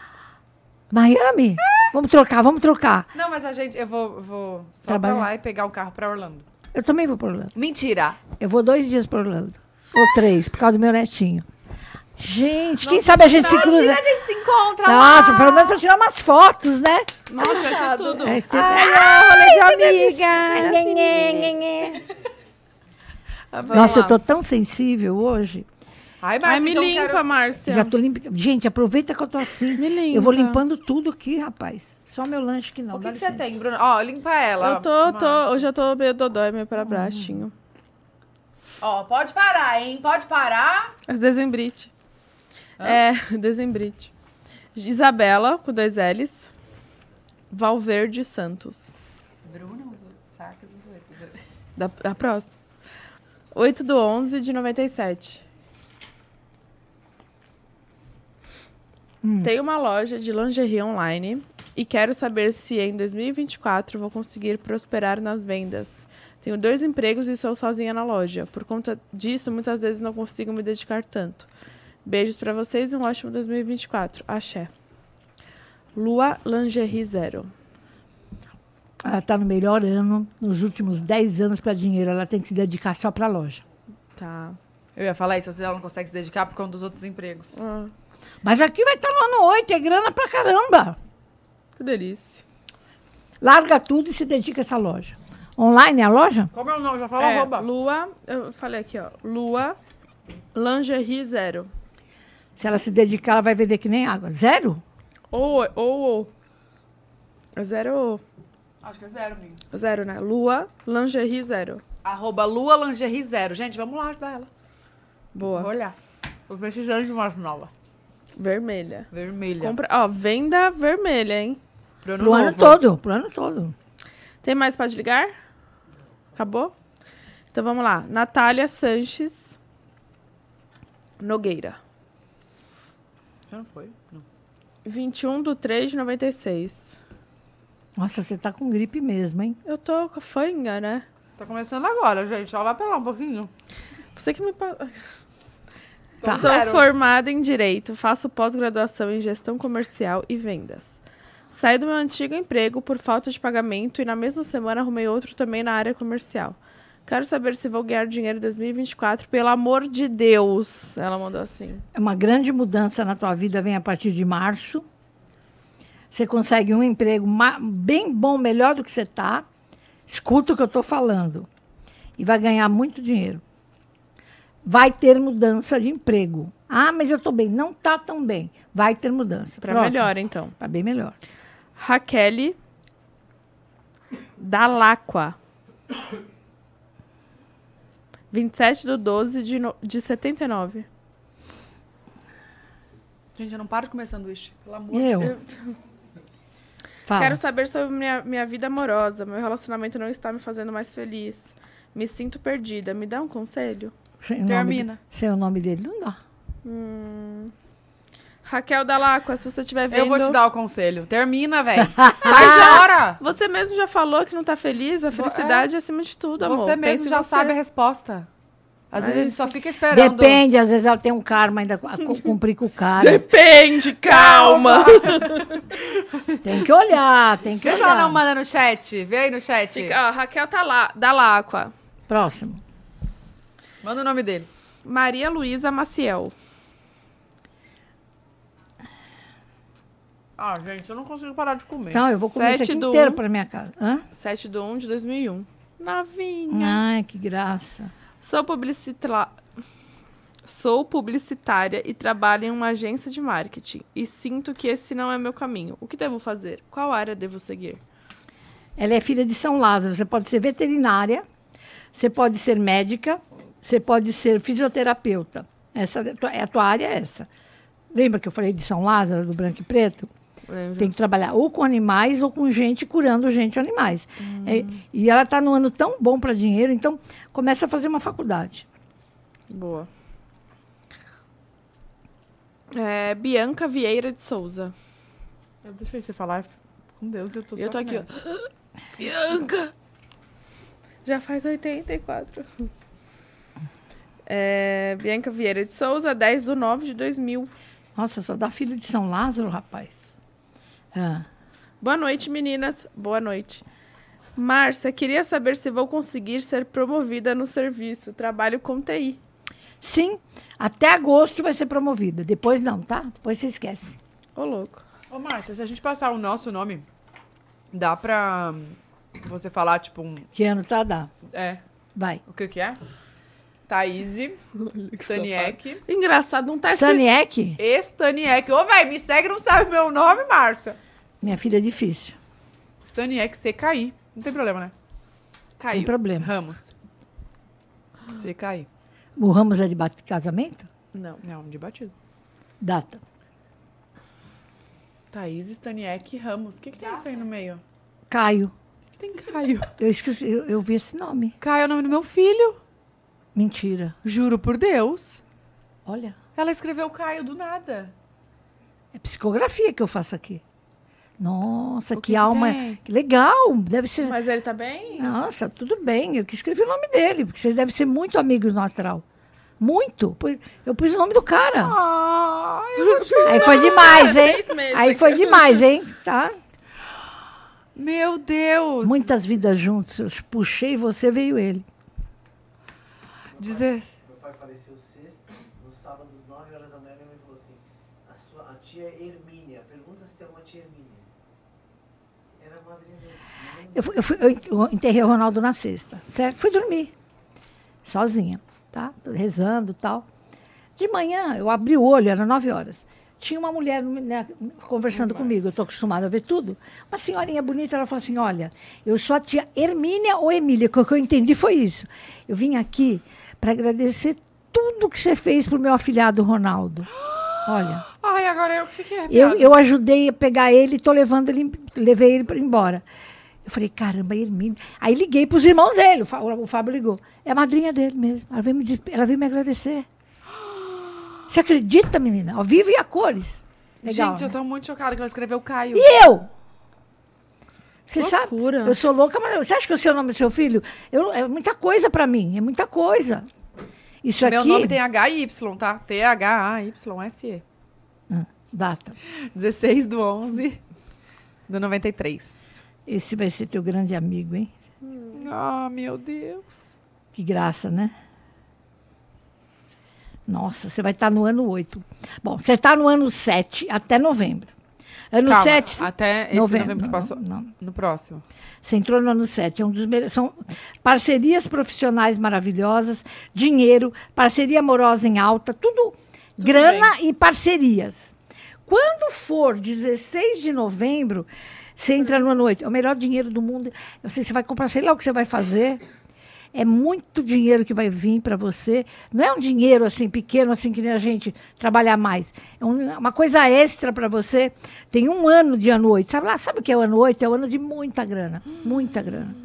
Miami? Vamos trocar, vamos trocar. Não, mas a gente, eu vou, vou só Trabalhar. pra lá e pegar um carro pra Orlando. Eu também vou pra Orlando. Mentira. Eu vou dois dias pra Orlando. Ou três, por causa do meu netinho. Gente, quem sabe a gente se cruza. a gente se encontra Nossa, lá. pelo menos pra tirar umas fotos, né? Nossa, isso é tudo. É, que- Ai, rolê de amiga. Ah, vamos Nossa, lá. eu tô tão sensível hoje. Ai, Ai, Márcia, me então limpa, quero... Márcia. Já tô limpa. Gente, aproveita que eu tô assim. Me limpa. Eu vou limpando tudo aqui, rapaz. Só meu lanche que não. O que, que você tem, Bruna? Ó, limpa ela. Eu tô, tô, Márcia. hoje eu tô meio dodói, meio para baixinho. Ó, pode parar, hein? Pode parar. As dezembrite. É, dezembrite. Isabela, com dois L's. Valverde Santos. Bruna sacas, ele. Da, da próxima. 8 do 11 de 97. Tenho uma loja de lingerie online e quero saber se em 2024 vou conseguir prosperar nas vendas. Tenho dois empregos e sou sozinha na loja. Por conta disso, muitas vezes não consigo me dedicar tanto. Beijos pra vocês e um ótimo 2024. Axé. Lua Lingerie Zero. Ela tá no melhor ano, nos últimos 10 anos para dinheiro. Ela tem que se dedicar só pra loja. Tá. Eu ia falar isso, às vezes ela não consegue se dedicar por conta dos outros empregos. Ah, Mas aqui vai estar no ano 8, é grana pra caramba. que delícia. Larga tudo e se dedica a essa loja. Online é a loja? Como é o nome? Já fala É. Lua, eu falei aqui, ó. Lua Lingerie Zero. Se ela se dedicar, ela vai vender que nem água. Zero? Ou, ou, ou. É Zero ou. Acho que é zero, amigo. Zero, né? Lua Lingerie Zero. Arroba Lua Lingerie Zero. Gente, vamos lá ajudar ela. Boa. Vou olhar. Tô precisando de uma nova. Vermelha. Vermelha. Compra, ó, venda vermelha, hein? Pro ano Pro ano todo. Pro ano todo. Tem mais pra ligar? Acabou? Então vamos lá. Natália Sanches Nogueira. Não foi? Não. 21 do 3 de 96. Nossa, você tá com gripe mesmo, hein? Eu tô com a fanga, né? Tá começando agora, gente. Só vai pra lá um pouquinho. Você que me. Tá. Sou formada em Direito, faço pós-graduação em Gestão Comercial e Vendas. Saí do meu antigo emprego por falta de pagamento e na mesma semana arrumei outro também na área comercial. Quero saber se vou ganhar dinheiro em 2024, pelo amor de Deus. Ela mandou assim. É uma grande mudança na tua vida, vem a partir de março. Você consegue um emprego bem bom, melhor do que você está. Escuta o que eu estou falando. E vai ganhar muito dinheiro. Vai ter mudança de emprego. Ah, mas eu estou bem. Não está tão bem. Vai ter mudança. Próximo. melhor, então. Para bem melhor. Raquel Dalacqua. 27 de 12 de, no, de 79. Gente, eu não paro de comer sanduíche. Pelo amor E eu? de Deus. Fala. Quero saber sobre minha, minha vida amorosa. Meu relacionamento não está me fazendo mais feliz. Me sinto perdida. Me dá um conselho? Sem Termina. de- Sem o nome dele, não dá. Hum. Raquel Dalacqua, se você estiver vendo... Eu vou te dar o conselho. Termina, velho. Sai fora. Você mesmo já falou que não tá feliz. A felicidade é, acima de tudo, amor. Você Pense mesmo em já você. sabe a resposta. Às vezes a gente só fica esperando. Depende, às vezes ela tem um karma ainda a cu- cumprir com o cara. Depende, calma. Tem que olhar, tem que Vê se ela olhar. não manda no chat. Vê aí no chat. Fica- ó, Raquel tá lá, Dalacqua. Próximo. Manda o nome dele. Maria Luísa Maciel. Ah, gente, eu não consigo parar de comer. Então, eu vou comer isso Sete aqui do inteiro um. para minha casa. Hã? 7 de 1 de 2001. Novinha. Ai, que graça. Sou publicita... Sou publicitária e trabalho em uma agência de marketing. E sinto que esse não é meu caminho. O que devo fazer? Qual área devo seguir? Ela é filha de São Lázaro. Você pode ser veterinária, você pode ser médica, você pode ser fisioterapeuta. Essa é é a tua área é essa. Lembra que eu falei de São Lázaro, do branco e preto? É, Tem que trabalhar ou com animais ou com gente curando gente ou animais. É, e ela está no ano tão bom para dinheiro, então começa a fazer uma faculdade. Boa. É, Bianca Vieira de Souza. Eu deixei você falar. Com Deus, eu tô só Eu tô aqui, ó. Bianca! Já faz 84. É, Bianca Vieira de Souza, 10 de 9 de 2000. Nossa, só dá filho de São Lázaro, rapaz. Ah, Boa noite, meninas. Boa noite. Márcia, queria saber se vou conseguir ser promovida no serviço. Trabalho com TI. sim, até agosto vai ser promovida. Depois não, tá? Depois você esquece. Ô, louco. Ô, Márcia, se a gente passar o nosso nome, dá pra você falar, tipo, um. Que ano tá? Dá. É. Vai. O que que é? Thaís, Staniek. Engraçado, não tá escrito. Saniek, Staniek. Ô, velho, me segue, não sabe meu nome, Márcia. minha filha é difícil. Staniek, CKI. Não tem problema, né? Tem Caiu. problema. Ramos. CKI. O Ramos é de bate- casamento? Não, não, de batido. Data. Thaís, Staniek, Ramos. O que, que tem isso aí no meio? Caio. Tem Caio. Eu esqueci, eu, eu vi esse nome. Caio é o nome do meu filho. Mentira. Juro por Deus. Olha, Ela escreveu Caio do nada. é psicografia que eu faço aqui. Nossa, que, que alma. tem? Que legal. Deve ser. Mas ele tá bem? Nossa, tudo bem. Eu que escrevi o nome dele, porque vocês devem ser muito amigos no astral. Muito. Eu pus o nome do cara. Achei- Aí foi demais, hein? Aí foi demais, hein? Tá? Meu Deus. Muitas vidas juntos. Eu puxei você, veio ele. Dizer. Meu pai faleceu sexta, no sábado, às 9 horas da manhã, minha mãe falou assim: a, sua, a tia Hermínia, pergunta se tem alguma tia Hermínia. Era a madrinha dele. Eu, eu fui- eu en- eu enterrei o Ronaldo na sexta, certo? Fui dormir, sozinha, tá? Rezando e tal. De manhã, eu abri o olho, era nove horas. Tinha uma mulher né, conversando comigo, eu estou acostumada a ver tudo. Uma senhorinha bonita, ela falou assim: Olha, eu sou a tia Hermínia ou Emília, que eu entendi foi isso. Eu vim aqui para agradecer tudo que você fez pro meu afilhado Ronaldo. Olha. Ai, agora eu fiquei Eu, arrepiada. eu ajudei a pegar ele e tô levando ele, levei ele para embora. Eu falei, caramba, Hermínio. Aí liguei para os irmãos dele, o Fá- o Fábio ligou. É a madrinha dele mesmo. Ela veio me, ela veio me agradecer. Você acredita, menina? Ao vivo e a cores. Legal, Gente, eu né? tô muito chocada que ela escreveu Caio. E eu? Você sabe? Loucura. Eu sou louca, mas você acha que eu sei o nome do seu filho? Eu, é muita coisa para mim, é muita coisa. Isso Meu aqui. nome tem H-Y, tá? T-H-A-Y-S-E. Data. 16 do 11 do 93. Esse vai ser teu grande amigo, hein? Ah, meu Deus. Que graça, né? Nossa, você vai estar no ano 8. Bom, você está no ano 7 até novembro. Ano Calma, 7. até esse novembro, que não, passou. não. No próximo. Você entrou no ano 7. É um dos são parcerias profissionais maravilhosas, dinheiro, parceria amorosa em alta, tudo, grana e parcerias. Quando for 16 de novembro, você entra no ano 8. É o melhor dinheiro do mundo. Eu sei, você vai comprar, sei lá o que você vai fazer. É muito dinheiro que vai vir para você. Não é um dinheiro assim pequeno, assim que nem a gente trabalhar mais. É um- uma coisa extra para você. Tem um ano de ano 8. Sabe lá, sabe o que é o ano 8? É o ano de muita grana. Muita grana.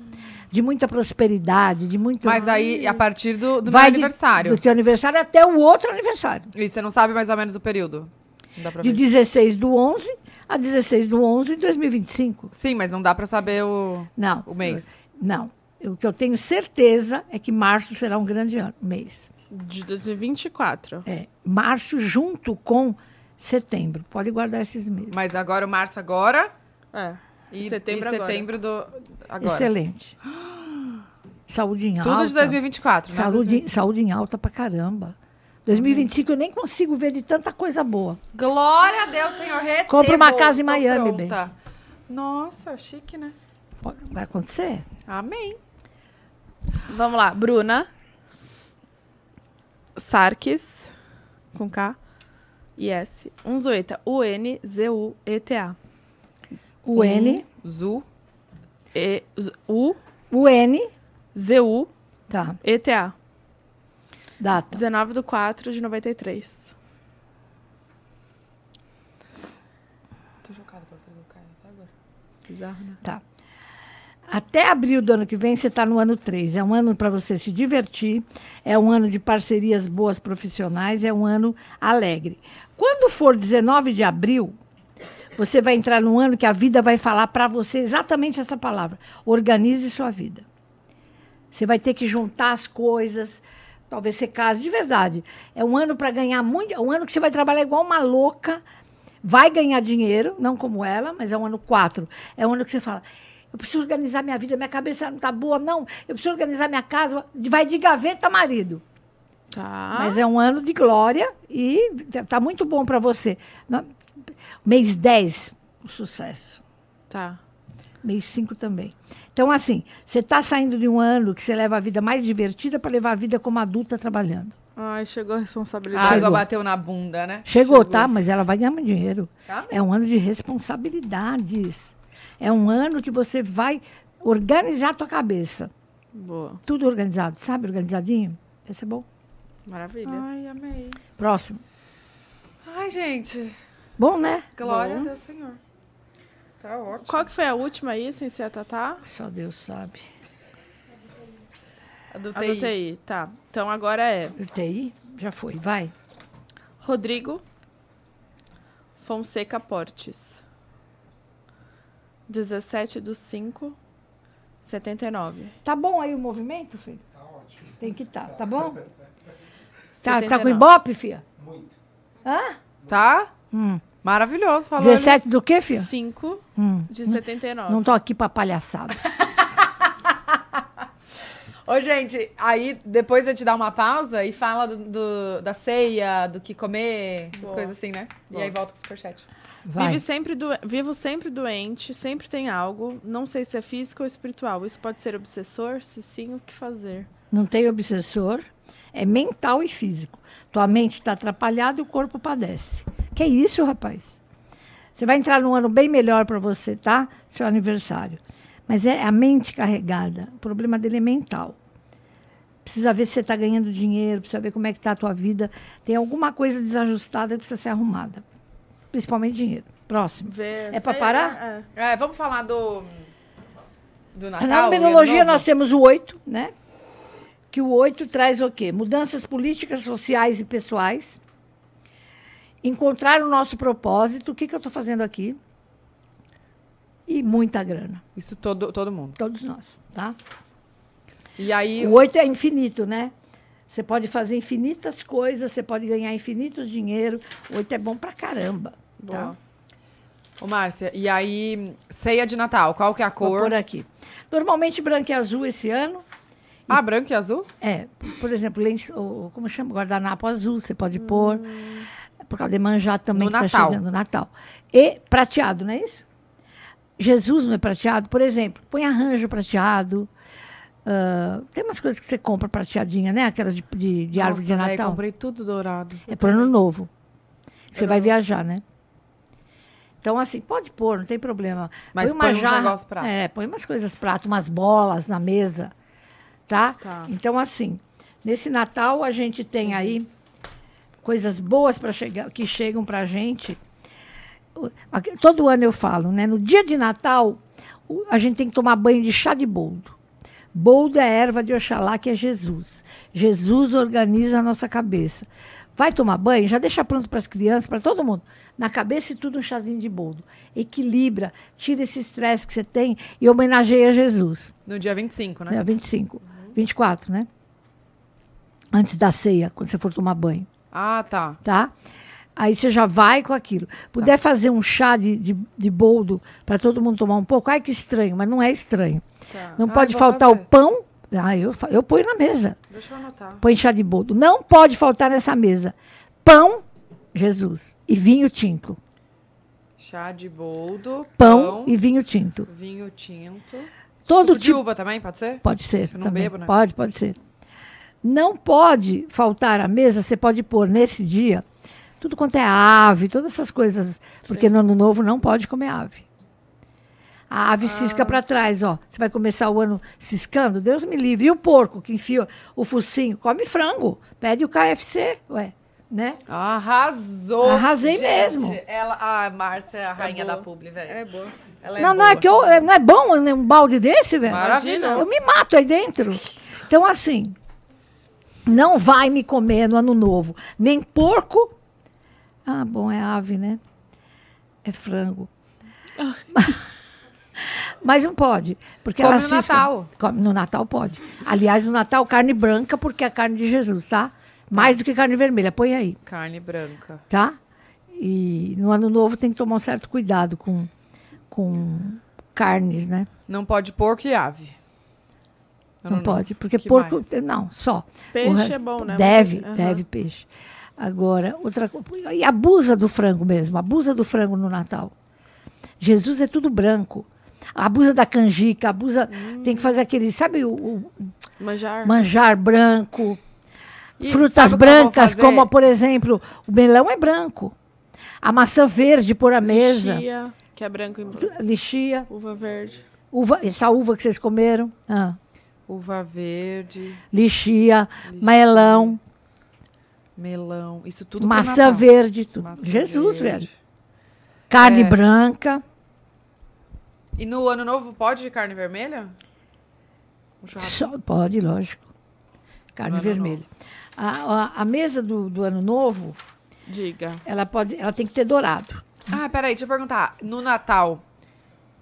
De muita prosperidade, de muito. Mas aí, a partir do, do meu Vai de- aniversário. do teu aniversário até o outro aniversário. E você não sabe mais ou menos o período? De ver. 16 do 11 a 16 do 11 de 2025. Sim, mas não dá pra saber o, Não. o mês. Não. O que eu tenho certeza é que março será um grande ano, mês. De 2024. É, março junto com setembro. Pode guardar esses meses. Mas agora o março agora É. e Setembro e agora. setembro do agora. Excelente. Saúde em alta. Tudo de 2024, né? Saúde, 2025. saúde em alta pra caramba. 2025 eu nem consigo ver de tanta coisa boa. Glória a Deus, Senhor. Recebo. Compra uma casa em Miami, pronta. Nossa, chique, né? Vai acontecer? Amém. Vamos lá. Bruna. Sarkis. Com K. E S. Unzueta. U-N-Z-U-E-T-A. O N, Zu. E, Z- U. o N, Z-U. tá, E-T-A. data. 19 de 4 de 93. Tô chocada com a do Caio até agora. Bizarro, né? Tá. Até abril do ano que vem, você está no ano 3. É um ano para você se divertir, é um ano de parcerias boas profissionais, é um ano alegre. Quando for 19 de abril, você vai entrar num ano que a vida vai falar para você exatamente essa palavra: organize sua vida. Você vai ter que juntar as coisas, talvez você case de verdade. É um ano para ganhar muito, é um ano que você vai trabalhar igual uma louca, vai ganhar dinheiro, não como ela, mas é um ano 4. É um ano que você fala: eu preciso organizar minha vida, minha cabeça não está boa, não. Eu preciso organizar minha casa. Vai de gaveta, marido. Tá. Mas é um ano de glória e tá muito bom para você. Mês 10, um sucesso. Tá. Mês 5 também. Então, assim, você está saindo de um ano que você leva a vida mais divertida para levar a vida como adulta trabalhando. Ai, chegou a A responsabilidade. água Chegou. bateu na bunda, né? Chegou, tá? Mas ela vai ganhar muito dinheiro. Tá É um ano de responsabilidades. É um ano que você vai organizar a tua cabeça. Boa. Tudo organizado, sabe? Organizadinho. Vai ser bom. Maravilha. Ai, amei. Próximo. Ai, gente. Bom, né? Glória Bom. a Deus, Senhor. Tá ótimo. Qual que foi a última aí, sem ser a Tatá? Só Deus sabe. A do A do TI, tá. Então agora é UTI? Já foi, vai. Rodrigo Fonseca Portes. 17 do 5, 79. Tá bom aí o movimento, filho? Tá ótimo. Tem que estar, tá, tá bom? Tá, tá com 79. ibope, filha? Muito. Hã? Tá? Hum. Maravilhoso. Falou 17 do quê, filha? 5 Hum. de 79. Não tô aqui pra palhaçada. Ô, gente, aí depois eu te dar uma pausa e fala do, do- da ceia, do que comer, as Boa. coisas assim, né? E Boa. aí volta com o superchat. Vive sempre do... Vivo sempre doente, sempre tem algo. Não sei se é físico ou espiritual. Isso pode ser obsessor? Se sim, o que fazer? Não tem obsessor, é mental e físico. Tua mente está atrapalhada e o corpo padece. Que isso, rapaz? Você vai entrar num ano bem melhor para você, tá? Seu aniversário. Mas é a mente carregada. O problema dele é mental. Precisa ver se você está ganhando dinheiro, precisa ver como é que está a tua vida. Tem alguma coisa desajustada que precisa ser arrumada. Principalmente dinheiro. Próximo. Ver É pra ceia, parar? É. É, vamos falar do. Do Natal. Na numerologia nós temos o oito, né? Que o oito traz o quê? Mudanças políticas, sociais e pessoais. Encontrar o nosso propósito. O que, que eu estou fazendo aqui? E muita grana. Isso todo, todo mundo. Todos nós, tá? E aí. O oito é infinito, né? Você pode fazer infinitas coisas, você pode ganhar infinitos dinheiro. O oito é bom pra caramba. Tá? Ô, Márcia, e aí, ceia de Natal, qual que é a Vou cor? pôr aqui. Normalmente branco e azul esse ano. Ah, branco e azul? É, por exemplo, como chama? Guardanapo azul, você pode pôr. Por causa de manjar também No que está Natal. chegando, Natal. E prateado, não é isso? Jesus não é prateado? Por exemplo, põe arranjo prateado. ah, tem umas coisas que você compra prateadinha, né? Aquelas de, de, de árvore de Nossa, véi, Natal. comprei tudo dourado. É para ano novo. Você vai viajar, né? Então, assim, pode pôr, não tem problema. Mas uma põe jarra- negócios prato. É, põe umas coisas prato, umas bolas na mesa, tá? Tá. Então, assim, nesse Natal a gente tem aí coisas boas para chegar, que chegam pra gente. O- aqui- Todo ano eu falo, né? No dia de Natal, a gente tem que tomar banho de chá de boldo. Boldo é a erva de Oxalá, que é Jesus. Jesus organiza a nossa cabeça. Vai tomar banho, já deixa pronto para as crianças, para todo mundo. Na cabeça e tudo um chazinho de boldo. Equilibra, tira esse estresse que você tem e homenageia Jesus. No dia 25, né? Dia 25. 24, né? Antes da ceia, quando você for tomar banho Ah, tá. tá? Aí você já vai com aquilo. Puder fazer um chá de, de, de boldo para todo mundo tomar um pouco, ai que estranho, mas não é estranho. Tá. Não Ah, pode faltar o fazer. pão. Ah, eu, eu ponho na mesa. Deixa eu anotar. Põe chá de boldo. Não pode faltar nessa mesa. Pão, Jesus. E vinho tinto. Chá de boldo, Pão, e vinho tinto. vinho tinto. Todo Suco de tipo. uva também, pode ser? Pode ser. Eu não também. bebo, né? Pode, pode ser. Não pode faltar à mesa, você pode pôr nesse dia tudo quanto é ave, todas essas coisas. Porque no ano novo não pode comer ave. A ave Ah. cisca para trás, ó. Você vai começar o ano ciscando, Deus me livre. E o porco que enfia o focinho, come frango. Pede o KFC, ué. né? Arrasou. Arrasei gente. mesmo. Ela, a Márcia é a rainha boa. da publi, velho. É boa. Ela não, não boa. é que eu, é- não é bom né, um balde desse, velho? Maravilhoso. Eu me mato aí dentro. Então, assim, não vai me comer no ano novo. Nem porco. Ah, bom, é ave, né? É frango. Mas não pode. Porque Come no Natal. Come no Natal pode. Aliás, no Natal, carne branca, porque é a carne de Jesus, tá? Mais do que carne vermelha. Põe aí Carne branca. tá? E no ano novo tem que tomar um certo cuidado com, com carnes, né? Não pode porco e ave. Não, novo. pode, porque Que porco. mais? Não, só. Peixe resto- é bom, né? Deve, Aham. deve peixe. Agora, outra coisa. E abusa do frango mesmo, abusa do frango no Natal. Jesus é tudo branco. Abusa da canjica, abusa. Tem que fazer aquele, sabe, o, o Manjar. manjar branco. E frutas brancas, como, por exemplo, o melão é branco. A maçã verde por a mesa. Lixia, que é branco e Lixia. uva verde. Uva, essa uva que vocês comeram. Ah, Uva verde, lixia, melão, melão, isso tudo maçã verde. Tudo. Maçã Jesus, verde. velho. Carne É. branca. E no ano novo pode carne vermelha? Um. Só, pode, lógico. Carne vermelha. A, a, a mesa do, do ano novo, Diga. ela, pode, ela tem que ter dourado. Ah, peraí, deixa eu perguntar. No Natal,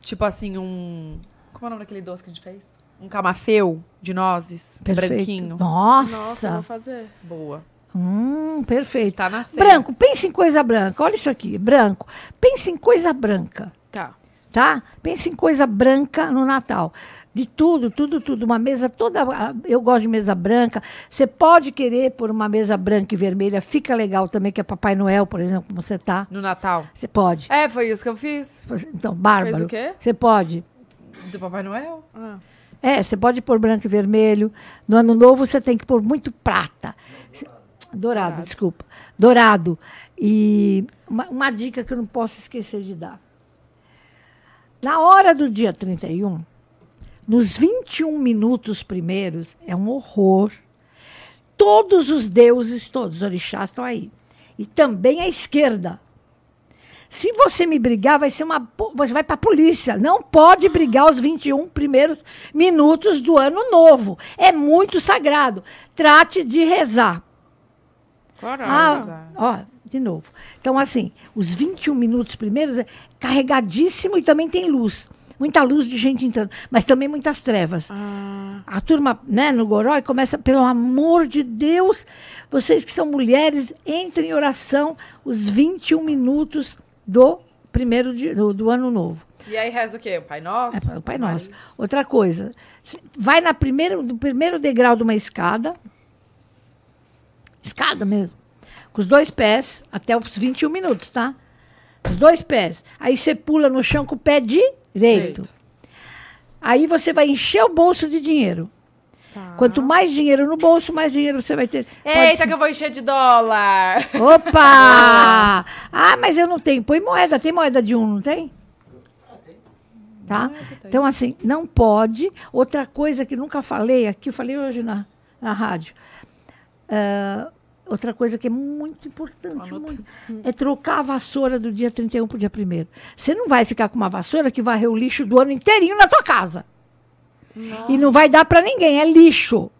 tipo assim, um... Como é o nome daquele doce que a gente fez? Um camafeu de nozes, Perfeito. branquinho. Nossa. Nossa, eu vou fazer. Boa. Hum, perfeito. Tá na ceia. Branco, pense em coisa branca. Olha isso aqui, branco. Pense em coisa branca. Tá. Tá? Pense em coisa branca no Natal. De tudo, tudo, tudo. Uma mesa toda. Eu gosto de mesa branca. Você pode querer pôr uma mesa branca e vermelha. Fica legal também, que é Papai Noel, por exemplo, como você tá. No Natal. Você pode. É, foi isso que eu fiz. Então, bárbaro. Fez o quê? Você pode. Do Papai Noel. Ah. É, você pode pôr branco e vermelho. No ano novo você tem que pôr muito prata. Dourado, desculpa. Dourado. E uma, uma dica que eu não posso esquecer de dar. Na hora do dia 31, nos 21 minutos primeiros, é um horror. Todos os deuses, todos os orixás estão aí. E também a esquerda. Se você me brigar, vai ser uma. Você vai para a polícia. Não pode brigar os 21 primeiros minutos do ano novo. É muito sagrado. Trate de rezar. Ah, ó, de novo. Então, assim, os 21 minutos primeiros é carregadíssimo e também tem luz. Muita luz de gente entrando, mas também muitas trevas. A turma, né, no Gorói começa, pelo amor de Deus, vocês que são mulheres, entrem em oração os 21 minutos do primeiro dia, do, do ano novo. E aí reza o quê? O Pai Nosso? É, o Pai Nosso. Outra coisa, vai na primeiro, no primeiro degrau de uma escada, escada mesmo, com os dois pés, até os 21 minutos, tá? Os dois pés. Aí você pula no chão com o pé direito. Direito. Aí você vai encher o bolso de dinheiro. Quanto mais dinheiro no bolso, mais dinheiro você vai ter. Eita, ser- que eu vou encher de dólar. Opa! ah, mas eu não tenho. Põe moeda. Tem moeda de um, não tem? Tá? Então, assim, não pode. Outra coisa que nunca falei aqui, eu falei hoje na, na rádio. Ah, outra coisa que é muito importante muito, é trocar a vassoura do dia 31 para o dia 1 Você não vai ficar com uma vassoura que varreu o lixo do ano inteirinho na tua casa. E não vai dar para ninguém, é lixo.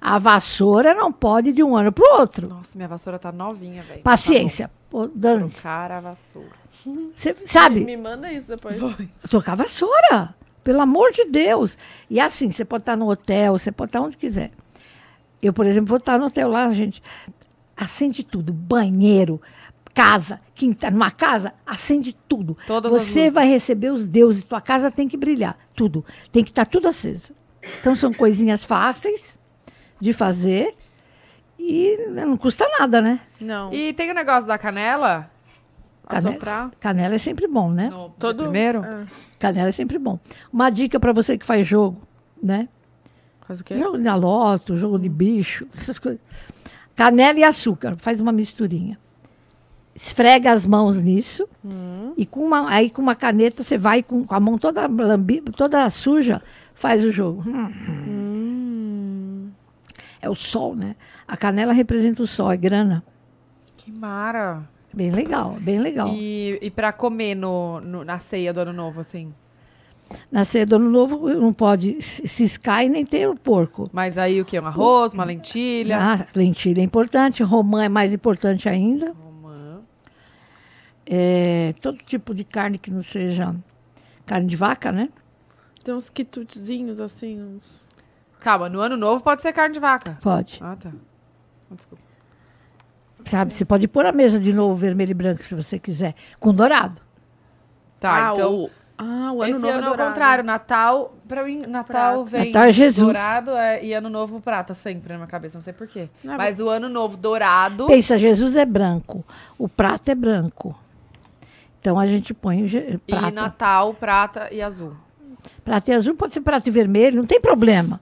A vassoura não pode de um ano para o outro. Nossa, minha vassoura tá novinha, velho. Paciência. Tá dane-se. Trocar a vassoura. Cê sabe? Me manda isso depois. Trocar vassoura. Pelo amor de Deus. E assim, você pode estar no hotel, você pode estar onde quiser. Eu, por exemplo, vou estar no hotel lá, gente. Acende tudo. Banheiro, casa, quinta, numa casa, acende tudo. Todas as você vai receber os deuses. Tua casa tem que brilhar. Tudo. Tem que estar tudo aceso. Então são coisinhas fáceis de fazer. E não custa nada, né? Não. E tem o negócio da canela? Cane- Assoprar? Canela é sempre bom, né? No Todo- primeiro? Ah. Canela é sempre bom. Uma dica para você que faz jogo, né? Faz o quê? Jogo de loto, jogo de bicho, essas coisas. Canela e açúcar, faz uma misturinha. Esfrega as mãos nisso e com uma, aí com uma caneta você vai com, com a mão toda lambi, toda suja, faz o jogo. Hum. É o sol, né? A canela representa o sol, é grana. Que mara. Bem legal, bem legal. E, e pra comer no, no- na ceia do ano novo, assim? Na ceia do ano novo não pode se- ciscar e nem ter o porco. Mas aí o que? Um arroz, uma lentilha? Ah, lentilha é importante, romã é mais importante ainda. Romã. É, todo tipo de carne que não seja carne de vaca, né? Tem uns quitutezinhos, assim, uns... Calma, no ano novo pode ser carne de vaca? Pode. Ah, tá. Desculpa. Sabe, você pode pôr a mesa de novo vermelho e branco se você quiser, com dourado. Tá, Ah, então... o- Ah, o ano Esse novo ano é é o dourado. contrário. Natal, pra mim, Natal Prata. vem Natal é Jesus. dourado é, e ano novo prata, sempre na minha cabeça, não sei porquê. Não, Mas o ano novo dourado... Pensa, Jesus é branco, o prato é branco. Então a gente põe o ge- E prata. Natal, prata e azul. Prata e azul pode ser prata e vermelho, não tem problema.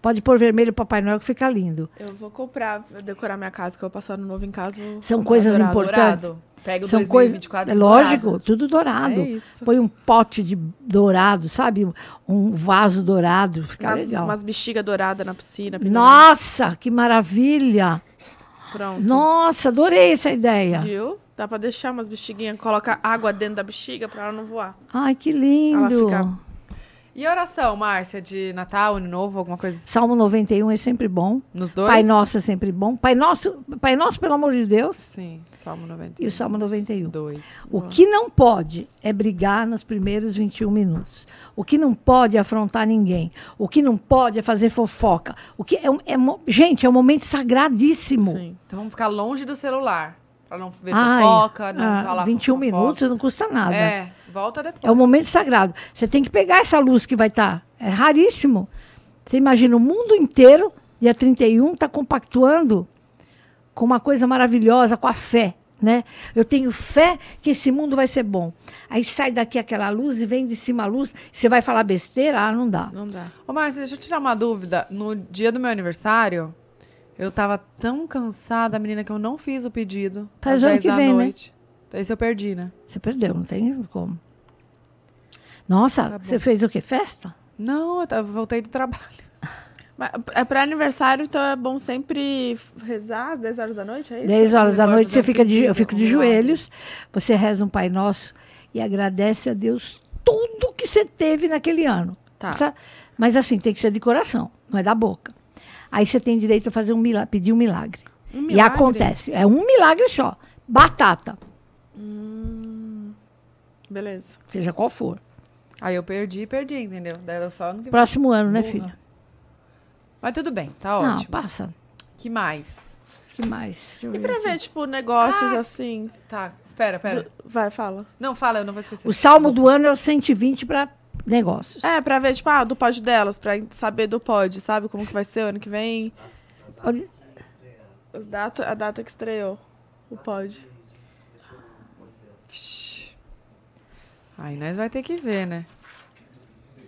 Pode pôr vermelho o Papai Noel que fica lindo. Eu vou comprar, decorar minha casa, que eu vou passar ano novo em casa. vou São coisas dourado. importantes. Dourado. Pega o São coisas, 2024 é lógico, tudo dourado. É isso. Põe um pote de dourado, sabe? Um vaso dourado, fica Umas, legal. umas bexigas douradas na piscina. Nossa, que maravilha! Pronto. Nossa, adorei essa ideia. Viu? Dá pra deixar umas bexiguinhas, coloca água dentro da bexiga pra ela não voar. Ai, que lindo. Ela fica- E oração, Márcia, de Natal, Ano Novo, alguma coisa Salmo 91 é sempre bom. nos dois? Pai Nosso é sempre bom. Pai Nosso, Pai Nosso, pelo amor de Deus. Sim, Salmo 90. E o Salmo 91. Dois. O que não pode é brigar nos primeiros 21 minutos. O que não pode é afrontar ninguém. O que não pode é fazer fofoca. O que é, é gente, é um momento sagradíssimo. Sim. Então vamos ficar longe do celular. Pra não ver Ai, fofoca, não ah, falar 21 fofoca. minutos não custa nada. É, volta depois. É um momento sagrado. Você tem que pegar essa luz que vai estar. É raríssimo. Você imagina o mundo inteiro, dia 31, está compactuando com uma coisa maravilhosa, com a fé. Né? Eu tenho fé que esse mundo vai ser bom. Aí sai daqui aquela luz e vem de cima a luz. Você vai falar besteira? Ah, não dá. Não dá. Ô, Márcia, deixa eu tirar uma dúvida. No dia do meu aniversário, eu tava tão cansada, menina, que eu não fiz o pedido. Faz às o ano 10 que da vem, né? noite. Esse eu perdi, né? Você perdeu, não tem como. Nossa, Tá você fez o quê? Festa? Não, eu voltei do trabalho. Mas é pra aniversário, então é bom sempre rezar às 10 horas da noite, é isso? 10 horas da noite você fica de, eu fico de joelhos, você reza um Pai Nosso e agradece a Deus tudo que você teve naquele ano. Tá. Mas assim, tem que ser de coração, não é da boca. Aí você tem direito a fazer um milagre, pedir um milagre. Um E milagre? acontece. É um milagre só. Batata, Beleza. seja qual for. Aí eu perdi, perdi, entendeu? Daí eu só vem. Próximo ano, né, Burra. filha? Mas tudo bem, tá Não, ótimo. passa. Que mais? que mais? Deixa E ver pra aqui. ver, tipo, negócios assim. Tá, pera, pera. Vai, fala. Não, fala, eu não vou esquecer. O salmo do ano é o 120 para negócios. É, pra ver, tipo, ah, do pod delas, pra saber do pod, sabe? Como que vai ser o ano que vem. Os data, a data que estreou o pod. Aí nós vai ter que ver, né?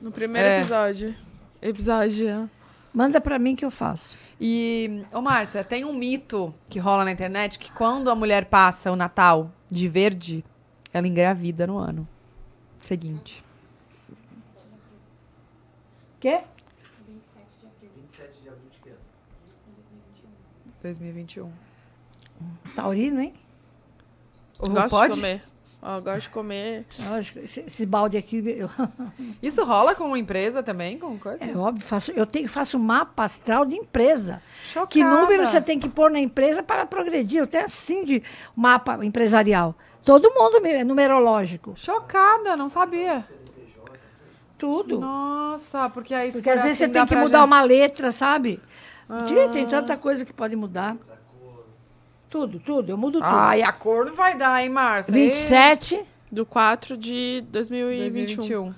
No primeiro É. episódio. Episódio. Manda para mim que eu faço. E, ô Márcia, tem um mito que rola na internet que quando a mulher passa o Natal de verde, ela engravida no ano seguinte. Quê? 27 de abril de que ano? 2021. Taurino, hein? O Gosto pode? de comer. Ó, gosto de comer. Lógico, esse, esse balde aqui, eu, Isso rola com empresa também, com coisa? é óbvio, faço, eu tenho, faço mapa astral de empresa. Chocada. Que número você tem que pôr na empresa para progredir? Eu tenho assim de mapa empresarial. Todo mundo é numerológico. Chocada, não sabia. Tudo. Nossa, porque aí Porque às vezes assim, você tem que mudar gente- uma letra, sabe? Ah. Tem tanta coisa que pode mudar. Tudo, tudo. Eu mudo tudo. Ai, a cor não vai dar, hein, Márcia? 27. Do 4 de 2021. 2021.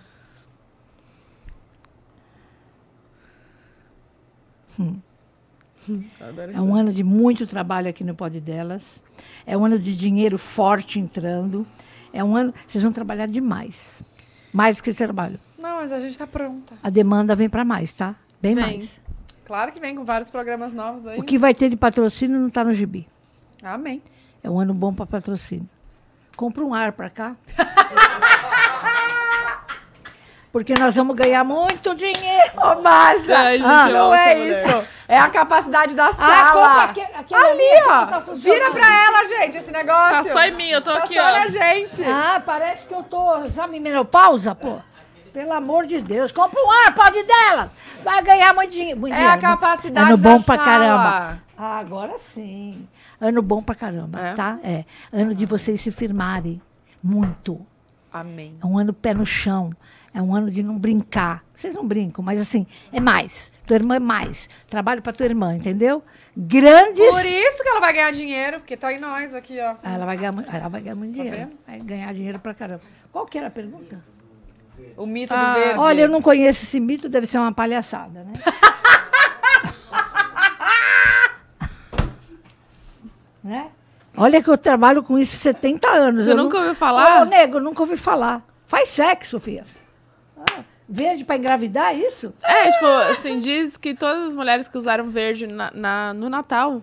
Adoro É um ano de muito trabalho aqui no Pod Delas. É um ano de dinheiro forte entrando. É um ano. Vocês vão trabalhar demais. Mais do que esse trabalho. Não, mas a gente tá pronta. A demanda vem para mais, tá? Bem Vem. mais. Claro que vem com vários programas novos aí. O que vai ter de patrocínio não está no gibi. Amém. É um ano bom para patrocínio. Compra um ar para cá. Porque nós vamos ganhar muito dinheiro. Ô, Márcia, Ai, gente, ah, não é mulher. isso. É a capacidade da Ah, compra sala. aquele, aquele Ali, aqui que ó. tá. Vira pra ela, gente, esse negócio. Tá só em mim, eu tô Tá aqui, só ó. na gente. Ah, parece que eu tô, sabe, menopausa, pô. Pelo amor de Deus. Compra um AirPod dela. Vai ganhar muito dinheiro. muito É dinheiro. a capacidade Ano bom da pra sala. caramba. Ah, agora sim. Ano bom pra caramba, É? tá? É. Ano de vocês se firmarem muito. Amém. É um ano pé no chão. É um ano de não brincar. Vocês não brincam, mas assim, é mais. Tua irmã é mais. Trabalho pra tua irmã, entendeu? Grandes. Por isso que ela vai ganhar dinheiro, porque tá em nós aqui, ó. Ah, Ela vai ganhar, ela vai ganhar muito dinheiro. vendo? vai ganhar dinheiro pra caramba. Qual que era a pergunta? O mito Ah, do verde. Olha, eu não conheço esse mito, deve ser uma palhaçada, né? né? Olha que eu trabalho com isso há 70 anos. Você eu nunca não- ouviu falar? Ô, nego, nunca ouvi falar. Faz sexo, filha. Ah, verde pra engravidar, é isso? É, tipo, assim, diz que todas as mulheres que usaram verde na, na- no Natal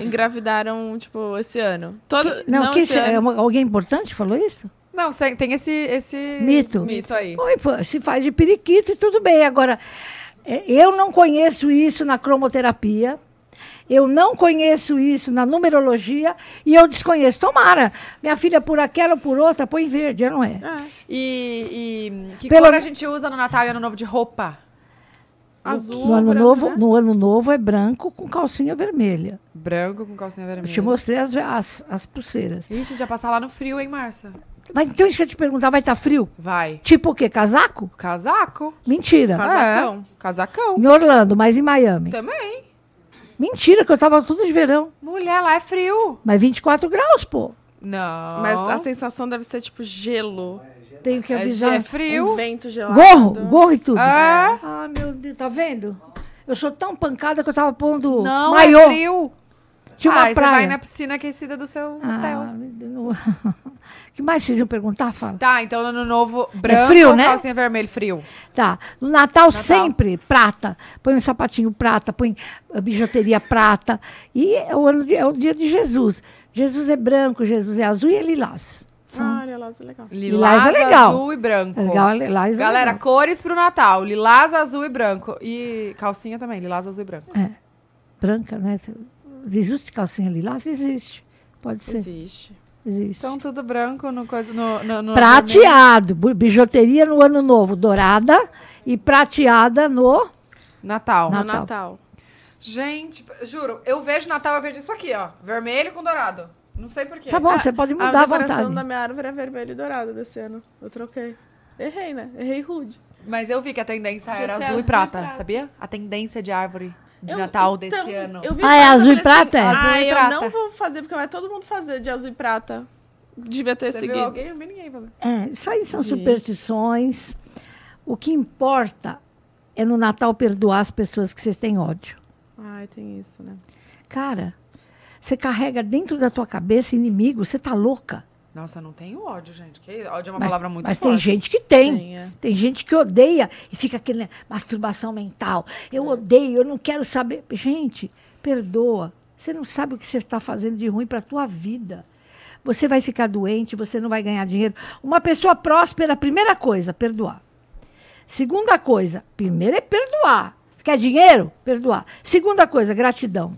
engravidaram, tipo, esse ano. Todo, Não, que esse é ano. uma- alguém importante falou isso? Não, tem esse, esse Mito. mito aí. Pô, se faz de periquito e tudo bem. Agora, é, eu não conheço isso na cromoterapia. Eu não conheço isso na numerologia e eu desconheço. Tomara. Minha filha, por aquela ou por outra, põe verde, não é? É, E, e que Pelo- cor a gente usa no Natal e Ano Novo de roupa? azul. No ano, branco, novo, né? no ano novo é branco com calcinha vermelha. Branco com calcinha Eu vermelha. te mostrei as, as, as pulseiras. Ixi, já passar lá no frio, hein, Marcia? Mas então, isso que eu ia te perguntar, vai estar frio? Vai. Tipo o quê? Casaco? Casaco? Mentira. Casacão. É, casacão. Em Orlando, mas em Miami. Também. Mentira, que eu tava tudo de verão. Mulher, lá é frio. Mas 24 graus, pô. Não. Mas a sensação deve ser, tipo, gelo. Tenho que é, avisar. é frio. Um vento gelado. Gorro, gorro e tudo. É. Ah, meu Deus, tá vendo? Eu sou tão pancada que eu tava pondo Não, maiô. é frio. Tinha uma ah, aí você praia. vai na piscina aquecida do seu Ah, hotel. não- que mais vocês iam perguntar? Fala. Tá, então no ano novo, branco frio, ou né? calcinha vermelha, frio. Tá. No Natal, sempre prata. Põe um sapatinho prata, põe a bijuteria prata. E é o, ano de- é o dia de Jesus. Jesus é branco, Jesus é azul e é lilás. São- Ah, isso é legal. Lilás, Lilás é legal. azul e branco. é legal, lilás é Galera, legal. cores pro Natal. Lilás, azul e branco. E calcinha também, lilás, azul e branco. branca, né? Existe calcinha lilás? Existe. Pode ser. Existe. Existe. Então tudo branco no coisa no, no, no Prateado. Bijuteria no ano novo, dourada. E prateada no. Natal. No Natal. Natal. Gente, juro, eu vejo Natal, eu vejo isso aqui, ó. Vermelho com dourado. Não sei porquê. Tá bom, você pode A mudar à decoração vontade. da minha árvore é vermelho e dourado desse ano. Eu troquei. Errei, né? Errei rude. Mas eu vi que a tendência Podia era azul, azul e e prata, prata. sabia? A tendência de árvore de Eu- Natal então, desse ano. eu vi Ah, é azul e assim, prata, é? Azul ah, e eu prata. não vou fazer, porque vai todo mundo fazer de azul e prata. Devia ter Você seguido. viu alguém? Eu não vi ninguém. É, isso aí são superstições. O que importa é no Natal perdoar as pessoas que vocês têm ódio. Ai, tem isso, né? Cara, você carrega dentro da tua cabeça inimigo, você tá louca. Nossa, não tenho ódio, gente. Que ódio é uma Mas, palavra muito mas forte. tem gente que tem. Tem, é. Tem gente que odeia e fica aquele masturbação mental. Eu odeio, eu não quero saber. Gente, perdoa. Você não sabe o que você está fazendo de ruim para a tua vida. Você vai ficar doente, você não vai ganhar dinheiro. Uma pessoa próspera, primeira coisa, perdoar. Segunda coisa, primeiro é perdoar. Quer dinheiro? Perdoar. Segunda coisa, gratidão.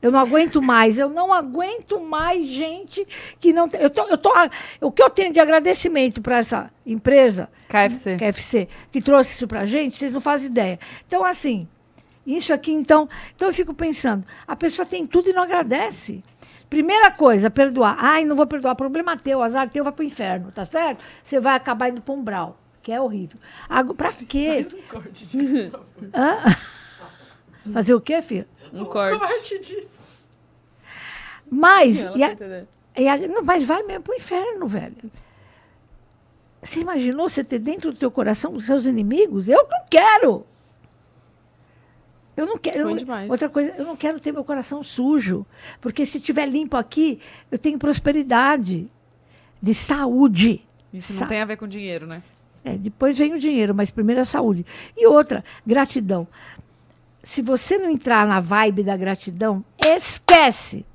Eu não aguento mais, eu não aguento mais gente que não tem. Eu tô, eu tô, o que eu tenho de agradecimento para essa empresa, KFC. KFC, que trouxe isso pra gente, vocês não fazem ideia. Então, assim, isso aqui, então. Então eu fico pensando, a pessoa tem tudo e não agradece. Primeira coisa, perdoar. Ai, não vou perdoar, problema teu, azar teu, vai pro inferno, tá certo? Você vai acabar indo pra um brau, que é horrível. Agora, pra quê? Hã? Fazer o quê, filha? Um corte. Mas, Ela e tá a- entendendo. E a- não, mas vai mesmo pro inferno, velho. Você imaginou você ter dentro do teu coração os seus inimigos? Eu não quero. Eu não quero. Eu- demais. outra coisa, eu não quero ter meu coração sujo. Porque se tiver limpo aqui, eu tenho prosperidade, de saúde. Isso não Sa- tem a ver com dinheiro, né? é, depois vem o dinheiro, mas primeiro a saúde. E outra, gratidão. Se você não entrar na vibe da gratidão, esquece.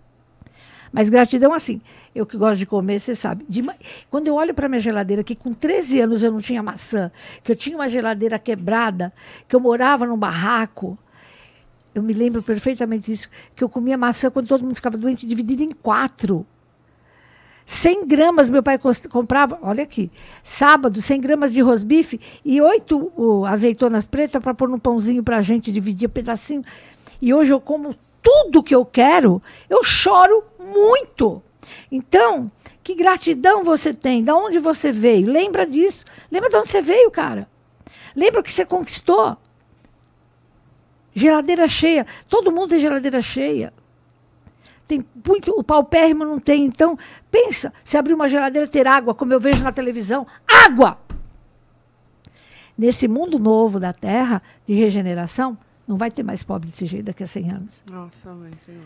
Mas gratidão, assim, eu que gosto de comer, você sabe. de quando eu olho para minha geladeira, que com 13 anos eu não tinha maçã, que eu tinha uma geladeira quebrada, que eu morava num barraco, eu me lembro perfeitamente disso, que eu comia maçã quando todo mundo ficava doente, dividida em quatro. 100 gramas meu pai comprava, olha aqui, sábado, 100 gramas de rosbife e oito o, azeitonas pretas para pôr num pãozinho para a gente dividir pedacinho. E hoje eu como tudo que eu quero, eu choro muito. Então, que gratidão você tem, da onde você veio, lembra disso, lembra de onde você veio, cara. Lembra o que você conquistou. Geladeira cheia, todo mundo tem geladeira cheia tem muito, o paupérrimo não tem. Então, pensa, se abrir uma geladeira ter água, como eu vejo na televisão, água! Nesse mundo novo da Terra, de regeneração, não vai ter mais pobre desse jeito daqui a 100 anos. Nossa, mãe, senhor.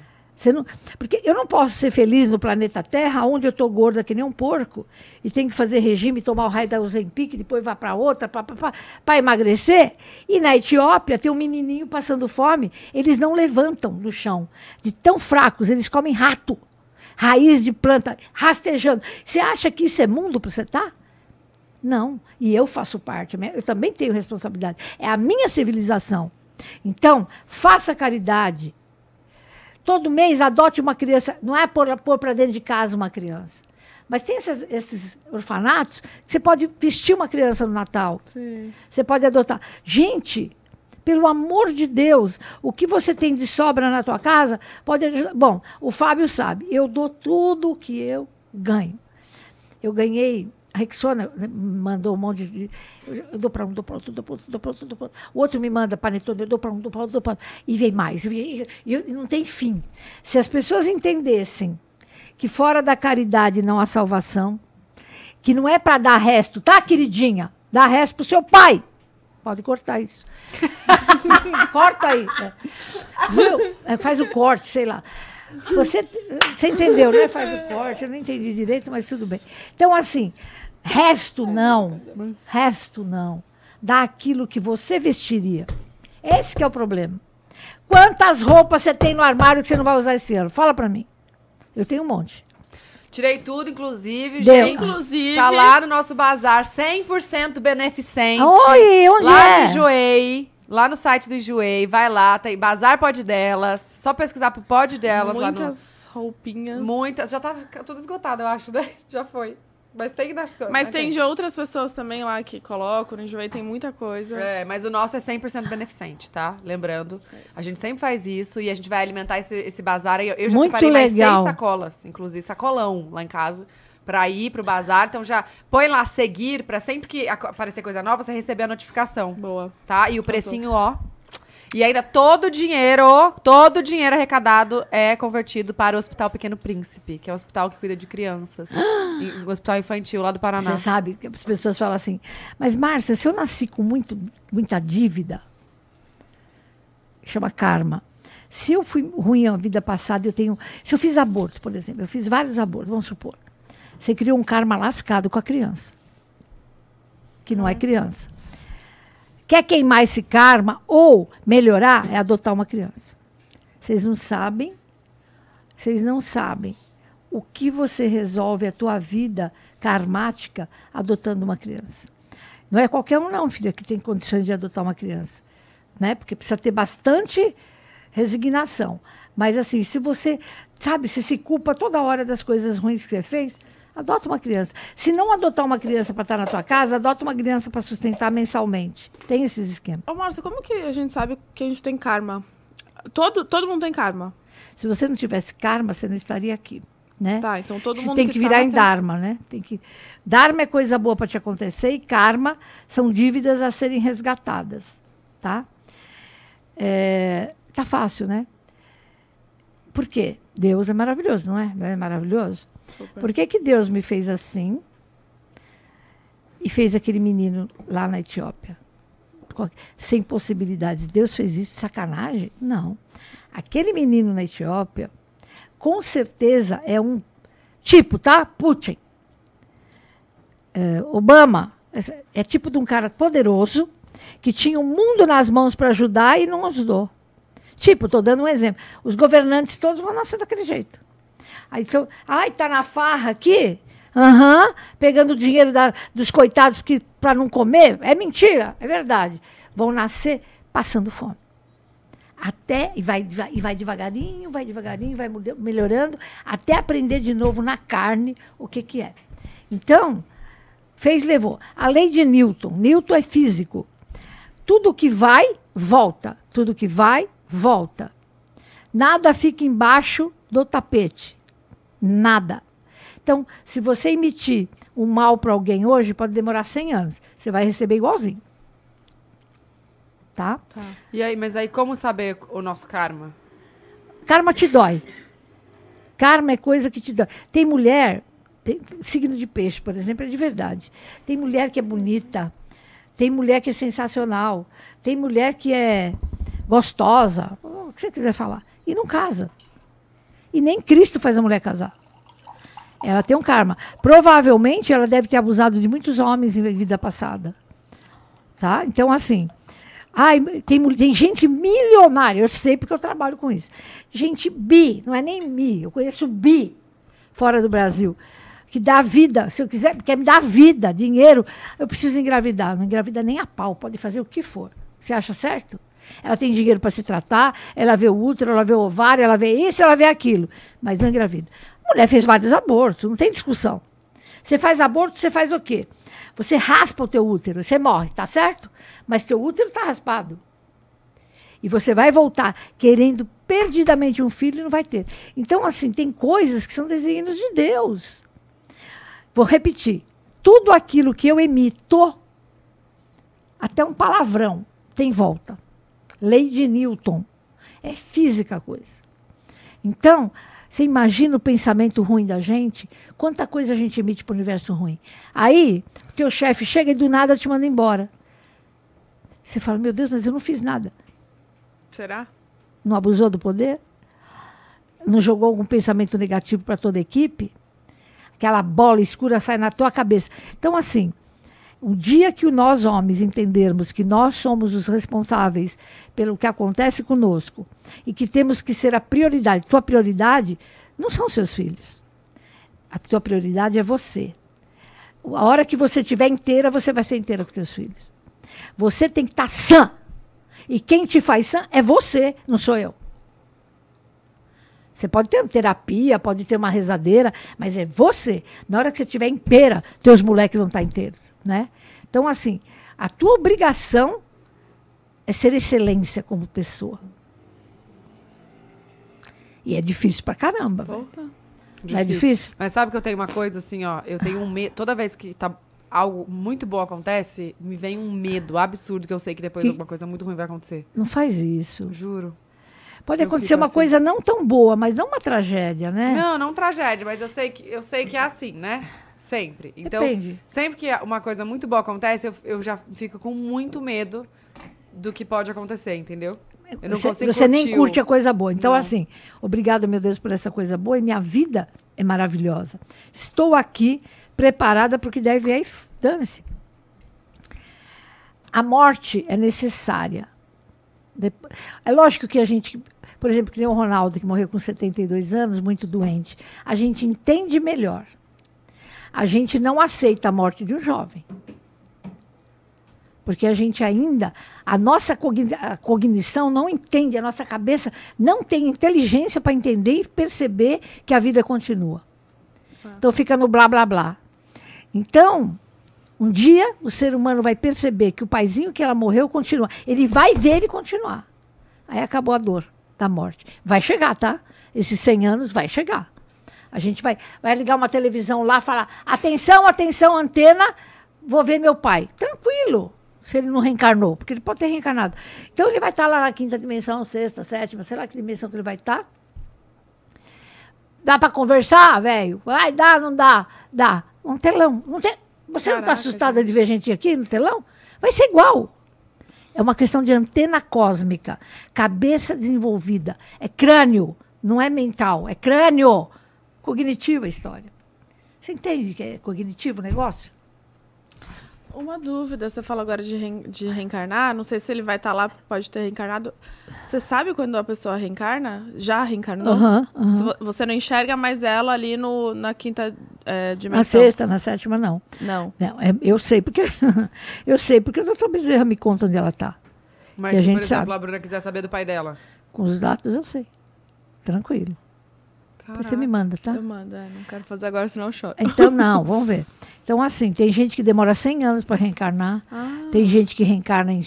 Não, porque eu não posso ser feliz no planeta Terra, onde eu estou gorda que nem um porco, e tenho que fazer regime, tomar o raio da Ozempic, depois vai para outra, para emagrecer. E na Etiópia tem um menininho passando fome, eles não levantam do chão. De tão fracos, eles comem rato, raiz de planta, rastejando. Você acha que isso é mundo para você estar? Não. E eu faço parte, eu também tenho responsabilidade. É a minha civilização. Então, faça caridade. Todo mês adote uma criança. Não é pôr, pôr para dentro de casa uma criança. Mas tem esses, esses, orfanatos que você pode vestir uma criança no Natal. Sim. Você pode adotar. Gente, pelo amor de Deus, o que você tem de sobra na tua casa pode ajudar. Bom, o Fábio sabe, eu dou tudo o que eu ganho. Eu ganhei. A Rexona né, mandou um monte de. Eu dou para um, dou para outro, dou para outro, dou para outro, dou para outro. O outro me manda panetone, eu dou para um, dou para outro, dou para outro. E vem mais. E, e, não tem fim. Se as pessoas entendessem que fora da caridade não há salvação, que não é para dar resto, tá, queridinha? Dá resto pro seu pai. Pode cortar isso. Corta aí. É. Viu? É, faz o corte, sei lá. Você, você entendeu, né? Faz o corte, eu não entendi direito, mas tudo bem. Então, assim, resto não. Resto não. Dá aquilo que você vestiria. Esse que é o problema. Quantas roupas você tem no armário que você não vai usar esse ano? Fala pra mim. Eu tenho um monte. Tirei tudo, inclusive, Deu. gente. Inclusive- Tá lá no nosso bazar, 100% beneficente. Oi, onde lá é? no Enjoei. Lá no site do Enjoei. Vai lá, tem Bazar Pod Delas. Só pesquisar pro Pod Delas lá no... Muitas roupinhas. Muitas. Já tava tudo esgotado, eu acho, né? Já foi. Mas tem nas coisas. Mas tem de outras pessoas também lá que colocam, no Enjoei tem muita coisa. É, mas o nosso é 100% beneficente, tá? Lembrando. A gente sempre faz isso e a gente vai alimentar esse, esse bazar. Eu, eu já Muito separei mais legal. seis sacolas, inclusive sacolão lá em casa, pra ir pro bazar. Então já põe lá seguir, pra sempre que aparecer coisa nova, você receber a notificação. Boa. Tá? E o precinho, ó. E ainda todo o dinheiro, todo o dinheiro arrecadado é convertido para o Hospital Pequeno Príncipe, que é o hospital que cuida de crianças. um hospital infantil lá do Paraná. Você sabe que as pessoas falam assim, mas Márcia, se eu nasci com muito, muita dívida, chama karma. Se eu fui ruim a vida passada, eu tenho. Se eu fiz aborto, por exemplo, eu fiz vários abortos, vamos supor. Você criou um karma lascado com a criança. Que não é criança. Quer queimar esse karma ou melhorar? É adotar uma criança. Vocês não sabem, vocês não sabem o que você resolve a tua vida karmática adotando uma criança. Não é qualquer um não, filha, que tem condições de adotar uma criança, né? Porque precisa ter bastante resignação. Mas assim, se você, sabe, se se culpa toda hora das coisas ruins que você fez, adota uma criança. Se não adotar uma criança para estar na tua casa, adota uma criança para sustentar mensalmente. Tem esses esquemas. Ô, Márcia, como que a gente sabe que a gente tem karma? Todo, todo mundo tem karma. Se você não tivesse karma, você não estaria aqui, né? Tá, então todo Você mundo tem que, que virar tá, em tem- Dharma, né? Tem que... Dharma é coisa boa para te acontecer e karma são dívidas a serem resgatadas, tá? É, tá fácil, né? Por quê? Deus é maravilhoso, não é? Não é maravilhoso? Por que, que Deus me fez assim e fez aquele menino lá na Etiópia? Sem possibilidades. Deus fez isso de sacanagem? Não. Aquele menino na Etiópia, com certeza é um tipo, tá? Putin. É, Obama é tipo de um cara poderoso que tinha o mundo nas mãos para ajudar e não ajudou. Tipo, estou dando um exemplo. Os governantes todos vão nascer daquele jeito. Aí, então, ai, tá na farra aqui? Aham, pegando o dinheiro da- dos coitados para não comer? É mentira, é verdade. Vão nascer passando fome. Até, e vai, deva- e vai devagarinho, vai devagarinho, vai melhorando, até aprender de novo na carne o que, que é. Então, fez, levou. A lei de Newton. Newton é físico. Tudo que vai, volta. Tudo que vai, volta. Nada fica embaixo do tapete. Nada. Então, se você emitir um mal para alguém hoje, pode demorar 100 anos. Você vai receber igualzinho. Tá? E aí, mas aí como saber o nosso karma? Karma te dói. Karma é coisa que te dói. Tem mulher, pe- signo de peixe, por exemplo, é de verdade. Tem mulher que é bonita, tem mulher que é sensacional, tem mulher que é gostosa, o que você quiser falar, e não casa. E nem Cristo faz a mulher casar. Ela tem um karma. Provavelmente ela deve ter abusado de muitos homens em vida passada. Tá? Então, assim. Ai, tem, tem gente milionária, eu sei porque eu trabalho com isso. Gente bi, não é nem mi, eu conheço bi fora do Brasil. Que dá vida, se eu quiser, quer me dar vida, dinheiro, eu preciso engravidar. Não engravida nem a pau, pode fazer o que for. Você acha certo? Ela tem dinheiro para se tratar, ela vê o útero, ela vê o ovário, ela vê isso, ela vê aquilo, mas não engravida. A mulher fez vários abortos, não tem discussão. Você faz aborto, você faz o quê? Você raspa o teu útero, você morre, tá certo? Mas teu útero está raspado. E você vai voltar querendo perdidamente um filho e não vai ter. Então, assim, tem coisas que são desígnios de Deus. Vou repetir. Tudo aquilo que eu emito, até um palavrão, tem volta. Lei de Newton. É física a coisa. Então, você imagina o pensamento ruim da gente? Quanta coisa a gente emite para o universo ruim. Aí, o teu chefe chega e do nada te manda embora. Você fala, meu Deus, mas eu não fiz nada. Será? Não abusou do poder? Não jogou algum pensamento negativo para toda a equipe? Aquela bola escura sai na tua cabeça. Então, assim, o dia que nós, homens, entendermos que nós somos os responsáveis pelo que acontece conosco e que temos que ser a prioridade, tua prioridade não são seus filhos. A tua prioridade é você. A hora que você estiver inteira, você vai ser inteira com teus filhos. Você tem que estar sã. E quem te faz sã é você, não sou eu. Você pode ter terapia, pode ter uma rezadeira, mas é você. Na hora que você estiver inteira, teus moleques vão estar inteiros, né? Então, assim, a tua obrigação é ser excelência como pessoa. E é difícil pra caramba. velho. Não é difícil? Mas sabe que eu tenho uma coisa assim, ó. Eu tenho um medo. Toda vez que tá algo muito bom acontece, me vem um medo absurdo que eu sei que depois Que- alguma coisa muito ruim vai acontecer. Não faz isso. Juro. Pode Eu acontecer uma assim. coisa não tão boa, mas não uma tragédia, né? Não, não tragédia, mas eu sei que eu sei que é assim, né? Sempre. Então, Depende. sempre que uma coisa muito boa acontece, eu, eu já fico com muito medo do que pode acontecer, entendeu? Eu não você, consigo você nem curtir curte o- a coisa boa. Então, Não. assim, obrigado, meu Deus, por essa coisa boa. E minha vida é maravilhosa. Estou aqui preparada para o que deve. Aí, Dane-se. A morte é necessária. É lógico que a gente, por exemplo, que nem o Ronaldo, que morreu com 72 anos, muito doente, a gente entende melhor. A gente não aceita a morte de um jovem. Porque a gente ainda, a nossa cognição não entende, a nossa cabeça não tem inteligência para entender e perceber que a vida continua. Então fica no blá blá blá. Então, um dia o ser humano vai perceber que o paizinho que ela morreu continua. Ele vai ver ele continuar. Aí acabou a dor da morte. Vai chegar, tá? Esses 100 anos vai chegar. A gente vai, vai ligar uma televisão lá falar: atenção, atenção, antena, vou ver meu pai. Tranquilo, se ele não reencarnou, porque ele pode ter reencarnado. Então ele vai estar lá na quinta dimensão, sexta, sétima, sei lá que dimensão que ele vai estar. Dá para conversar, velho? Vai, dá, não dá? Dá. Um telão. Não tem... Você não está Caraca, assustada de ver gente aqui no telão? Vai ser igual. É uma questão de antena cósmica, cabeça desenvolvida. É crânio, não é mental, é crânio. Cognitiva a história. Você entende que é cognitivo o negócio? Uma dúvida, você falou agora de, reen- de reencarnar, não sei se ele vai estar lá, pode ter reencarnado. Você sabe quando a pessoa reencarna? Já reencarnou? Se vo- Você não enxerga mais ela ali no, na quinta é, dimensão? Na sexta, na sétima, não. Não. Não, é- eu sei porque eu sei porque o doutor Bezerra me conta onde ela está. Mas Que a se, gente por exemplo, sabe. a Bruna quiser saber do pai dela. Com os dados eu sei. Tranquilo. Depois você me manda, tá? Eu mando, é, não quero fazer agora, senão eu choro. Então, não, vamos ver. Então, assim, tem gente que demora 100 anos para reencarnar. Ah. Tem gente que reencarna em,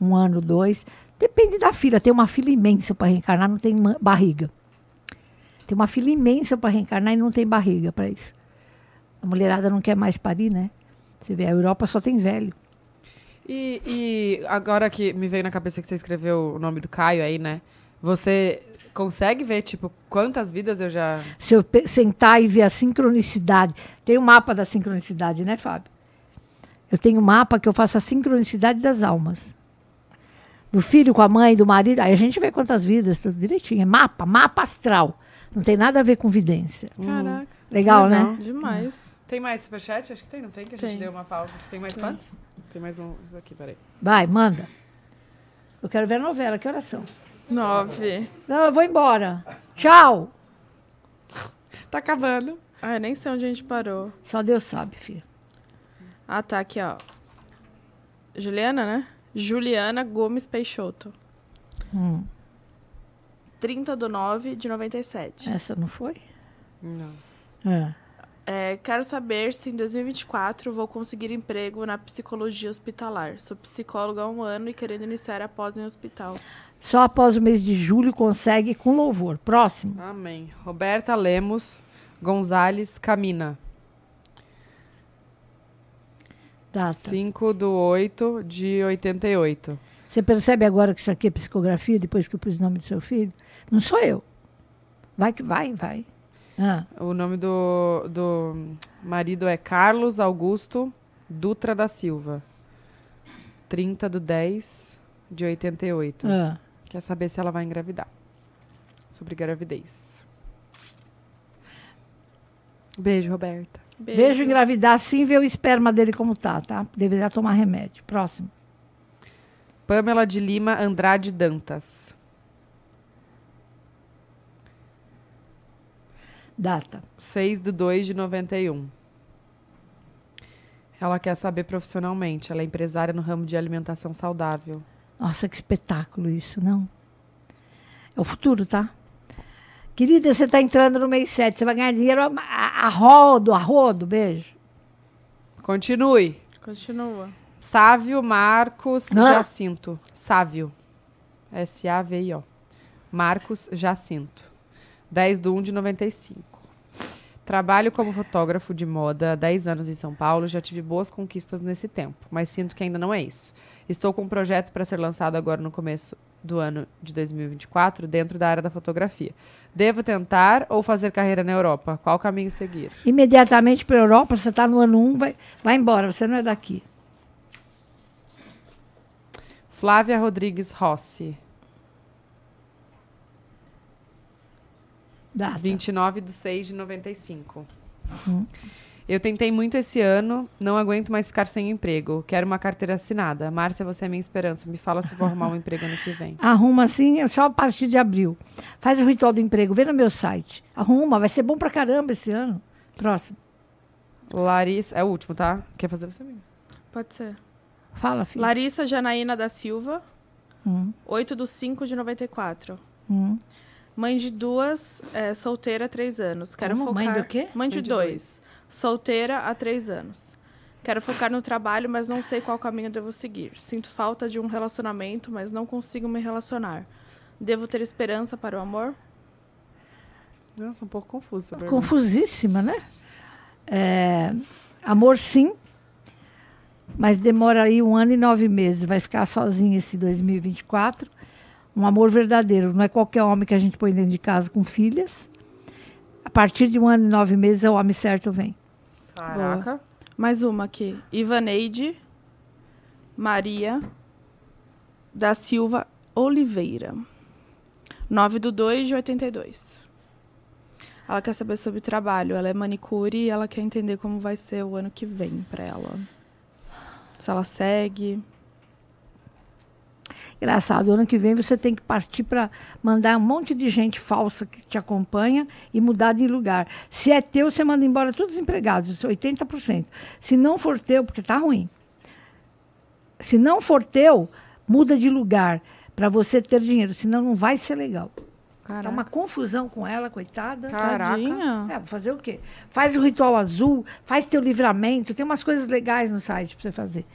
um ano, dois. Depende da fila. Tem uma fila imensa para reencarnar, não tem barriga. Tem uma fila imensa para reencarnar e não tem barriga para isso. A mulherada não quer mais parir, né? Você vê, a Europa só tem velho. E, e agora que me veio na cabeça que você escreveu o nome do Caio aí, né? Você consegue ver, tipo, quantas vidas eu já. Se eu sentar e ver a sincronicidade. Tem um mapa da sincronicidade, né, Fábio? Eu tenho um mapa que eu faço a sincronicidade das almas. Do filho com a mãe, do marido. Aí a gente vê quantas vidas, tudo direitinho. É mapa, mapa astral. Não tem nada a ver com vidência. Caraca. Legal, né? Demais. Tem mais superchat? Acho que tem, não tem? Que a gente Tem. deu uma pausa. Tem mais Tem. quantos? Tem mais um aqui, peraí. Vai, manda. Eu quero ver a novela. Que horas são? Nove. Não, eu vou embora. Tchau. Tá acabando. Ah, eu nem sei onde a gente parou. Só Deus sabe, filho. Ah, tá aqui, ó. Juliana, né? Juliana Gomes Peixoto. Hum, 30 do 9 de 97. essa não foi? Não. É. É, quero saber se em 2024 vou conseguir emprego na psicologia hospitalar. Sou psicóloga há um ano e querendo iniciar após em hospital. Só após o mês de julho consegue com louvor. Próximo. Amém. Roberta Lemos Gonzalez Camina. Data. 5 do 8 de 88. Você percebe agora que isso aqui é psicografia, depois que eu pus o nome do seu filho? Não sou eu. Vai que vai, vai. Ah, O nome do, do marido é Carlos Augusto Dutra da Silva. 30 do 10 de 88. ah. Quer saber se ela vai engravidar. Sobre gravidez. Beijo, Roberta. Vejo engravidar sim, ver o esperma dele como tá, tá? Deveria tomar remédio. Próximo. Pamela de Lima Andrade Dantas. Data. 6 do 2 de 91. Ela quer saber profissionalmente. Ela é empresária no ramo de alimentação saudável. Nossa, que espetáculo isso, não? É o futuro, tá? Querida, você está entrando no mês 7, você vai ganhar dinheiro a, a, a rodo, a rodo, beijo. Continue. Continua. Sávio Marcos. Jacinto. Sávio. S-A-V-I-O. Marcos Jacinto. 10 do 1 de 95. Trabalho como fotógrafo de moda há 10 anos em São Paulo. Já tive boas conquistas nesse tempo, mas sinto que ainda não é isso. Estou com um projeto para ser lançado agora no começo do ano de 2024, dentro da área da fotografia. Devo tentar ou fazer carreira na Europa? Qual caminho seguir? Imediatamente para a Europa, você está no ano 1, vai, vai embora, você não é daqui. Flávia Rodrigues Rossi. Data. 29 de 6 de 95. Hum. Eu tentei muito esse ano, não aguento mais ficar sem emprego. Quero uma carteira assinada. Márcia, você é minha esperança. Me fala se vou arrumar um emprego ano que vem. Arruma assim, é só a partir de abril. Faz o ritual do emprego, vê no meu site. Arruma, vai ser bom pra caramba esse ano. Próximo. Larissa, é o último, tá? Quer fazer você mesmo? Pode ser. Fala, filho. Larissa Janaína da Silva, Hum, 8 do 5 de 94. hum. Mãe de duas, é, solteira há três anos. Quero Como? focar... Mãe do quê? Mãe de, Mãe de dois. Solteira há três anos. Quero focar no trabalho, mas não sei qual caminho devo seguir. Sinto falta de um relacionamento, mas não consigo me relacionar. Devo ter esperança para o amor? Nossa, um pouco confusa. Confusíssima, né? É, amor, sim. Mas demora aí um ano e nove meses. Vai ficar sozinho esse 2024. Um amor verdadeiro. Não é qualquer homem que a gente põe dentro de casa com filhas. A partir de um ano e nove meses, o homem certo vem. Caraca. Mais uma aqui. Ivaneide Maria da Silva Oliveira. 9 do 2 de 82. Ela quer saber sobre trabalho. Ela é manicure e ela quer entender como vai ser o ano que vem para ela. Se ela segue. Engraçado, ano que vem você tem que partir para mandar um monte de gente falsa que te acompanha e mudar de lugar. Se é teu, você manda embora todos os empregados, 80%. Se não for teu, porque tá ruim. Se não for teu, muda de lugar para você ter dinheiro, senão não vai ser legal. Tá uma confusão com ela, coitada. Caraca. É, fazer o quê? Faz o ritual azul, faz teu livramento, tem umas coisas legais no site para você fazer.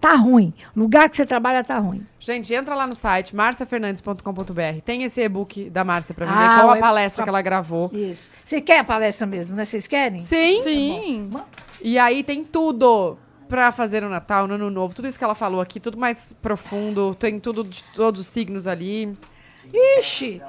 Tá ruim. O lugar que você trabalha tá ruim. Gente, entra lá no site marciafernandes.com.br. Tem esse e-book da Márcia pra vender Ah, com o a e- palestra que ela gravou. Isso. Você quer a palestra mesmo, né? Vocês querem? Sim. Sim. E aí tem tudo pra fazer no Natal, no Ano Novo. Tudo isso que ela falou aqui, tudo mais profundo. Tem tudo de todos os signos ali. Ixi!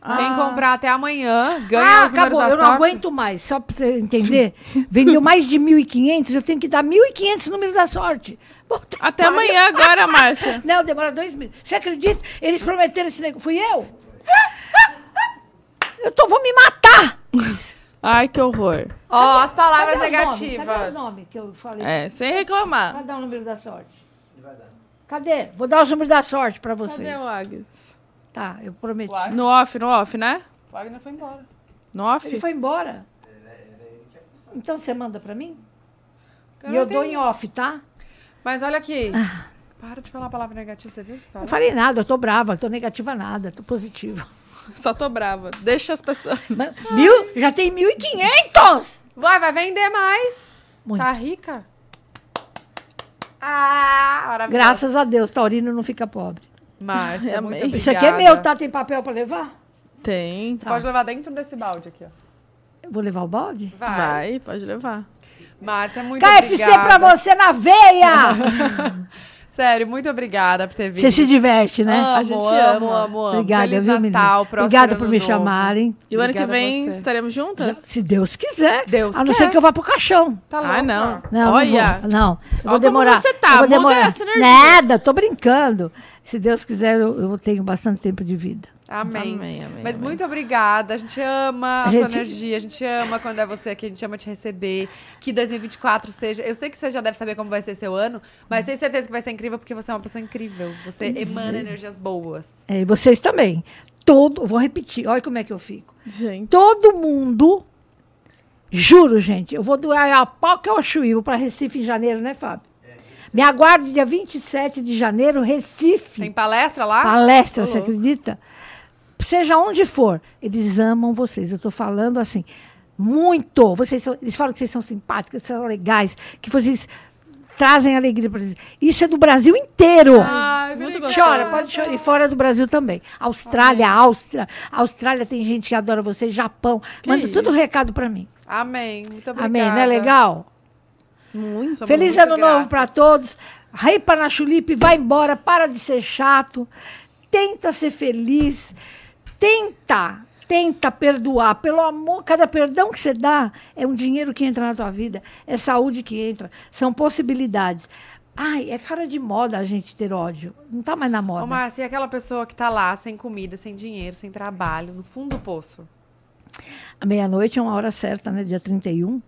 Quem comprar até amanhã ganha ah, os números acabou. da Eu não sorte. aguento mais. Só pra você entender. Vendeu mais de 1.500, eu tenho que dar 1.500 números da sorte. Puta que Até amanhã agora, Márcia. Não, demora dois meses. Você acredita? Eles prometeram esse negócio. Fui eu? Eu tô, vou me matar. Ai, que horror. Ó, as palavras Cadê negativas. Cadê os nomes que eu falei? É, sem reclamar. Cadê o número da sorte? Cadê? Vou dar os números da sorte pra vocês. Cadê o Agnes? Tá, eu prometi. No off, no off, né? O Wagner foi embora. No off? Ele foi embora. Então você manda pra mim? Cara, e eu eu dou tenho- em off, tá? Mas olha aqui. Para de falar a palavra negativa, você viu? Você fala? Não falei nada, eu tô brava, tô negativa nada, tô positiva. Só tô brava. Deixa as pessoas. Mas, Mil? Já tem 1.500! Vai, vai vender mais. Muito. Tá rica? Ah. Graças a Deus, Taurino não fica pobre. Márcia, muito Amei. obrigada. Isso aqui é meu, tá? Tem papel pra levar? Tem. Você pode levar dentro desse balde aqui, ó. Eu vou levar o balde? Vai. Vai, pode levar. Márcia, muito KFC obrigada. pra você na veia! Sério, muito obrigada por ter vindo. Você se diverte, né? Amo, A gente amo, ama. amo, amo. Obrigada, Feliz viu, Natal, Obrigada por me novo. chamarem. E o ano que vem estaremos juntas? Se Deus quiser. Deus a não quer. ser que eu vá pro caixão. Tá Ah, louca? não. Não, Olha. não vou. Não, eu vou como demorar. você tá, eu vou muda demorar. essa energia. Nada, tô brincando. Se Deus quiser, eu, eu tenho bastante tempo de vida. Amém. Amém, amém, Mas amém. muito obrigada. A gente ama a, A sua gente- energia, a gente ama quando é você aqui, a gente ama te receber. Que 2024 seja. Eu sei que você já deve saber como vai ser seu ano, mas tenho certeza que vai ser incrível porque você é uma pessoa incrível. Você emana energias boas. É, e vocês também. Todo, vou repetir, olha como é que eu fico. Gente. Todo mundo, juro, gente, eu vou do Ayapoca ao Chuí, vou para Recife em janeiro, né, Fábio? Me aguarde dia 27 de janeiro, Recife. Tem palestra lá? palestra, você acredita? Seja onde for, eles amam vocês. Eu estou falando assim, muito. Vocês são- eles falam que vocês são simpáticos, que vocês são legais, que vocês trazem alegria para eles. Isso é do Brasil inteiro. Ai, Muito gostoso. Chora, pode chorar. E fora do Brasil também. Austrália, Áustria. Austrália tem gente que adora vocês. Japão. Manda isso? tudo recado para mim. Amém. Muito obrigada. Amém, não é legal? Muito. Feliz muito ano novo para todos. Ripa na chulipe, vai embora, para de ser chato. Tenta ser feliz. Tenta, tenta perdoar. Pelo amor, cada perdão que você dá é um dinheiro que entra na tua vida, é saúde que entra, são possibilidades. Ai, é fora de moda a gente ter ódio. Não tá mais na moda. Ô, Márcia, e aquela pessoa que tá lá sem comida, sem dinheiro, sem trabalho, no fundo do poço? A meia-noite é uma hora certa, né? Dia 31,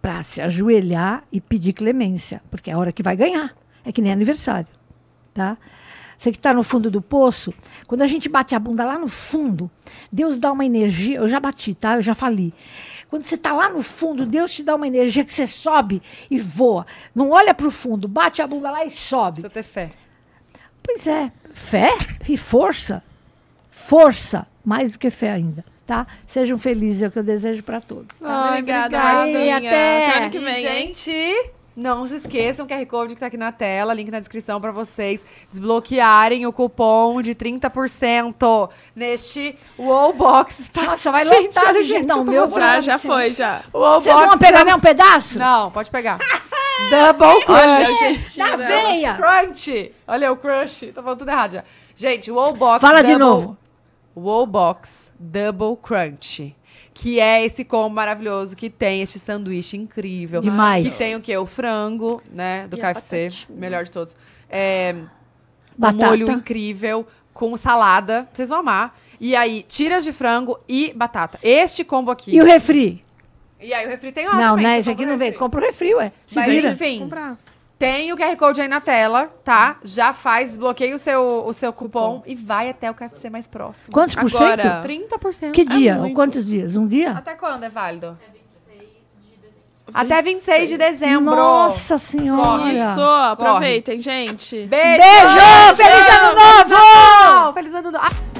para se ajoelhar e pedir clemência, porque é a hora que vai ganhar. É que nem aniversário, tá? Você que está no fundo do poço, quando a gente bate a bunda lá no fundo, Deus dá uma energia. Eu já bati, tá? Eu já falei. Quando você está lá no fundo, Deus te dá uma energia que você sobe e voa. Não olha para o fundo, bate a bunda lá e sobe. Precisa ter fé. Pois é, fé e força. Força, mais do que fé ainda, tá? Sejam felizes, é o que eu desejo para todos. Ah, obrigada, obrigada. Marcinha. Até. Até ano que vem, hein? gente, não se esqueçam, QR Code que tá aqui na tela, link na descrição pra vocês desbloquearem o cupom de 30% neste Wallbox. Tá? Nossa, vai Gente, lotar olha gente. jeito Não, meu. Já, já foi, já. Wallbox Vocês vão pegar Double- nem um pedaço? Não, pode pegar. Double Crush. Na veia! Crunch. Olha o crush. Tô falando tudo errado já. Gente, o Wallbox Fala de Double- novo. Wallbox Double Crunch. Que é esse combo maravilhoso que tem este sanduíche incrível. Demais. Que tem o quê? O frango, né? Do E KFC. Melhor de todos. É, um Batata. molho incrível com salada. Vocês vão amar. E aí, tiras de frango e batata. Este combo aqui. E o refri? E aí o refri tem lá Não, também, né? Esse aqui não vem. Compra o refri, ué. Se Mas vira. enfim, Comprar. Tem o QR Code aí na tela, tá? Já faz, desbloqueia o seu, o seu cupom e vai até o KFC mais próximo. Quantos por Agora- cento? 30%. Que dia? muito. Quantos dias? Um dia? Até quando é válido? Até 26 de dezembro. Nossa senhora. Isso, aproveitem, gente. Beijo! Beijo! Feliz ano novo! Feliz ano novo! Ah,